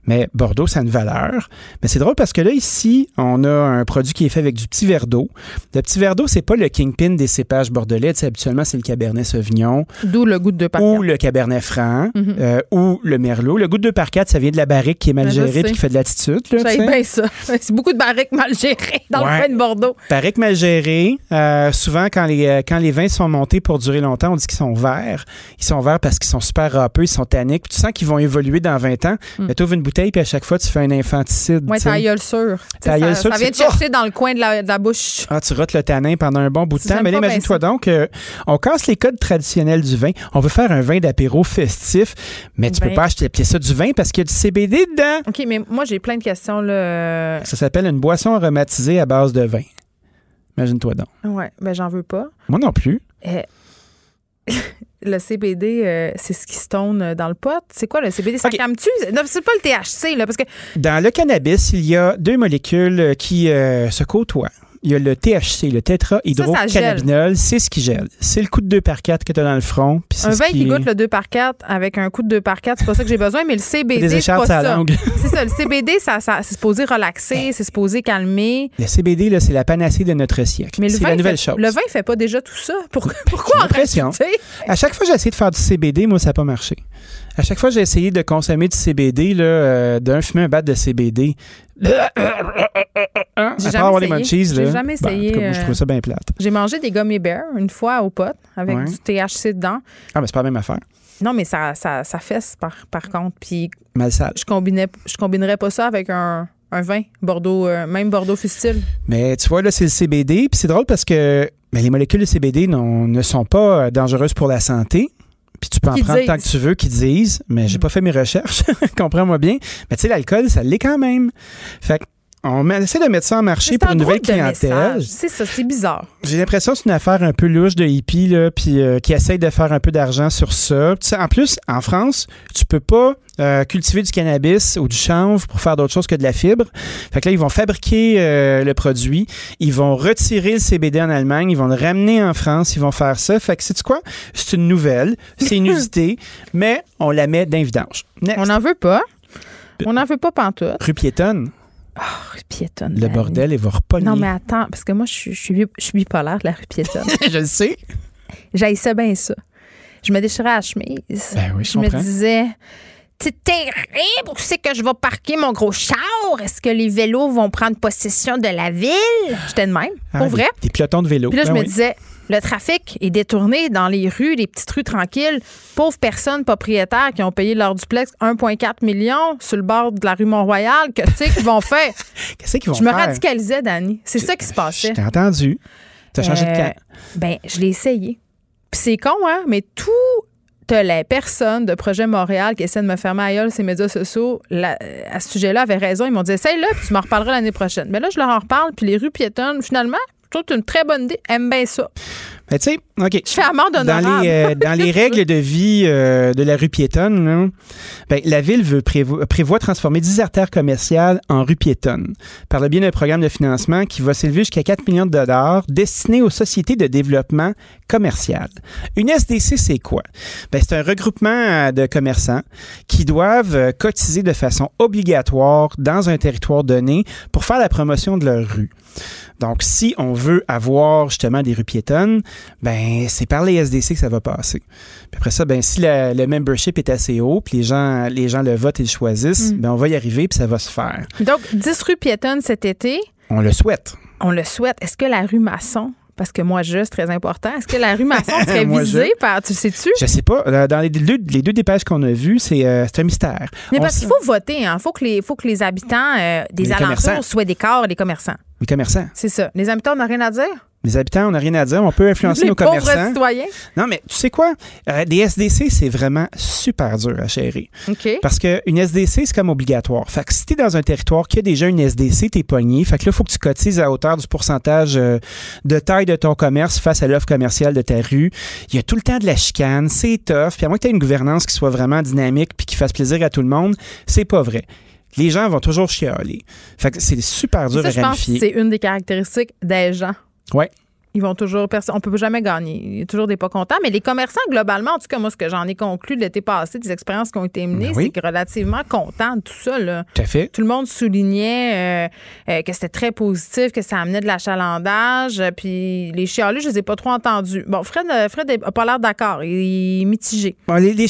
Mais Bordeaux, ça a une valeur. Mais c'est drôle parce que là, ici, on a un produit qui est fait avec du petit verre d'eau. Le petit verre d'eau, c'est pas le kingpin des cépages bordelais. habituellement, c'est le Cabernet Sauvignon. D'où le goût de 2 par 4. Ou le Cabernet Franc. Mhm. Euh, ou le Merlot. Le goût de 2 par 4, ça vient de la barrique qui est mal ben, gérée et qui fait de l'attitude. J'aime bien ça. C'est beaucoup de barriques mal gérées dans le vin de Bordeaux. Barriques mal gérées. Euh, souvent, quand les, euh, quand les vins sont montés pour durer longtemps, on dit qu'ils sont verts. Ils sont verts parce qu'ils sont super râpeux, ils sont tanniques. Puis tu sens qu'ils vont évoluer dans 20 ans. Mm. Mais tu ouvres une bouteille, puis à chaque fois, tu fais un infanticide. Oui, t'as gueule sûre. Ça, ça vient te chercher dans le coin de la, bouche. Ah, tu rotes le tanin pendant un bon bout de temps. Mais imagine-toi donc, euh, on casse les codes traditionnels du vin. On veut faire un vin d'apéro festif, mais tu peux ben. pas acheter ça du vin parce qu'il y a du CBD dedans. OK, mais moi, j'ai plein de questions. Là. Ça s'appelle une boisson aromatisée à base de vin. Imagine-toi donc. Ouais, ben j'en veux pas. Moi non plus. Eh, le CBD, euh, c'est ce qui se tourne dans le pot. C'est quoi le CBD? Ça calme-tu? Non, c'est pas le THC, là, parce que... Dans le cannabis, il y a deux molécules qui euh, se côtoient il y a le THC, le tétrahydrocannabinol, c'est ce qui gèle. C'est le coup de 2 par 4 que tu as dans le front. Un vin qui... goûte le 2 par 4 avec un coup de 2 par 4, c'est pas ça que j'ai besoin, mais le CBD, c'est pas ça. c'est ça, le CBD, ça, ça c'est supposé relaxer, c'est supposé calmer. Le CBD, là, c'est la panacée de notre siècle. C'est la nouvelle chose. Le vin fait pas déjà tout ça. Pourquoi, pourquoi en À chaque fois que j'ai essayé de faire du CBD, moi, ça n'a pas marché. À chaque fois que j'ai essayé de consommer du CBD, là, euh, d'un fumer un bat de CBD, Hein? J'ai jamais, essayé. J'ai jamais essayé. je trouve ça bien plate. J'ai mangé des gummy bears une fois au pot avec du THC dedans. Ah, mais c'est pas la même affaire. Non, mais ça, ça, ça fesse par, par contre. Puis. Mal sale. Je, combinais, je combinerais pas ça avec un, un vin, Bordeaux, euh, même Bordeaux Fustil. Mais tu vois, là, c'est le CBD. Puis c'est drôle parce que les molécules de CBD ne sont pas dangereuses pour la santé. Puis tu peux en prendre tant que tu veux qu'ils disent, mais j'ai mm. pas fait mes recherches, comprends-moi bien. Mais tu sais, l'alcool, ça l'est quand même. Fait on essaie de mettre ça en marché pour une nouvelle clientèle. C'est ça, c'est bizarre. J'ai l'impression que c'est une affaire un peu louche de hippie, là, puis euh, qui essaye de faire un peu d'argent sur ça. en plus, en France, tu peux pas euh, cultiver du cannabis ou du chanvre pour faire d'autres choses que de la fibre. Fait que là, ils vont fabriquer euh, le produit, ils vont retirer le CBD en Allemagne, ils vont le ramener en France, ils vont faire ça. Fait que c'est quoi? C'est une nouvelle, c'est inusité, mais on la met d'invidence. On n'en veut pas. On n'en veut pas pantoute. Rue piétonne. Oh, piétonne. Le bordel, il va repogner. Non, mais attends, parce que moi, je suis, je suis, je suis bipolaire de la rue piétonne. je le sais. Ça bien ça. Je me déchirais la chemise. Ben oui, je je me disais, c'est terrible, où c'est que je vais parquer mon gros char? Est-ce que les vélos vont prendre possession de la ville? J'étais de même, Ah, pour des- vrai. Des pelotons de vélo. Puis là, je Ben me disais, le trafic est détourné dans les rues, les petites rues tranquilles. Pauvres personnes propriétaires qui ont payé leur duplex 1,4 million sur le bord de la rue Mont-Royal. Que tu sais qu'ils vont faire? Qu'est-ce qu'ils vont Je me faire? radicalisais, Dani. C'est ça qui se passait. Je t'ai entendu. T'as changé de Euh, camp. Ben, je l'ai essayé. Puis c'est con, hein, mais toutes les personnes de Projet Montréal qui essaient de me fermer à gueule ces médias sociaux là, à ce sujet-là avaient raison. Ils m'ont dit, essaye-le, puis tu m'en reparleras l'année prochaine. Mais là, je leur en reparle, puis les rues piétonnes, finalement, je trouve une très bonne idée. Aime bien ça. Ben, tu sais, OK. Je fais amende Dans les, euh, dans les règles de vie euh, de la rue piétonne, ben, la ville veut prévo- prévoit transformer 10 artères commerciales en rue piétonne par le biais d'un programme de financement qui va s'élever jusqu'à 4 millions de dollars destiné aux sociétés de développement commercial. Une SDC, c'est quoi? Ben, c'est un regroupement euh, de commerçants qui doivent cotiser de façon obligatoire dans un territoire donné pour faire la promotion de leur rue. Donc, si on veut avoir justement des rues piétonnes, ben c'est par les SDC que ça va passer. Puis après ça, ben si la- le membership est assez haut, puis les gens, les gens le votent et le choisissent, Mm. ben on va y arriver, puis ça va se faire. Donc, 10 rues piétonnes cet été, On le souhaite. on le souhaite. Est-ce que la rue Masson, parce que moi, je, c'est très important, est-ce que la rue Masson serait visée par, tu sais-tu? Je sais pas. Dans les deux, les deux dépêches qu'on a vues, c'est euh, c'est un mystère. Mais On parce qu'il faut voter, il faut, que les, faut que les habitants euh, des Les alentours soient des corps des commerçants. Les commerçants. C'est ça. Les habitants n'ont rien à dire? Les habitants, on n'a rien à dire. On peut influencer les nos pauvres commerçants. citoyens? Non, mais tu sais quoi? Euh, des SDC, c'est vraiment super dur à gérer. OK. Parce qu'une SDC, c'est comme obligatoire. Fait que si t'es dans un territoire qui a déjà une SDC, t'es pogné. Fait que là, il faut que tu cotises à hauteur du pourcentage euh, de taille de ton commerce face à l'offre commerciale de ta rue. Il y a tout le temps de la chicane, c'est tough. Puis à moins que tu une gouvernance qui soit vraiment dynamique puis qui fasse plaisir à tout le monde, c'est pas vrai. Les gens vont toujours chialer. Fait que c'est super dur Ça, à je pense que ramifier. c'est une des caractéristiques des gens. Ouais. Ils vont toujours. On peut jamais gagner. Il y a toujours des pas contents. Mais les commerçants, globalement, en tout cas, moi, ce que j'en ai conclu de l'été passé, des expériences qui ont été menées, Ben oui. c'est que relativement contents de tout ça. Là. Tout à fait. Tout le monde soulignait euh, euh, que c'était très positif, que ça amenait de l'achalandage. euh, Puis les chialus, je les ai pas trop entendus. Bon, Fred, euh, Fred a pas l'air d'accord. Il est mitigé. Bon, les, les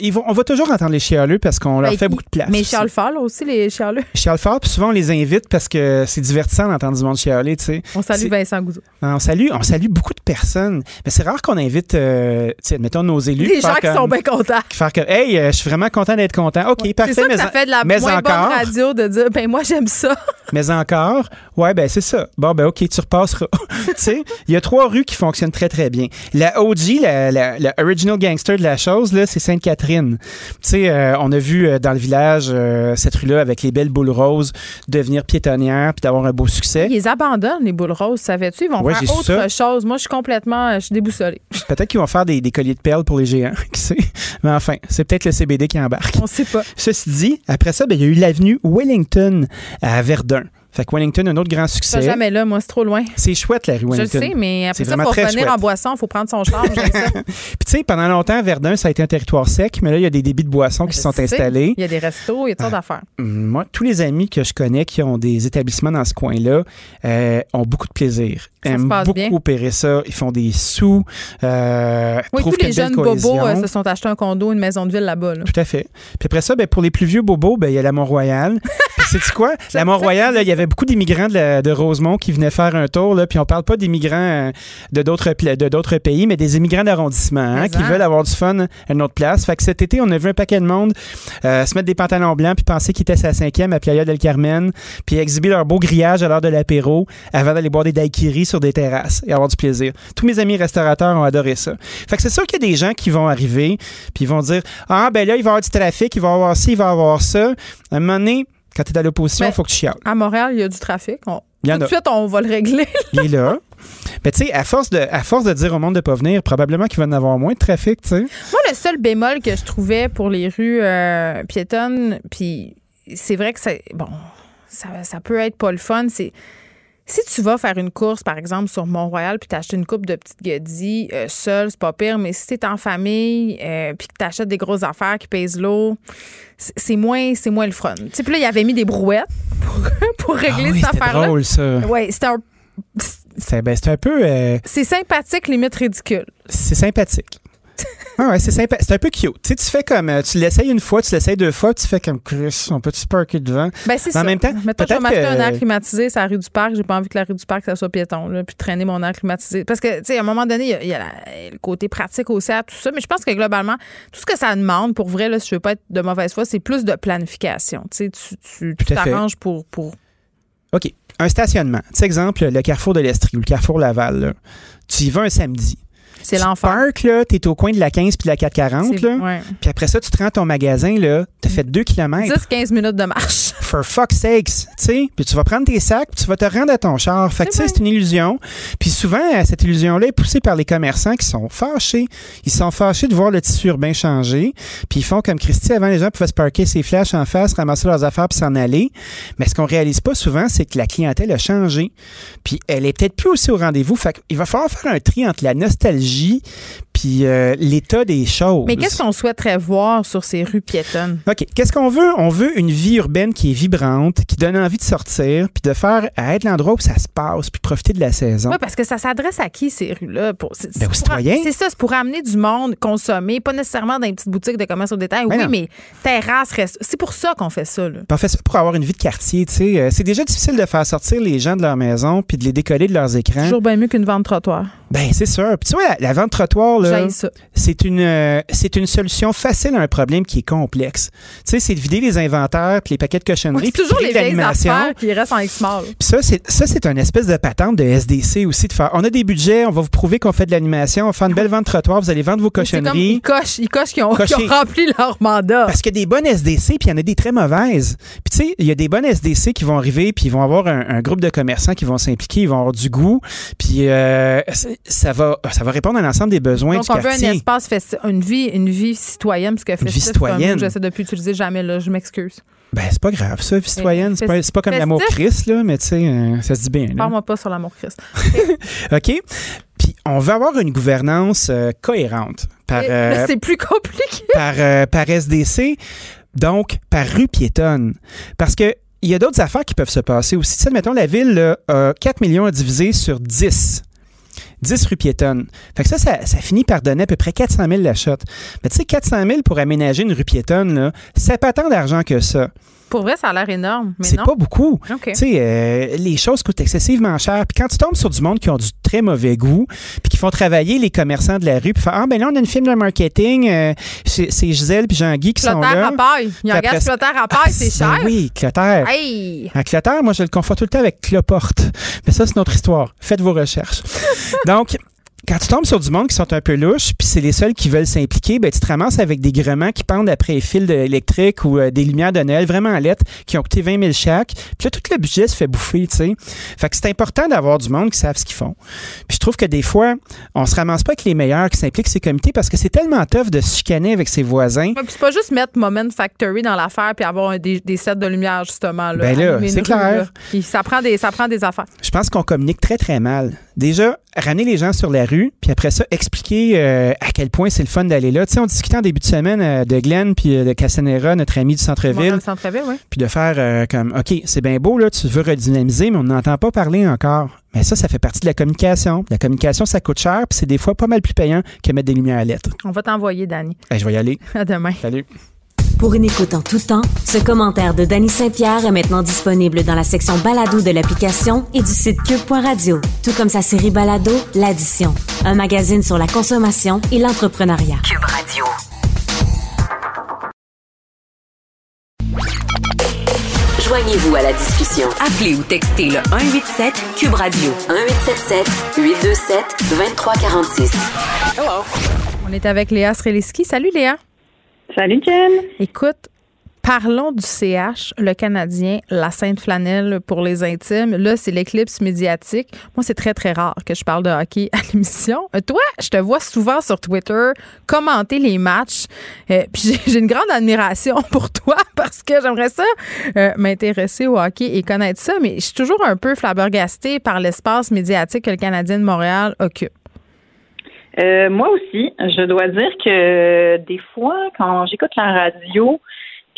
ils vont, on va toujours entendre les chialeux parce qu'on leur Ben, fait il- beaucoup de place. Mais fort, là, aussi, les chialus. Chialent fort, puis souvent on les invite parce que c'est divertissant d'entendre du monde chialer, tu sais. On salue Vincent Gouzeau. On salue, on salue beaucoup de personnes. Mais c'est rare qu'on invite, euh, mettons, nos élus. Les gens qui comme- sont bien contents. Faire que, hey, euh, je suis vraiment content d'être content. OK, parfait. C'est ça que mais, ça en- fait de la moins encore, bonne radio de dire, ben moi, j'aime ça. mais encore, ouais, ben c'est ça. Bon, ben OK, tu repasseras. tu sais, il y a trois rues qui fonctionnent très, très bien. La OG, la, la, la original gangster de la chose, là, c'est Sainte-Catherine. Tu sais, euh, on a vu euh, dans le village cette rue-là avec les belles boules roses devenir piétonnière puis d'avoir un beau succès. Ils abandonnent, les boules roses, savais-tu? Ils vont Ouais, faire autre ça. Chose. Moi, je suis complètement, euh, je suis déboussolée. Peut-être qu'ils vont faire des, des colliers de perles pour les géants, qui sait. Mais enfin, c'est peut-être le CBD qui embarque. On sait pas. Ceci dit, après ça, ben, il y a eu l'avenue Wellington à Verdun. Fait que Wellington, un autre grand succès. jamais là, moi, c'est trop loin. C'est chouette, la rue Je le Wellington. sais, mais après ça, très revenir chouette. en boisson, il faut prendre son ça. Puis tu sais, pendant longtemps, Verdun, ça a été un territoire sec, mais là, il y a des débits de boissons qui Je sont sais. installés. Il y a des restos, il y a toutes sortes d'affaires. Hum, Moi, tous les amis que je connais qui ont des établissements dans ce coin-là euh, ont beaucoup de plaisir. Aiment beaucoup bien. opérer ça. Ils font des sous. Euh, Oui, tous les jeunes bobos euh, se sont achetés un condo, une maison de ville là-bas. là. Tout à fait. Puis après ça, ben, pour les plus vieux bobos, ben, il y a la Mont-Royal. c'est quoi? La Mont-Royal, il y avait beaucoup d'immigrants de, la- de Rosemont qui venaient faire un tour. Là, puis on parle pas d'immigrants euh, de d'autres de d'autres pays, mais des immigrants d'arrondissement hein, qui hein? veulent avoir du fun à une autre place. Fait que cet été, on a vu un paquet de monde euh, se mettre des pantalons blancs puis penser qu'ils étaient sa cinquième à Playa del Carmen, puis exhiber leur beau grillage à l'heure de l'apéro avant d'aller boire des daiquiris sur des terrasses et avoir du plaisir. Tous mes amis restaurateurs ont adoré ça. Fait que c'est sûr qu'il y a des gens qui vont arriver puis ils vont dire ah ben là il va y avoir du trafic, il va y avoir ci, il va y avoir ça. À un moment donné, quand tu es à l'opposition, il Mais- faut que tu chiales. À Montréal, il y a du trafic. On- Tout de suite, on va le régler. Il est là. Mais tu sais, à force de à force de dire au monde de pas venir, probablement qu'il va en avoir moins de trafic, tu sais. Moi, le seul bémol que je trouvais pour les rues euh, piétonnes, puis c'est vrai que c'est bon, ça, ça peut être pas le fun, c'est Si tu vas faire une course, par exemple, sur Mont-Royal, puis t'achètes une coupe de petites godilles euh, seule, c'est pas pire, mais si t'es en famille, euh, puis que t'achètes des grosses affaires qui pèsent l'eau, c'est moins, c'est moins le fun. Tu sais, puis là, il avait mis des brouettes pour, pour régler Ah oui, cette affaire-là. drôle, ça. Ouais, c'était un- C'est ben, c'est un peu. euh, c'est sympathique, limite ridicule. c'est sympathique. Ah ouais, c'est sympa. C'est un peu cute. Tu sais, tu fais comme. euh, Tu l'essayes une fois, tu l'essayes deux fois, tu fais comme Chris, on peut-tu parker devant? Ben, c'est ça. en même temps, Mettons, je vais peut-être m'acheter un air climatisé, c'est la rue du Parc. J'ai pas envie que la rue du Parc, ça soit piéton, là, puis traîner mon air climatisé. Parce que, tu sais, à un moment donné, il y a, il y a la- le côté pratique aussi à tout ça. Mais je pense que globalement, tout ce que ça demande, pour vrai, là, si je veux pas être de mauvaise foi, c'est plus de planification. Tu sais, t'arranges pour, pour. OK. Un stationnement. Tu sais, exemple, le carrefour de l'Estrie ou le carrefour Laval. là. Tu y vas un samedi. C'est Tu l'enfer. parques, là, t'es au coin de la 15 puis de la 440, C'est- là. Puis après ça, tu te rends à ton magasin, là. T'as fait 2 km. 10-15 minutes de marche. For fuck's sakes, tu sais. Puis tu vas prendre tes sacs, puis tu vas te rendre à ton char. Fait que, tu sais, c'est une illusion. Puis souvent, euh, cette illusion-là est poussée par les commerçants qui sont fâchés. Ils sont fâchés de voir le tissu urbain changer. Puis ils font comme Christy, avant, les gens pouvaient se parker ses flashs en face, ramasser leurs affaires puis s'en aller. Mais ce qu'on réalise pas souvent, c'est que la clientèle a changé. Puis elle est peut-être plus aussi au rendez-vous. Fait qu'il va falloir faire un tri entre la nostalgie puis euh, l'état des choses. Mais qu'est-ce qu'on souhaiterait voir sur ces rues piétonnes? OK. Qu'est-ce qu'on veut? On veut une vie urbaine qui est vibrante, qui donne envie de sortir, puis de faire à être l'endroit où ça se passe, puis profiter de la saison. Oui, parce que ça s'adresse à qui, ces rues-là? Pour- C'est Ben, aux citoyens. C'est ça, c'est pour amener du monde consommer, pas nécessairement dans les petites boutiques de commerce au détail. Ben oui, non. mais terrasse, reste. C'est pour ça qu'on fait ça. Là. On fait ça pour avoir une vie de quartier, tu sais. Euh, C'est déjà difficile de faire sortir les gens de leur maison puis de les décoller de leurs écrans. Toujours bien mieux qu'une vente trottoir. Ben c'est sûr. Puis tu vois, la, la vente trottoir là, c'est une euh, c'est une solution facile à un problème qui est complexe. Tu sais, c'est de vider les inventaires puis les paquets de cochonneries. Puis toujours les vieilles affaires qui restent en X-Mall. Puis ça, c'est ça, c'est une espèce de patente de SDC aussi de faire. On a des budgets, on va vous prouver qu'on fait de l'animation, on va faire une belle vente trottoir, vous allez vendre vos comme cochonneries. ils cochent, ils cochent qui ont, qui ont rempli leur mandat. Parce qu'il y a des bonnes SDC, puis il y en a des très mauvaises. Puis tu sais, il y a des bonnes SDC qui vont arriver, puis ils vont avoir un, un groupe de commerçants qui vont s'impliquer, ils vont avoir du goût, puis euh, ça va ça va répondre à l'ensemble des besoins Donc, du on veut un espace, une vie, une vie citoyenne, parce que Une vie citoyenne. que j'essaie de plus utiliser jamais, là. Je m'excuse. Ben c'est pas grave ça, vie citoyenne, c'est pas, c'est pas comme l'amour Christ là, mais tu sais, euh, ça se dit bien. Parle-moi pas sur l'amour Christ. OK? Puis on veut avoir une gouvernance euh, cohérente par euh, c'est plus compliqué. par, euh, par SDC, donc par rue piétonne. Parce que il y a d'autres affaires qui peuvent se passer aussi. Tu sais, mettons, la ville là, a 4 millions à diviser sur 10. 10 rues piétonnes. Fait que ça, ça, finit par donner à peu près 400 000 l'achat. Mais tu sais, 400 000 pour aménager une rue piétonne, c'est pas tant d'argent que ça. Pour vrai, ça a l'air énorme, mais C'est non. pas beaucoup. Tu sais, euh, les choses coûtent excessivement cher. Puis quand tu tombes sur du monde qui ont du très mauvais goût, puis qui font travailler les commerçants de la rue, puis faire ah ben là on a une film de marketing, euh, c'est c'est Gisèle puis Jean-Guy qui sont Clotaire là. à paille. Il engage après Clotaire à paille, c'est Ben cher. oui, Clotaire. Hey! Un Clotaire, moi je le confonds tout le temps avec Cloporte. Mais ça c'est notre histoire. Faites vos recherches. Donc quand tu tombes sur du monde qui sont un peu louches, puis c'est les seuls qui veulent s'impliquer, ben tu te ramasses avec des grements qui pendent après les fils électriques ou euh, des lumières de Noël vraiment en lettres qui ont coûté 20 000 chaque. Puis là, tout le budget se fait bouffer, tu sais. Fait que c'est important d'avoir du monde qui savent ce qu'ils font. Puis je trouve que des fois, on se ramasse pas avec les meilleurs qui s'impliquent ces comités parce que c'est tellement tough de se chicaner avec ses voisins. Ouais, puis c'est pas juste mettre Moment Factory dans l'affaire puis avoir des, des sets de lumière, justement. Là, Ben là, c'est clair. là. Puis Ça prend, des, ça prend des affaires. Je pense qu'on communique très, très mal. Déjà, ramener les gens sur la rue, puis après ça, expliquer euh, à quel point c'est le fun d'aller là. Tu sais, on discutait en début de semaine euh, de Glenn puis euh, de Casanera, notre ami du centre-ville, le centre-ville, oui. puis de faire euh, comme, OK, c'est bien beau, là, tu veux redynamiser, mais on n'entend pas parler encore. Mais ça, ça fait partie de la communication. La communication, ça coûte cher, puis c'est des fois pas mal plus payant que mettre des lumières à lettres. On va t'envoyer, Danny. Ben, je vais y aller. À demain. Salut. Pour une écoute en tout temps, ce commentaire de Danny Saint-Pierre est maintenant disponible dans la section balado de l'application et du site cube.radio, tout comme sa série balado L'Addition, un magazine sur la consommation et l'entrepreneuriat. Cube Radio. Joignez-vous à la discussion. Appelez ou textez le 187 Cube Radio 1877 827 2346. On est avec Léa Streliski. Salut, Léa. Salut, Jen. Écoute, Parlons du CH, le Canadien, la Sainte Flanelle pour les intimes. Là, c'est l'éclipse médiatique. Moi, c'est très, très rare que je parle de hockey à l'émission. Euh, toi, je te vois souvent sur Twitter commenter les matchs. Euh, puis j'ai une grande admiration pour toi parce que j'aimerais ça euh, m'intéresser au hockey et connaître ça, mais je suis toujours un peu flabbergastée par l'espace médiatique que le Canadien de Montréal occupe. Moi aussi, je dois dire que des fois, quand j'écoute la radio,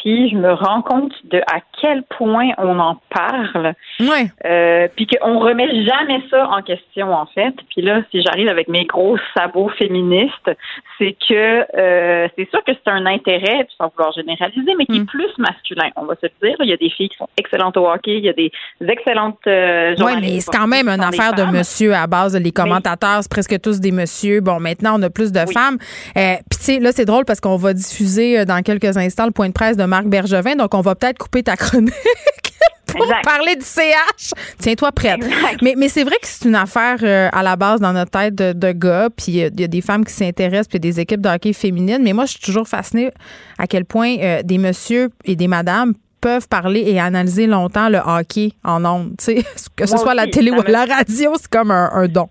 puis je me rends compte de à quel point on en parle. Ouais. Euh, puis qu'on remet jamais ça en question, en fait. Puis là, si j'arrive avec mes gros sabots féministes, c'est que euh, c'est sûr que c'est un intérêt, sans vouloir généraliser, mais qui est mm. plus masculin, on va se le dire. Il y a des filles qui sont excellentes au hockey, il y a des excellentes euh, Oui, mais c'est quand même une affaire de monsieur à base. Les commentateurs, c'est presque tous des messieurs. Bon, maintenant, on a plus de femmes. Euh, puis tu sais, là, c'est drôle parce qu'on va diffuser euh, dans quelques instants le point de presse de Marc Bergevin, donc on va peut-être couper ta chronique. pour parler du CH. Tiens-toi prête. Mais, mais c'est vrai que c'est une affaire euh, à la base dans notre tête de, gars, puis il y a des femmes qui s'intéressent, puis des équipes de hockey féminines. Mais moi, je suis toujours fascinée à quel point euh, des messieurs et des madames peuvent parler et analyser longtemps le hockey en ondes. Que ce soit la télé ou la radio, c'est comme un don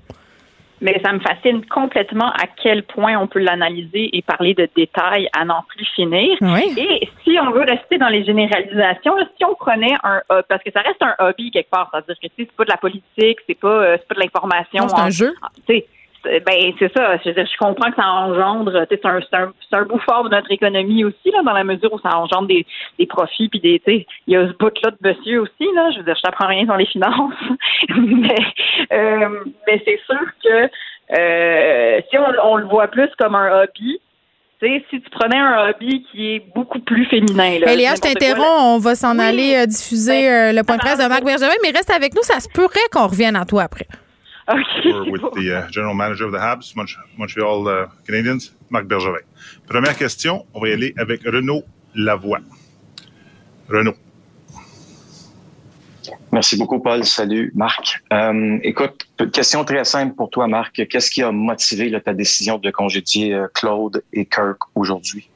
mais ça me fascine complètement à quel point on peut l'analyser et parler de détails à n'en plus finir. Et si on veut rester dans les généralisations, si on prenait un parce que ça reste un hobby quelque part, c'est-à-dire que c'est pas de la politique, c'est pas euh, c'est pas de l'information. C'est un jeu. Ben c'est ça. Je, je comprends que ça engendre. C'est un, c'est un, un bout fort de notre économie aussi là, dans la mesure où ça engendre des, des profits puis des. Il y a ce bout là de monsieur aussi là. Je veux dire, je t'apprends rien sur les finances, mais euh, mais c'est sûr que euh, si on, on le voit plus comme un hobby, si tu prenais un hobby qui est beaucoup plus féminin. Là, Léa, je t'interromps. On va s'en aller euh, diffuser ben, le point de presse de Marc Bergevin, mais reste avec nous. Ça se pourrait qu'on revienne à toi après. Okay, with the uh, general manager of the Habs, Montreal uh, Canadiens, Marc Bergevin. Première question, on va y aller avec Renaud Lavoie. Renaud. Merci beaucoup, Paul. Salut, Marc. Euh, écoute, question très simple pour toi, Marc. Qu'est-ce qui a motivé ta décision de congédier euh, Claude et Kirk aujourd'hui?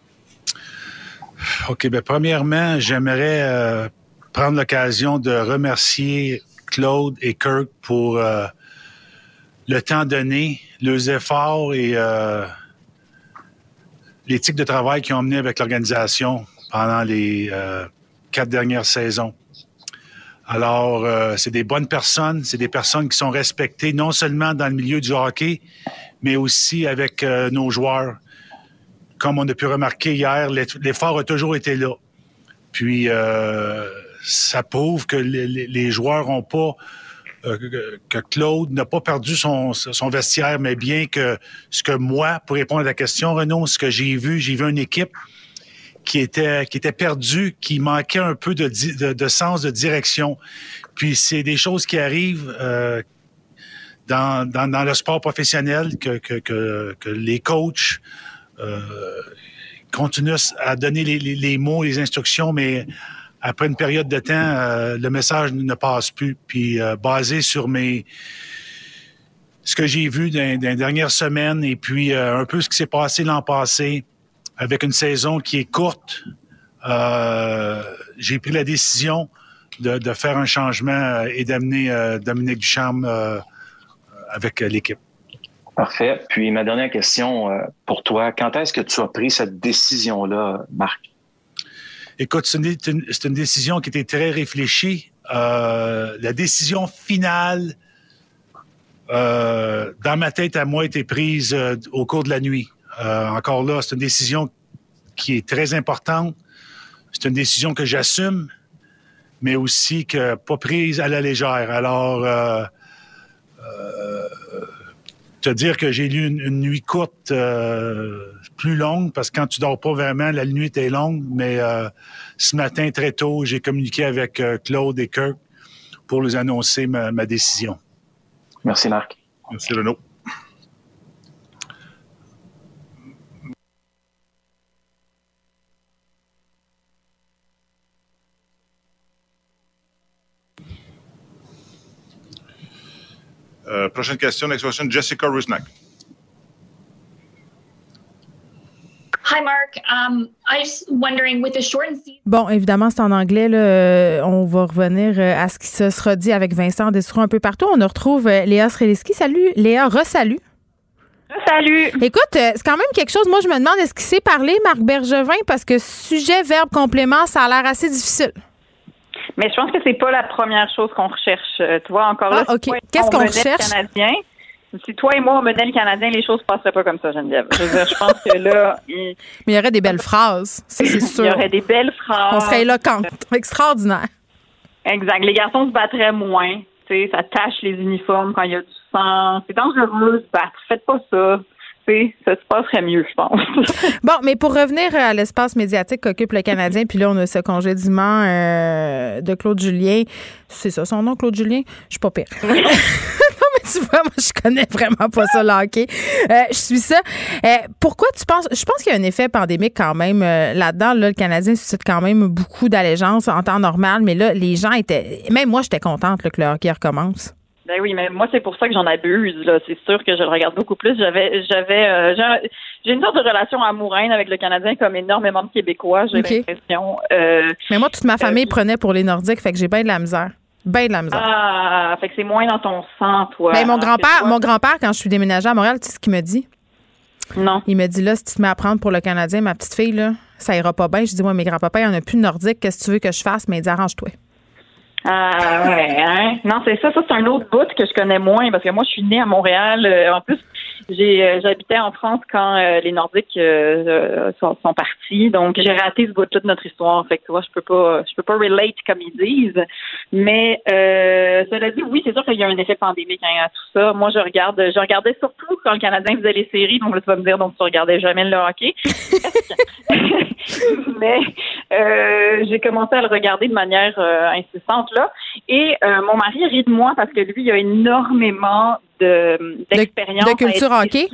OK. Bien, premièrement, j'aimerais euh, prendre l'occasion de remercier Claude et Kirk pour le temps donné, leurs efforts et euh, l'éthique de travail qu'ils ont mené avec l'organisation pendant les euh, quatre dernières saisons. Alors, euh, c'est des bonnes personnes, c'est des personnes qui sont respectées non seulement dans le milieu du hockey, mais aussi avec nos joueurs. Comme on a pu remarquer hier, l'effort a toujours été là. Puis, ça prouve que les, les joueurs n'ont pas euh, que Claude n'a pas perdu son, vestiaire, mais bien que ce que moi, pour répondre à la question, Renaud, ce que j'ai vu, j'ai vu une équipe qui était qui était perdue, qui manquait un peu de, de, sens de direction. Puis c'est des choses qui arrivent euh, dans, dans, le sport professionnel que, que, les coachs euh, continuent à donner les, les mots, les instructions, mais après une période de temps, euh, le message ne passe plus. Puis euh, basé sur mes ce que j'ai vu dans, les dernières semaines et puis euh, un peu ce qui s'est passé l'an passé avec une saison qui est courte, j'ai pris la décision de, faire un changement et d'amener Dominique Ducharme avec l'équipe. Parfait. Puis ma dernière question pour toi, quand est-ce que tu as pris cette décision-là, Marc? Écoute, c'est une, décision qui était très réfléchie. Euh, la décision finale, euh, dans ma tête à moi, a été prise euh, au cours de la nuit. encore là, c'est une décision qui est très importante. C'est une décision que j'assume, mais aussi que pas prise à la légère. Alors, te dire que j'ai lu une, nuit courte, euh, plus longue, parce que quand tu dors pas vraiment, la nuit est longue. Mais euh, ce matin, très tôt, j'ai communiqué avec euh, Claude et Kirk pour les annoncer ma, ma décision. Merci, Marc. Merci, Renaud. Euh, prochaine question, next question, Jessica Rusnak. Hi, Mark. Um, I was wondering, with the shortened season. Bon, évidemment, c'est en anglais. Là. Euh, on va revenir euh, à ce qui se sera dit avec Vincent Destro un peu partout. On retrouve Léa Sreliski. Salut, Léa. Resalut. Salut. Écoute, c'est quand même quelque chose. Moi, je me demande est-ce qu'il s'est parlé, Marc Bergevin, parce que sujet, verbe, complément, ça a l'air assez difficile. Mais je pense que c'est pas la première chose qu'on recherche. Tu vois, encore là, ah, OK. Qu'est-ce qu'on recherche? Canadien, si toi et moi, on menait le Canadien, les choses ne passeraient pas comme ça, Geneviève. Je, je pense que là. Mais il y aurait des belles phrases, c'est sûr. Il y aurait des belles phrases. On serait éloquente. Extraordinaire. Exact. Les garçons se battraient moins. sais, ça tâche les uniformes quand il y a du sang. C'est dangereux de se battre. Faites pas ça ça se passerait mieux, je pense. bon, mais pour revenir à l'espace médiatique qu'occupe le Canadien, puis là, on a ce congédiement euh, de Claude Julien. C'est ça son nom, Claude Julien? Je suis pas pire. non, mais tu vois, moi, je connais vraiment pas ça, le hockey. Euh, je suis ça. Euh, pourquoi tu penses... Je pense qu'il y a un effet pandémique quand même là-dedans. Là, le Canadien suscite quand même beaucoup d'allégeance en temps normal, mais là, les gens étaient... Même moi, j'étais contente que le hockey recommence. Ben oui, mais moi c'est pour ça que j'en abuse. Là, c'est sûr que je le regarde beaucoup plus. J'avais, j'avais, euh, j'ai une sorte de relation amoureuse avec le Canadien comme énormément de Québécois. J'ai l'impression. Euh, mais moi, toute ma famille euh, prenait pour les Nordiques, fait que j'ai bien de la misère. Bien de la misère. Ah, fait que c'est moins dans ton sang, toi. Ben, mon grand-père, mon grand-père, quand je suis déménagée à Montréal, tu sais ce qu'il me dit? Non. Il me dit là, si tu te mets à prendre pour le Canadien, ma petite fille, là, ça ira pas bien. Je dis, moi, mes grands-papas, il n'y en a plus de Nordiques. Qu'est-ce que tu veux que je fasse? Mais il dit, arrange-toi. Ah ouais, hein? Non, c'est ça, ça c'est un autre bout que je connais moins parce que moi je suis née à Montréal. Euh, en plus, j'ai euh, j'habitais en France quand euh, les Nordiques sont, sont, partis, donc j'ai raté ce bout de notre histoire. Fait que tu vois, je peux pas je peux pas relate comme ils disent. Mais cela dit, oui, c'est sûr qu'il y a un effet pandémique hein, à tout ça. Moi, je regarde, je regardais surtout quand le Canadien faisait les séries, donc là tu vas me dire donc tu regardais jamais le hockey. Mais j'ai commencé à le regarder de manière insistante et euh, mon mari rit de moi parce que lui, il a énormément d'expérience. De, de, culture hockey?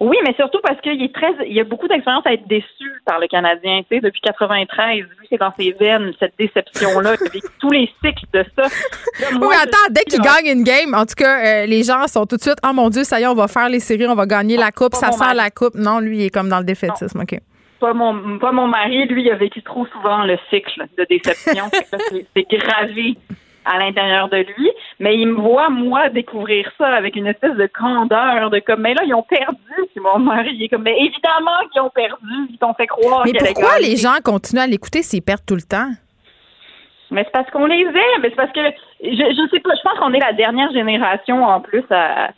Oui, mais surtout parce qu'il est très, il a beaucoup d'expérience à être déçu par le Canadien, tu sais, depuis 93. Lui, c'est dans ses veines, cette déception-là, avec tous les cycles de ça. oui, attends, dès qu'il gagne une game, en tout cas, euh, les gens sont tout de suite, oh mon Dieu, ça y est, on va faire les séries, on va gagner la coupe, ça sent la coupe. Non, lui, il est comme dans le défaitisme, OK pas mon pas mon mari, lui, il a vécu trop souvent le cycle de déception. c'est gravé à l'intérieur de lui, mais il me voit, moi, découvrir ça avec une espèce de candeur, de comme, mais là, ils ont perdu, c'est mon mari. Il est comme, mais évidemment qu'ils ont perdu, ils t'ont fait croire Mais pourquoi les gens continuent à l'écouter s'ils perdent tout le temps? Mais c'est parce qu'on les aime, mais c'est parce que, je, je sais pas, je pense qu'on est la dernière génération, en plus, à,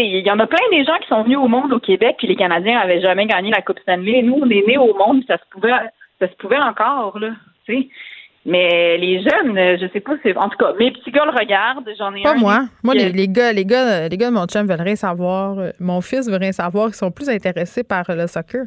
il y en a plein des gens qui sont venus au monde au Québec, puis les Canadiens n'avaient jamais gagné la Coupe Stanley. Nous, on est nés au monde, ça se pouvait, ça se pouvait encore, là. Mais les jeunes, je sais pas, c'est en tout cas, mes petits gars le regardent, j'en ai pas moi. Moi, les, gars, les gars, les gars de mon chum veulent rien savoir. Mon fils veut rien savoir. Ils sont plus intéressés par le soccer.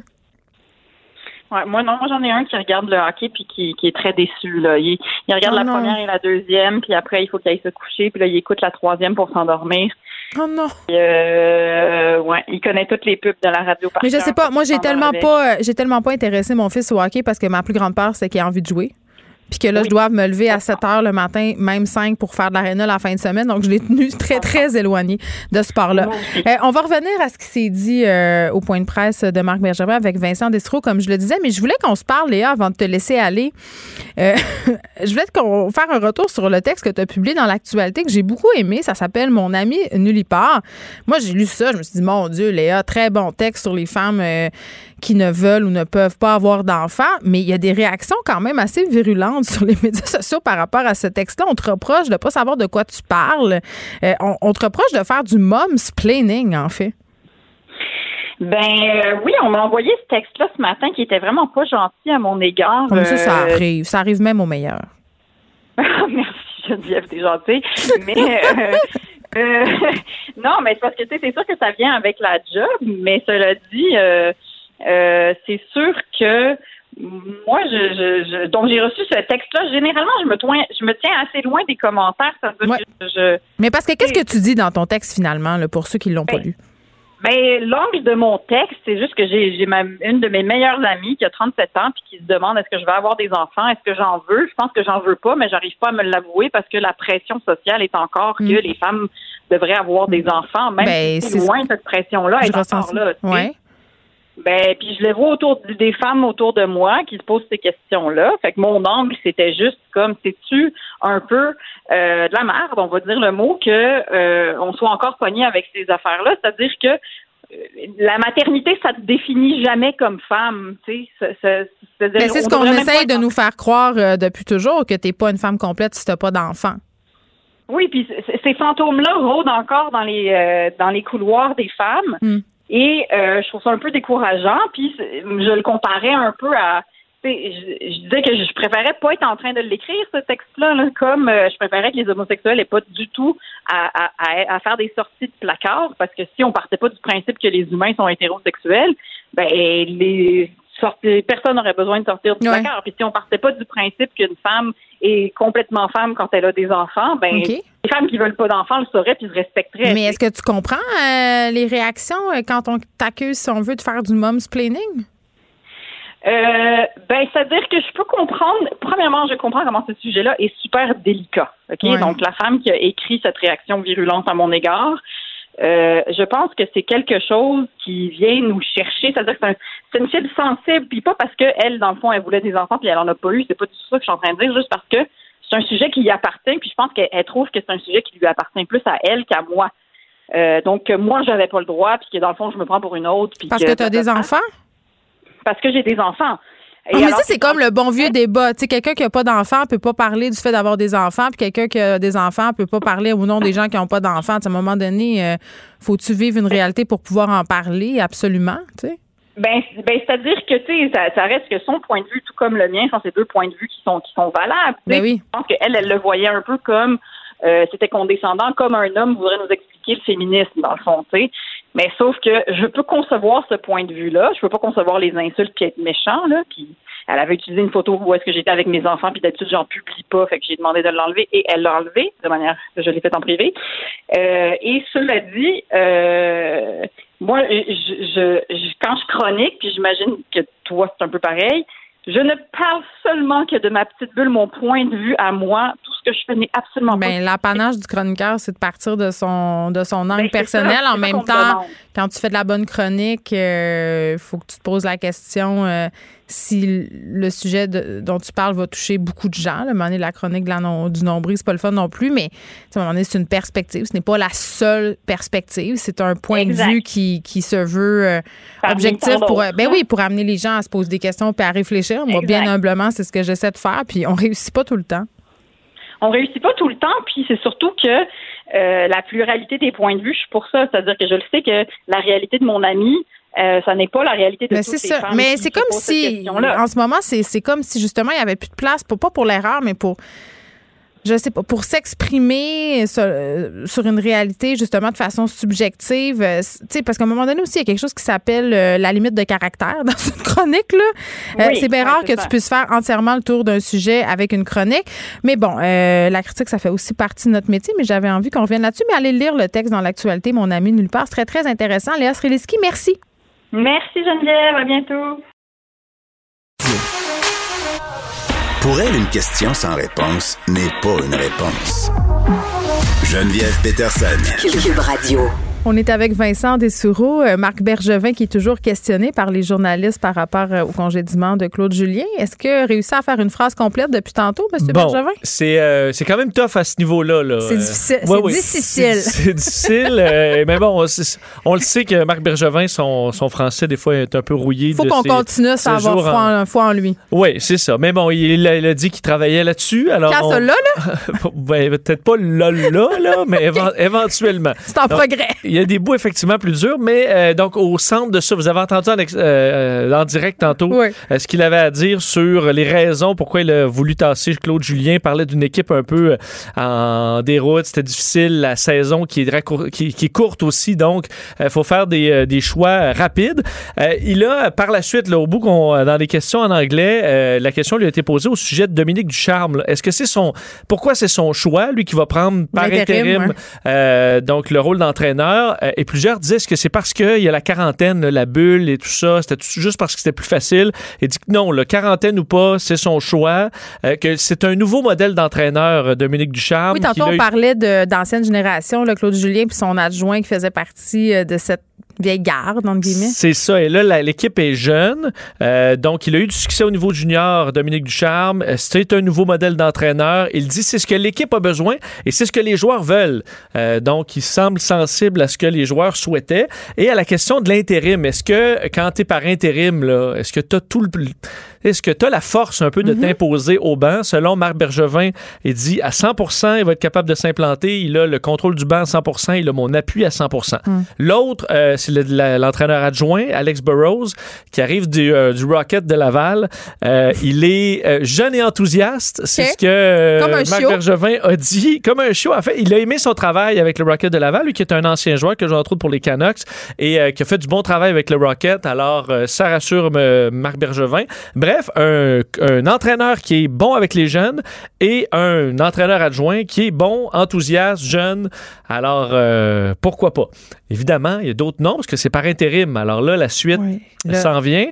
Ouais, moi non, moi j'en ai un qui regarde le hockey puis qui, qui est très déçu là. Il, regarde oh la première et la deuxième, puis après il faut qu'il aille se coucher, puis là il écoute la troisième pour s'endormir. Oh non. Euh, ouais, il connaît toutes les pubs de la radio. Mais je sais pas, moi j'ai tellement pas, j'ai tellement pas intéressé mon fils au hockey parce que ma plus grande peur c'est qu'il a envie de jouer puis que là, je dois me lever à 7 heures le matin, même 5 pour faire de l'aréna la fin de semaine. Donc, je l'ai tenu très, très éloigné de ce sport-là. Euh, on va revenir à ce qui s'est dit euh, au point de presse de Marc Bergevin avec Vincent Destro, comme je le disais, mais je voulais qu'on se parle, Léa, avant de te laisser aller. Euh, je voulais qu'on faire un retour sur le texte que tu as publié dans l'actualité que j'ai beaucoup aimé. Ça s'appelle Mon ami Nullipar. Moi, j'ai lu ça, je me suis dit, mon Dieu, Léa, très bon texte sur les femmes qui ne veulent ou ne peuvent pas avoir d'enfants, mais il y a des réactions quand même assez virulentes sur les médias sociaux par rapport à ce texte-là. On te reproche de ne pas savoir de quoi tu parles. Euh, on, te reproche de faire du momsplaining, en fait. Ben euh, oui, on m'a envoyé ce texte-là ce matin qui était vraiment pas gentil à mon égard. Comme ça, ça euh, arrive. Ça arrive même au meilleur. Merci Geneviève, t'es gentille. Mais non, mais c'est parce que c'est sûr que ça vient avec la job, mais cela dit, euh, c'est sûr que moi, je, je, donc j'ai reçu ce texte-là. Généralement, je me, je me tiens assez loin des commentaires. Mais parce que qu'est-ce que tu dis dans ton texte finalement, là, pour ceux qui l'ont pas ben, lu? Ben, l'angle de mon texte, c'est juste que j'ai, j'ai une de mes meilleures amies qui a 37 ans puis qui se demande est-ce que je vais avoir des enfants, est-ce que j'en veux? Je pense que j'en veux pas, mais j'arrive pas à me l'avouer parce que la pression sociale est encore que mm. les femmes devraient avoir des enfants, même ben, si c'est loin cette pression-là est encore là. Ben, puis je les vois autour des femmes autour de moi qui se posent ces questions-là. Fait que mon angle, c'était juste comme, c'est-tu un peu euh, de la merde, on va dire le mot, que euh, on soit encore pogné avec ces affaires-là. C'est-à-dire que euh, la maternité, ça te définit jamais comme femme. Tu sais, c'est ce qu'on essaye de nous faire croire depuis toujours, que tu n'es pas une femme complète si tu n'as pas d'enfant. Oui, puis ces fantômes-là rôdent encore dans les dans les couloirs des femmes. Hmm. Et euh, je trouve ça un peu décourageant. Puis je le comparais un peu à. Je, je disais que je préférais pas être en train de l'écrire, ce texte-là, comme euh, je préférais que les homosexuels n'aient pas du tout à, à, à, faire des sorties de placard, parce que si on partait pas du principe que les humains sont hétérosexuels, ben les personne n'aurait besoin de sortir du placard. Puis si on partait pas du principe qu'une femme est complètement femme quand elle a des enfants, ben les femmes qui veulent pas d'enfants le sauraient puis le respecteraient. Mais est-ce que tu comprends euh, les réactions euh, quand on t'accuse, si on veut, de faire du momsplaining? Euh, ben, c'est-à-dire que je peux comprendre. Premièrement, je comprends comment ce sujet-là est super délicat. Ok, donc la femme qui a écrit cette réaction virulente à mon égard, euh, je pense que c'est quelque chose qui vient nous chercher. C'est-à-dire que c'est une fille sensible, puis pas parce qu'elle, dans le fond, elle voulait des enfants, puis elle en a pas eu. C'est pas tout ça que je suis en train de dire, juste parce que c'est un sujet qui lui appartient, puis je pense qu'elle trouve que c'est un sujet qui lui appartient plus à elle qu'à moi. Euh, donc, moi, j'avais pas le droit, puis que dans le fond, je me prends pour une autre. Parce que, tu as des enfants? Parce que j'ai des enfants. Ah, mais ça, c'est comme le bon vieux débat. Tu sais, quelqu'un qui n'a pas d'enfants peut pas parler du fait d'avoir des enfants, puis quelqu'un qui a des enfants peut pas parler au nom des gens qui n'ont pas d'enfants. À un moment donné, euh, faut-tu vivre une réalité pour pouvoir en parler? Absolument, tu sais. Ben, ben c'est-à-dire que tu sais, ça, reste que son point de vue, tout comme le mien, sont ces deux points de vue qui sont qui sont valables. Ben oui. Je pense qu'elle, elle le voyait un peu comme euh, c'était condescendant, comme un homme voudrait nous expliquer le féminisme dans le fond, tu sais. Mais sauf que je peux concevoir ce point de vue-là. Je peux pas concevoir les insultes puis être méchant là. Puis elle avait utilisé une photo où est-ce que j'étais avec mes enfants, puis d'habitude, j'en publie pas, fait que j'ai demandé de l'enlever et elle l'a enlevé, de manière je l'ai fait en privé. Euh, et cela dit, euh, moi, je, je, quand je chronique, puis j'imagine que toi, c'est un peu pareil, je ne parle seulement que de ma petite bulle, mon point de vue à moi. Tout ce que je fais n'est absolument ben, L'apanage du chroniqueur, c'est de partir de son, de son angle ben, personnel. en même temps, quand tu fais de la bonne chronique, il euh, faut que tu te poses la question euh, si le sujet dont tu parles va toucher beaucoup de gens. Le moment donné, la chronique de la du nombril, c'est pas le fun non plus, mais à un moment donné, c'est une perspective. Ce n'est pas la seule perspective. C'est un point de vue qui, qui se veut euh, objectif pour, ben oui, pour amener les gens à se poser des questions et à réfléchir. Moi, bien humblement, c'est ce que j'essaie de faire, puis on réussit pas tout le temps. On réussit pas tout le temps, puis c'est surtout que euh, la pluralité des points de vue, je suis pour ça. C'est-à-dire que je le sais que la réalité de mon ami, euh, ça n'est pas la réalité de mais toutes les ça. Mais c'est comme si, en ce moment, c'est comme si justement il y avait plus de place, pour, pas pour l'erreur, mais pour je sais pas, pour s'exprimer euh, sur, une réalité justement de façon subjective, euh, tu sais, parce qu'à un moment donné aussi, il y a quelque chose qui s'appelle euh, la limite de caractère dans une chronique. Là. c'est bien rare que tu puisses faire entièrement le tour d'un sujet avec une chronique. Mais bon, la critique, ça fait aussi partie de notre métier, mais j'avais envie qu'on revienne là-dessus. Mais allez lire le texte dans l'actualité, mon ami nulle part. C'est très, très intéressant. Léa Sreliski, merci. Merci Geneviève, à bientôt. Pour elle, une question sans réponse n'est pas une réponse. Geneviève Peterson. Cube Radio. On est avec Vincent Dessoureau, euh, Marc Bergevin qui est toujours questionné par les journalistes par rapport euh, au congédiement de Claude Julien. Est-ce que réussi à faire une phrase complète depuis tantôt, M. Bergevin? C'est euh, quand même tough à ce niveau-là. -là, c'est difficile. difficile. C'est difficile. mais bon, on, le sait que Marc Bergevin, son, son, français, des fois, est un peu rouillé. Il faut qu'on continue à avoir foi en... lui. Oui, c'est ça. Mais bon, il, a dit qu'il travaillait là-dessus. Alors Quand ça, là, là? ben, Peut-être pas là, là, là mais éventuellement. C'est en progrès il y a des bouts effectivement plus durs, mais euh, donc au centre de ça, vous avez entendu en, euh, euh, direct tantôt ce qu'il avait à dire sur les raisons pourquoi il a voulu tasser Claude Julien. parlait d'une équipe un peu en déroute, c'était difficile, la saison qui est, qui, est courte aussi, donc il faut faire des, des choix rapides. il a par la suite, là, au bout dans les questions en anglais, la question lui a été posée au sujet de Dominique Ducharme. Est-ce que c'est son pourquoi c'est son choix, lui qui va prendre par intérim, donc le rôle d'entraîneur? Euh, et plusieurs disaient que c'est parce qu'il y a la quarantaine, la bulle et tout ça, c'était juste parce que c'était plus facile. Et dit que non, le quarantaine ou pas, c'est son choix, euh, que c'est un nouveau modèle d'entraîneur, euh, Dominique Ducharme. Oui, tantôt on parlait d'ancienne génération, Claude Julien puis son adjoint qui faisait partie de cette vieille garde, entre guillemets. C'est ça. Et là, l'équipe est jeune. Euh, donc, il a eu du succès au niveau junior, Dominique Ducharme. Euh, c'est un nouveau modèle d'entraîneur. Il dit c'est ce que l'équipe a besoin et c'est ce que les joueurs veulent. Euh, donc, il semble sensible à ce que les joueurs souhaitaient. Et à la question de l'intérim, est-ce que quand tu es par intérim, est-ce que tu as tout le est-ce que tu as la force un peu de mhm. t'imposer au banc? Selon Marc Bergevin, il dit à 100% il va être capable de s'implanter. Il a le contrôle du banc à 100% il a mon appui à 100 mm. L'autre, euh, c'est l'entraîneur adjoint, Alex Burrows, qui arrive du, euh, Rocket de Laval. Euh, il est jeune et enthousiaste. C'est ce que Marc Bergevin a dit. Comme un show. En fait, il a aimé son travail avec le Rocket de Laval, lui qui est un ancien joueur que entre autres pour les Canucks et qui a fait du bon travail avec le Rocket. Alors, ça rassure Marc Bergevin. Bref, un, entraîneur qui est bon avec les jeunes et un entraîneur adjoint qui est bon, enthousiaste, jeune. Alors, euh, pourquoi pas? Évidemment, il y a d'autres noms parce que c'est par intérim. Alors là, la suite s'en vient.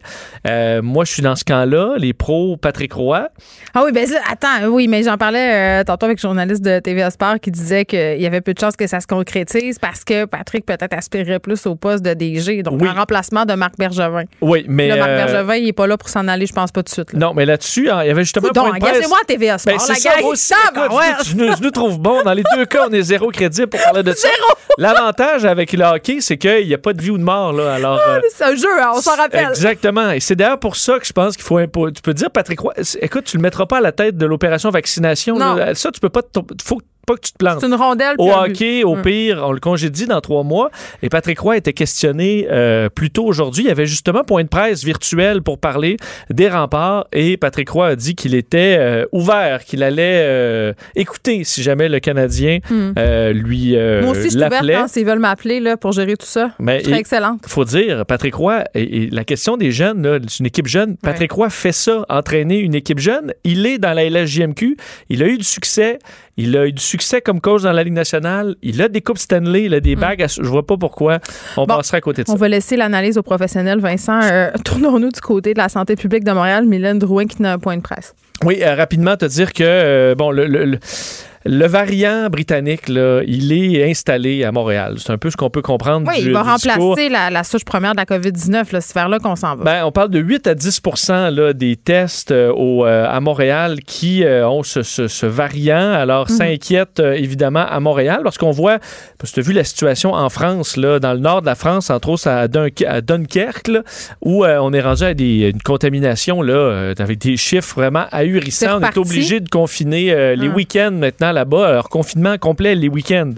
Euh, moi, je suis dans ce camp-là. Les pros, Patrick Roy. Ah oui, ben attends, oui, mais j'en parlais euh, tantôt avec un journaliste de TVA Sport qui disait qu'il y avait peu de chances que ça se concrétise parce que Patrick peut-être aspirerait plus au poste de DG, donc en remplacement de Marc Bergevin. Oui, mais. Marc Bergevin, il n'est pas là pour s'en aller, je pense pas tout de suite. Non, mais là-dessus, hein, il y avait justement. Donc, engagez-moi à TVA Sport. Ben, ça, aussi, je, nous, trouve bon. Dans les deux cas, on est zéro crédit pour parler de ça. L'avantage avec le hockey, c'est qu'il n'y a pas de vie ou de mort. Là. Alors, ah, euh, c'est un jeu, hein, on s'en rappelle. Exactement. Et c'est d'ailleurs pour ça que je pense qu'il faut. Tu peux dire, Patrick Roy, écoute, tu le mettras pas à la tête de l'opération vaccination. Ça, tu peux pas. Faut pas que tu te plantes. C'est une rondelle. Au hockey, au pire, on le congédie dans trois mois. Et Patrick Roy était questionné euh, plus tôt aujourd'hui. Il y avait justement point de presse virtuel pour parler des remparts. Et Patrick Roy a dit qu'il était euh, ouvert, qu'il allait euh, écouter si jamais le Canadien hmm. lui Moi aussi, je suis ouverte hein, s'ils veulent m'appeler là, pour gérer tout ça. Mais je serais excellente. Il faut dire, Patrick Roy, et, la question des jeunes, c'est une équipe jeune. Patrick Roy fait ça, entraîner une équipe jeune. Il est dans la LSJMQ. Il a eu du succès. Il a eu du succès comme coach dans la Ligue nationale. Il a des coupes Stanley, il a des mm. bagues. Je vois pas pourquoi on passerait à côté de ça. On va laisser l'analyse aux professionnels. Vincent, euh, tournons-nous du côté de la santé publique de Montréal. Mylène Drouin qui n'a un point de presse. Oui, euh, rapidement te dire que, euh, bon, le le variant britannique, là, il est installé à Montréal. C'est un peu ce qu'on peut comprendre. Oui, il va remplacer la, souche première de la COVID-19. C'est vers là qu'on s'en va. Ben, on parle de 8 à 10 là, des tests euh, au, euh, à Montréal qui euh, ont ce, variant. Alors, ça mhm. inquiète évidemment à Montréal parce qu'on voit, parce que tu as vu la situation en France, là, dans le nord de la France, entre autres à, Dunkerque, où on est rendu à des, une contamination là, avec des chiffres vraiment ahurissants. On est obligé de confiner les ah. week-ends maintenant là-bas, leur confinement complet les week-ends.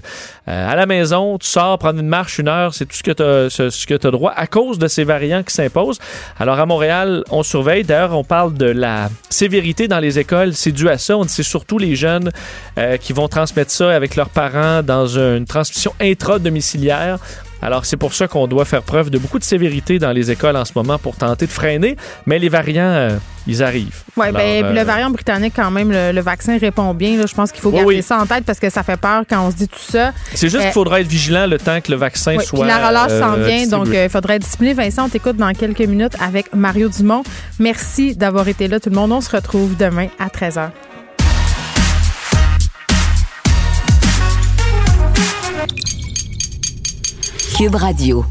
Euh, à la maison, tu sors prendre une marche une heure, c'est tout ce que tu as, ce, droit à cause de ces variants qui s'imposent. Alors à Montréal, on surveille. D'ailleurs, on parle de la sévérité dans les écoles. C'est dû à ça. On c'est surtout les jeunes euh, qui vont transmettre ça avec leurs parents dans une transmission intra-domiciliaire. Alors, c'est pour ça qu'on doit faire preuve de beaucoup de sévérité dans les écoles en ce moment pour tenter de freiner, mais les variants, euh, ils arrivent. Oui, bien, le euh, variant britannique, quand même, le, vaccin répond bien. je pense qu'il faut garder ça en tête parce que ça fait peur quand on se dit tout ça. C'est juste qu'il faudra être vigilant le temps que le vaccin soit. Puis la relâche s'en euh, vient, donc il faudra être discipliné. Vincent, on t'écoute dans quelques minutes avec Mario Dumont. Merci d'avoir été là, tout le monde. On se retrouve demain à 13h. Cube Radio.